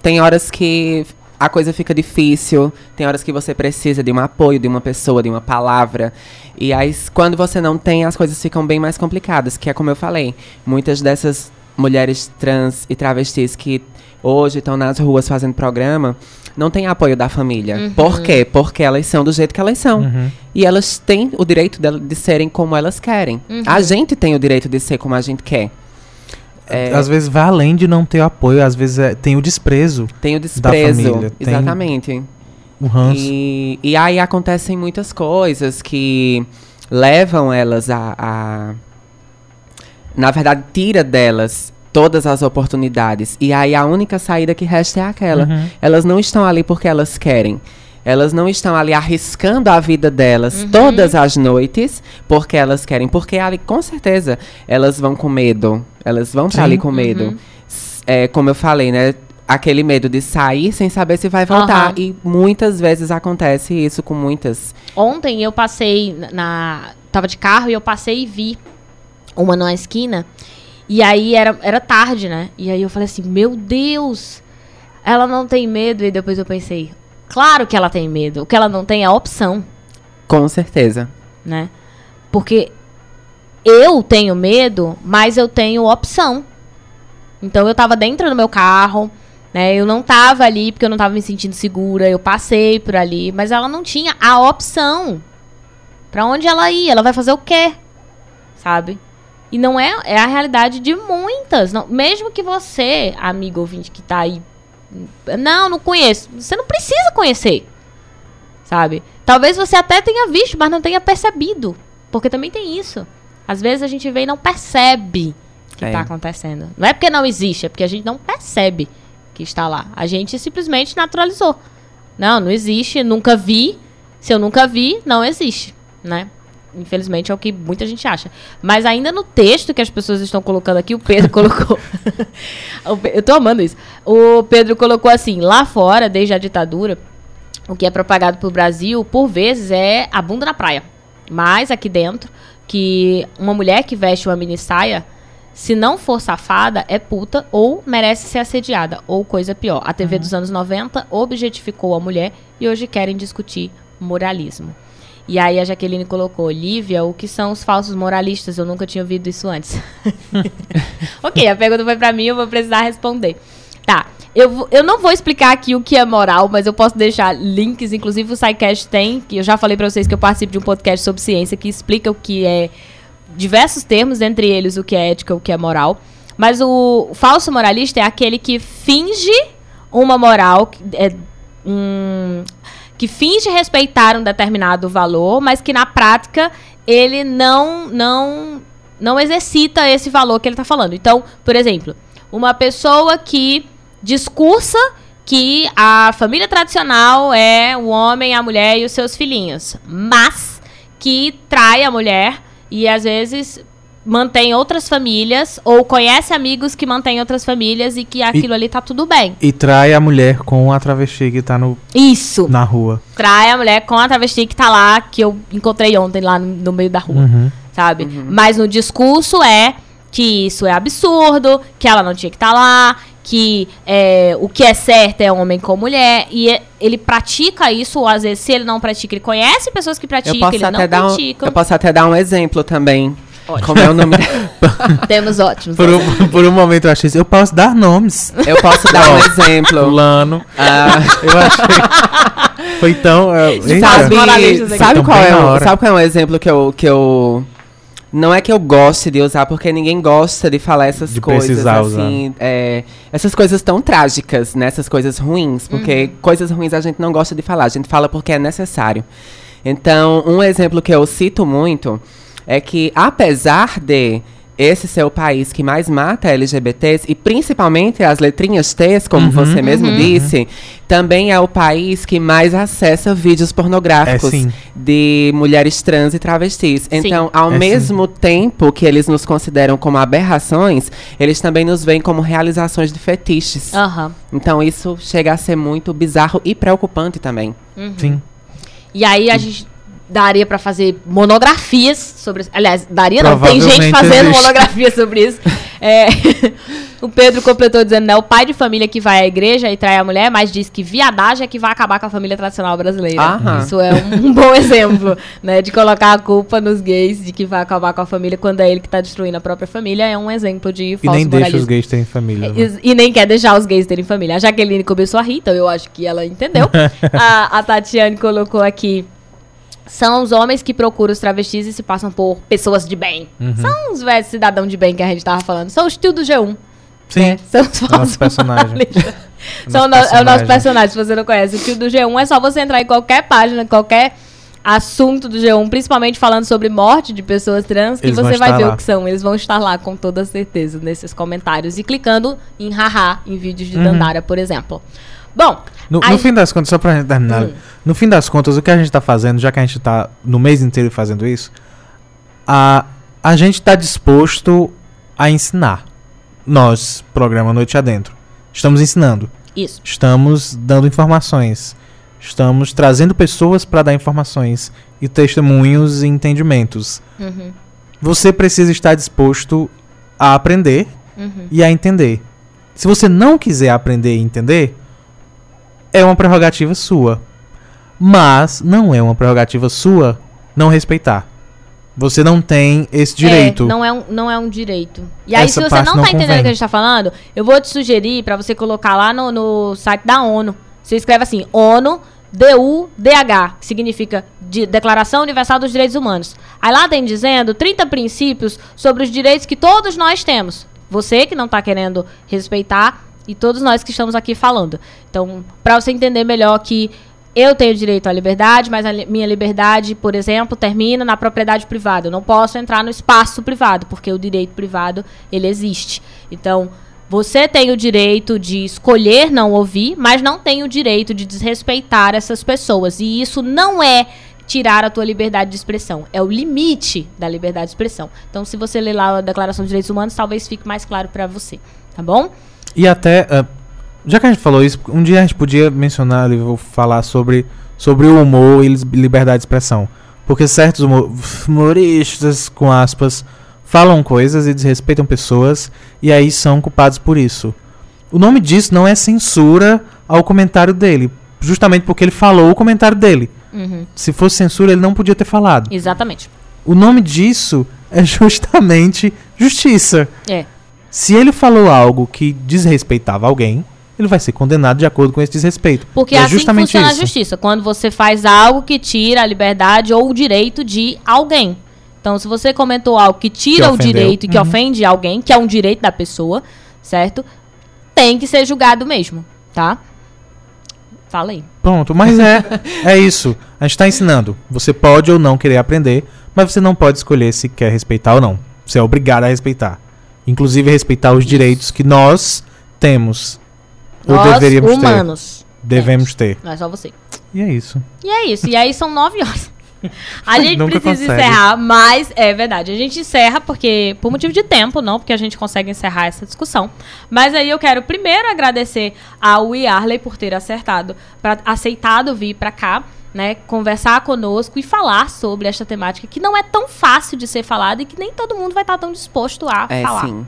tem horas que a coisa fica difícil, tem horas que você precisa de um apoio, de uma pessoa, de uma palavra. E aí, quando você não tem, as coisas ficam bem mais complicadas, que é como eu falei. Muitas dessas mulheres trans e travestis que hoje estão nas ruas fazendo programa, não têm apoio da família. Uhum. Por quê? Porque elas são do jeito que elas são. Uhum. E elas têm o direito de, de serem como elas querem. Uhum. A gente tem o direito de ser como a gente quer. É, às vezes vai além de não ter apoio, às vezes é, tem o desprezo. Tem o desprezo, da família, exatamente. O ranço. E, e aí acontecem muitas coisas que levam elas a, a na verdade, tira delas todas as oportunidades. E aí a única saída que resta é aquela. Uhum. Elas não estão ali porque elas querem. Elas não estão ali arriscando a vida delas uhum. todas as noites porque elas querem. Porque ali, com certeza, elas vão com medo. Elas vão estar ali com medo. Uhum. É, como eu falei, né? Aquele medo de sair sem saber se vai voltar. Uhum. E muitas vezes acontece isso com muitas. Ontem eu passei na. Tava de carro e eu passei e vi uma na esquina. E aí era, era tarde, né? E aí eu falei assim, meu Deus! Ela não tem medo. E depois eu pensei, Claro que ela tem medo. O que ela não tem é a opção. Com certeza. Né? Porque eu tenho medo, mas eu tenho opção. Então eu tava dentro do meu carro, né? Eu não tava ali porque eu não tava me sentindo segura, eu passei por ali, mas ela não tinha a opção. Pra onde ela ia? Ela vai fazer o quê? Sabe? E não é, é a realidade de muitas. Não, mesmo que você, amigo ouvinte que tá aí, não, não conheço. Você não precisa conhecer. Sabe? Talvez você até tenha visto, mas não tenha percebido. Porque também tem isso. Às vezes a gente vê e não percebe que É. está acontecendo. Não é porque não existe, é porque a gente não percebe que está lá. A gente simplesmente naturalizou. Não, não existe, nunca vi. Se eu nunca vi, não existe, né? Infelizmente é o que muita gente acha. Mas ainda no texto que as pessoas estão colocando aqui, o Pedro colocou. Eu tô amando isso. O Pedro colocou assim: lá fora, desde a ditadura, o que é propagado pro Brasil, por vezes, é a bunda na praia. Mas aqui dentro, que uma mulher que veste uma mini saia, se não for safada, é puta ou merece ser assediada, ou coisa pior. A TV dos anos 90 objetificou a mulher e hoje querem discutir moralismo. E aí a Jaqueline colocou, Lívia, o que são os falsos moralistas? Eu nunca tinha ouvido isso antes. ok, a pergunta foi pra mim, eu vou precisar responder. Tá, eu, eu não vou explicar aqui o que é moral, mas eu posso deixar links, inclusive o SciCast tem, que eu já falei pra vocês que eu participo de um podcast sobre ciência que explica o que é diversos termos, entre eles o que é ética e o que é moral. Mas o falso moralista é aquele que finge uma moral, que é, um, que finge respeitar um determinado valor, mas que na prática ele não não não exercita esse valor que ele está falando. Então, por exemplo, uma pessoa que discursa que a família tradicional é o homem, a mulher e os seus filhinhos, mas que trai a mulher e às vezes mantém outras famílias ou conhece amigos que mantêm outras famílias e que aquilo ali tá tudo bem. E trai a mulher com a travesti que tá no, Isso. na rua. Trai a mulher com a travesti que tá lá, que eu encontrei ontem lá no, no meio da rua, Uhum. sabe? Mas no discurso é que isso é absurdo, que ela não tinha que estar lá, que é, o que é certo é homem com mulher, e é- ele pratica isso, ou às vezes se ele não pratica, ele conhece pessoas que praticam, ele não dar um, eu posso até dar um exemplo também. Como é o nome? Temos ótimos. Por um, por um momento eu achei isso. Eu posso dar nomes. eu posso dar um exemplo. Fulano. Ah, Eu achei. Foi tão. é. Sabe- sabe, qual é o, hora. sabe qual é um exemplo que eu, que eu não é que eu goste de usar porque ninguém gosta de falar essas De coisas assim, é, essas coisas tão trágicas, né? Essas coisas ruins, porque coisas ruins a gente não gosta de falar, a gente fala porque é necessário. Então, um exemplo que eu cito muito é que apesar de esse ser o país que mais mata LGBTs, e principalmente as letrinhas T's, como Uhum. você mesmo Uhum. disse, também é o país que mais acessa vídeos pornográficos É, sim. de mulheres trans e travestis. Então, ao É, sim. mesmo tempo que eles nos consideram como aberrações, eles também nos veem como realizações de fetiches. Então, isso chega a ser muito bizarro e preocupante também. Sim. E aí a gente daria pra fazer monografias sobre isso. Aliás, daria não, tem gente fazendo existe. monografia sobre isso. É, o Pedro completou dizendo, né, o pai de família que vai à igreja e trai a mulher, mas diz que viadagem é que vai acabar com a família tradicional brasileira. Aham. Isso é um, um bom exemplo, né, de colocar a culpa nos gays de que vai acabar com a família quando é ele que tá destruindo a própria família, é um exemplo de E falso nem deixa os moralismo. gays terem família. né? E, e nem quer deixar os gays terem família. A Jaqueline começou a rir, então eu acho que ela entendeu. a, a Tatiane colocou aqui. São os homens que procuram os travestis e se passam por pessoas de bem. Uhum. São os velhos cidadãos de bem que a gente tava falando. São os tio do G1. Sim. né? São os nosso falsos personagem. moralistas. O São no- é o nosso personagem. se você não conhece. O tio do G1 é só você entrar em qualquer página, qualquer assunto do G1, principalmente falando sobre morte de pessoas trans, que Eles você vai ver lá. o que são. Eles vão estar lá com toda certeza nesses comentários e clicando em haha em vídeos de Uhum. Dandara, por exemplo. Bom, No, no fim das contas, só pra gente terminar. Hum. No fim das contas, o que a gente tá fazendo, já que a gente tá no mês inteiro fazendo isso, a, a gente tá disposto a ensinar. Nós, programa Noite Adentro. Estamos ensinando. isso. Estamos dando informações. Estamos trazendo pessoas para dar informações e testemunhos e entendimentos. Uhum, Você precisa estar disposto a aprender uhum. e a entender. Se você não quiser aprender e entender, é uma prerrogativa sua. Mas não é uma prerrogativa sua não respeitar. você não tem esse direito. É, não, é um, não é um direito. E aí, Essa se você não não tá entendendo convém. o que a gente tá falando, eu vou te sugerir pra você colocar lá no, no site da ONU. Você escreve assim, ONU, DUDH, que significa de Declaração Universal dos Direitos Humanos. Aí lá tem dizendo 30 princípios sobre os direitos que todos nós temos. Você que não tá querendo respeitar e todos nós que estamos aqui falando. Então, pra você entender melhor que eu tenho direito à liberdade, mas a li- minha liberdade, por exemplo, termina na propriedade privada. Eu não posso entrar no espaço privado, porque o direito privado, ele existe. Então, você tem o direito de escolher não ouvir, mas não tem o direito de desrespeitar essas pessoas. E isso não é tirar a tua liberdade de expressão, é o limite da liberdade de expressão. Então, se você ler lá a Declaração dos Direitos Humanos, talvez fique mais claro pra você, tá bom? E até, ah, já que a gente falou isso, um dia a gente podia mencionar, eu vou falar sobre, sobre o humor e liberdade de expressão. Porque certos humor- humoristas, com aspas, falam coisas e desrespeitam pessoas e aí são culpados por isso. O nome disso não é censura ao comentário dele, justamente porque ele falou o comentário dele. Uhum, Se fosse censura, ele não podia ter falado. exatamente. O nome disso é justamente justiça. É. Se ele falou algo que desrespeitava alguém, ele vai ser condenado de acordo com esse desrespeito. Porque é é assim justamente funciona isso. a justiça. Quando você faz algo que tira a liberdade ou o direito de alguém. Então, se você comentou algo que tira Que o direito e que Uhum. ofende alguém, que é um direito da pessoa, certo? Tem que ser julgado mesmo, tá? Fala aí. Pronto, mas é, é isso. A gente está ensinando. Você pode ou não querer aprender, mas você não pode escolher se quer respeitar ou não. Você é obrigado a respeitar. Inclusive respeitar os direitos que nós temos. Ou Nós, deveríamos humanos. ter. Devemos ter. Não é só você. E é isso. E é isso. E aí são nove horas. A gente Nunca precisa consegue. encerrar, mas é verdade. A gente encerra porque por motivo de tempo, não porque a gente consegue encerrar essa discussão. Mas aí eu quero primeiro agradecer ao Yarley por ter acertado, pra, aceitado vir pra cá, né, conversar conosco e falar sobre esta temática que não é tão fácil de ser falada e que nem todo mundo vai estar tão disposto a É, falar. sim.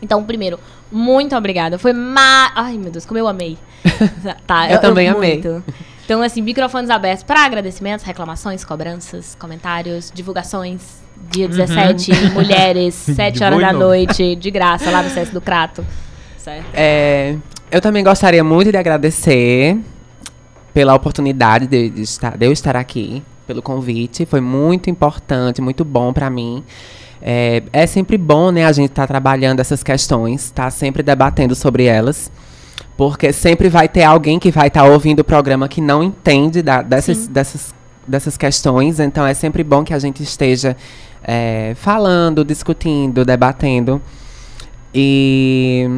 Então, primeiro, muito obrigada. Foi ma... Ai, meu Deus, como eu amei. tá, Eu também amei. muito. Então, assim, microfones abertos para agradecimentos, reclamações, cobranças, comentários, divulgações. Dia 17, mulheres, 7 horas da noite, de graça, lá no CS do Crato. Certo? É, eu também gostaria muito de agradecer pela oportunidade de, de estar, de eu estar aqui, pelo convite. Foi muito importante, muito bom para mim. É, é sempre bom, né, a gente estar trabalhando essas questões, estar sempre debatendo sobre elas. Porque sempre vai ter alguém que vai estar ouvindo o programa que não entende da- dessas, dessas, dessas questões. Então é sempre bom que a gente esteja é, falando, discutindo, debatendo. E,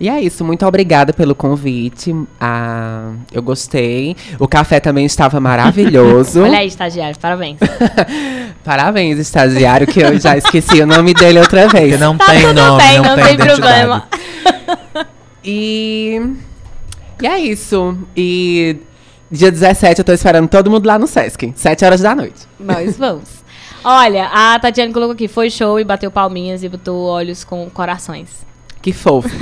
e é isso. Muito obrigada pelo convite. Ah, eu gostei. O café também estava maravilhoso. Olha aí, estagiário, parabéns. Parabéns, estagiário, que eu já esqueci o nome dele outra vez. Porque não Tá tem nome, bem, não, não tem, tem identidade. problema. E, e é isso. E dia 17 eu tô esperando todo mundo lá no Sesc, 7 horas da noite. Nós vamos. Olha, a Tatiana colocou aqui, foi show e bateu palminhas e botou olhos com corações. Que fofo.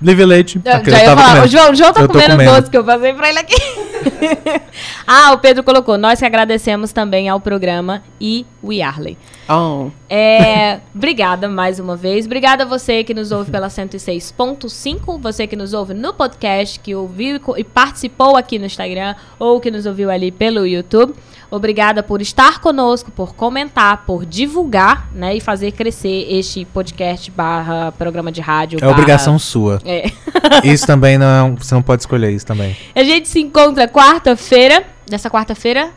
Livre leite. Eu Aquele já eu ia tava falar, o João, o João tá Eu comendo, comendo. doce que eu passei pra ele aqui. ah, o Pedro colocou, nós que agradecemos também ao programa e o Yarley. Oh, É, obrigada mais uma vez. Obrigada a você que nos ouve pela 106.5, você que nos ouve no podcast, que ouviu e participou aqui no Instagram ou que nos ouviu ali pelo YouTube. Obrigada por estar conosco, por comentar, por divulgar, né, e fazer crescer este podcast barra programa de rádio. É barra- obrigação sua. É. Isso também não é um- Você não pode escolher isso também. A gente se encontra quarta-feira. Nessa quarta-feira.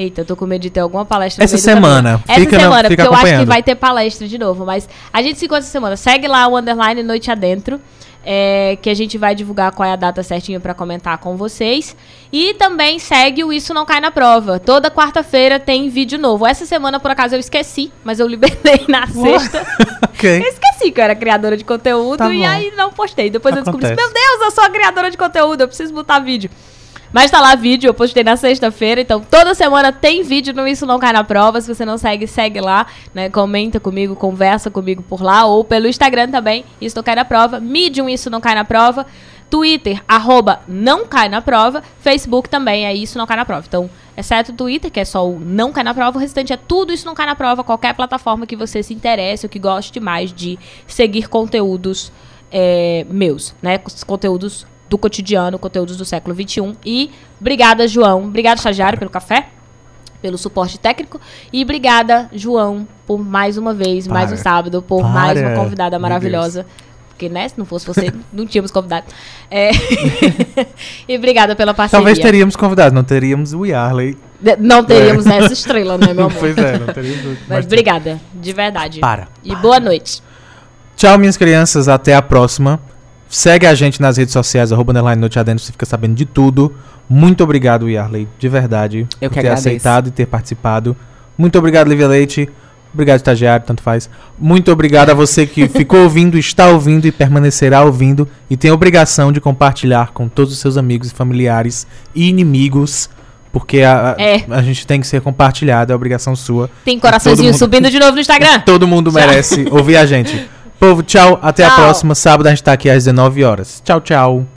Eita, eu tô com medo de ter alguma palestra Essa semana. Essa Fica semana, fica porque eu acho que vai ter palestra de novo. Mas a gente se encontra essa semana. Segue lá o underline Noite Adentro. é, que a gente vai divulgar qual é a data certinho pra comentar com vocês. E também segue o Isso Não Cai na Prova. Toda quarta-feira tem vídeo novo. Essa semana, por acaso, eu esqueci, mas eu liberei na sexta. Eu ok. esqueci que eu era criadora de conteúdo Tá e aí não postei. Depois eu descobri, Acontece. meu Deus, eu sou a criadora de conteúdo, eu preciso botar vídeo. Mas tá lá vídeo, eu postei na sexta-feira, então toda semana tem vídeo no Isso Não Cai na Prova. Se você não segue, segue lá, né? Comenta comigo, conversa comigo por lá, ou pelo Instagram também, Isso Não Cai na Prova. Medium Isso Não Cai na Prova. Twitter, arroba não cai na prova. Facebook também é isso, não cai na prova. Então, exceto o Twitter, que é só o não cai na prova, o restante é tudo isso não cai na prova. Qualquer plataforma que você se interesse ou que goste mais de seguir conteúdos é, meus, né? Conteúdos do cotidiano, conteúdos do século XXI. E obrigada, João. Obrigado, estagiário, pelo café, pelo suporte técnico. E obrigada, João, por mais uma vez, mais um Para. sábado, por mais uma Para. convidada maravilhosa. Porque, né, se não fosse você, não tínhamos convidado. É. e obrigada pela parceria. Talvez teríamos convidado, não teríamos o Yarley. Não teríamos essa estrela, né, meu amor? pois é, não teríamos. Mas obrigada, de verdade. Para. E boa noite. Tchau, minhas crianças. Até a próxima. Segue a gente nas redes sociais, arroba underline noite adentro, você fica sabendo de tudo. Muito obrigado, Yarley, de verdade, Eu por que ter agradeço. aceitado e ter participado. Muito obrigado, Lívia Leite. Obrigado, estagiário, tanto faz. Muito obrigado a você que ficou ouvindo, está ouvindo e permanecerá ouvindo e tem a obrigação de compartilhar com todos os seus amigos, familiares e inimigos, porque a, É. a gente tem que ser compartilhado, é obrigação sua. Tem coraçãozinho mundo- subindo de novo no Instagram. Todo mundo merece ouvir a gente. Povo, tchau. Até a Tchau. próxima. Sábado a gente tá aqui às 19 horas. Tchau, tchau.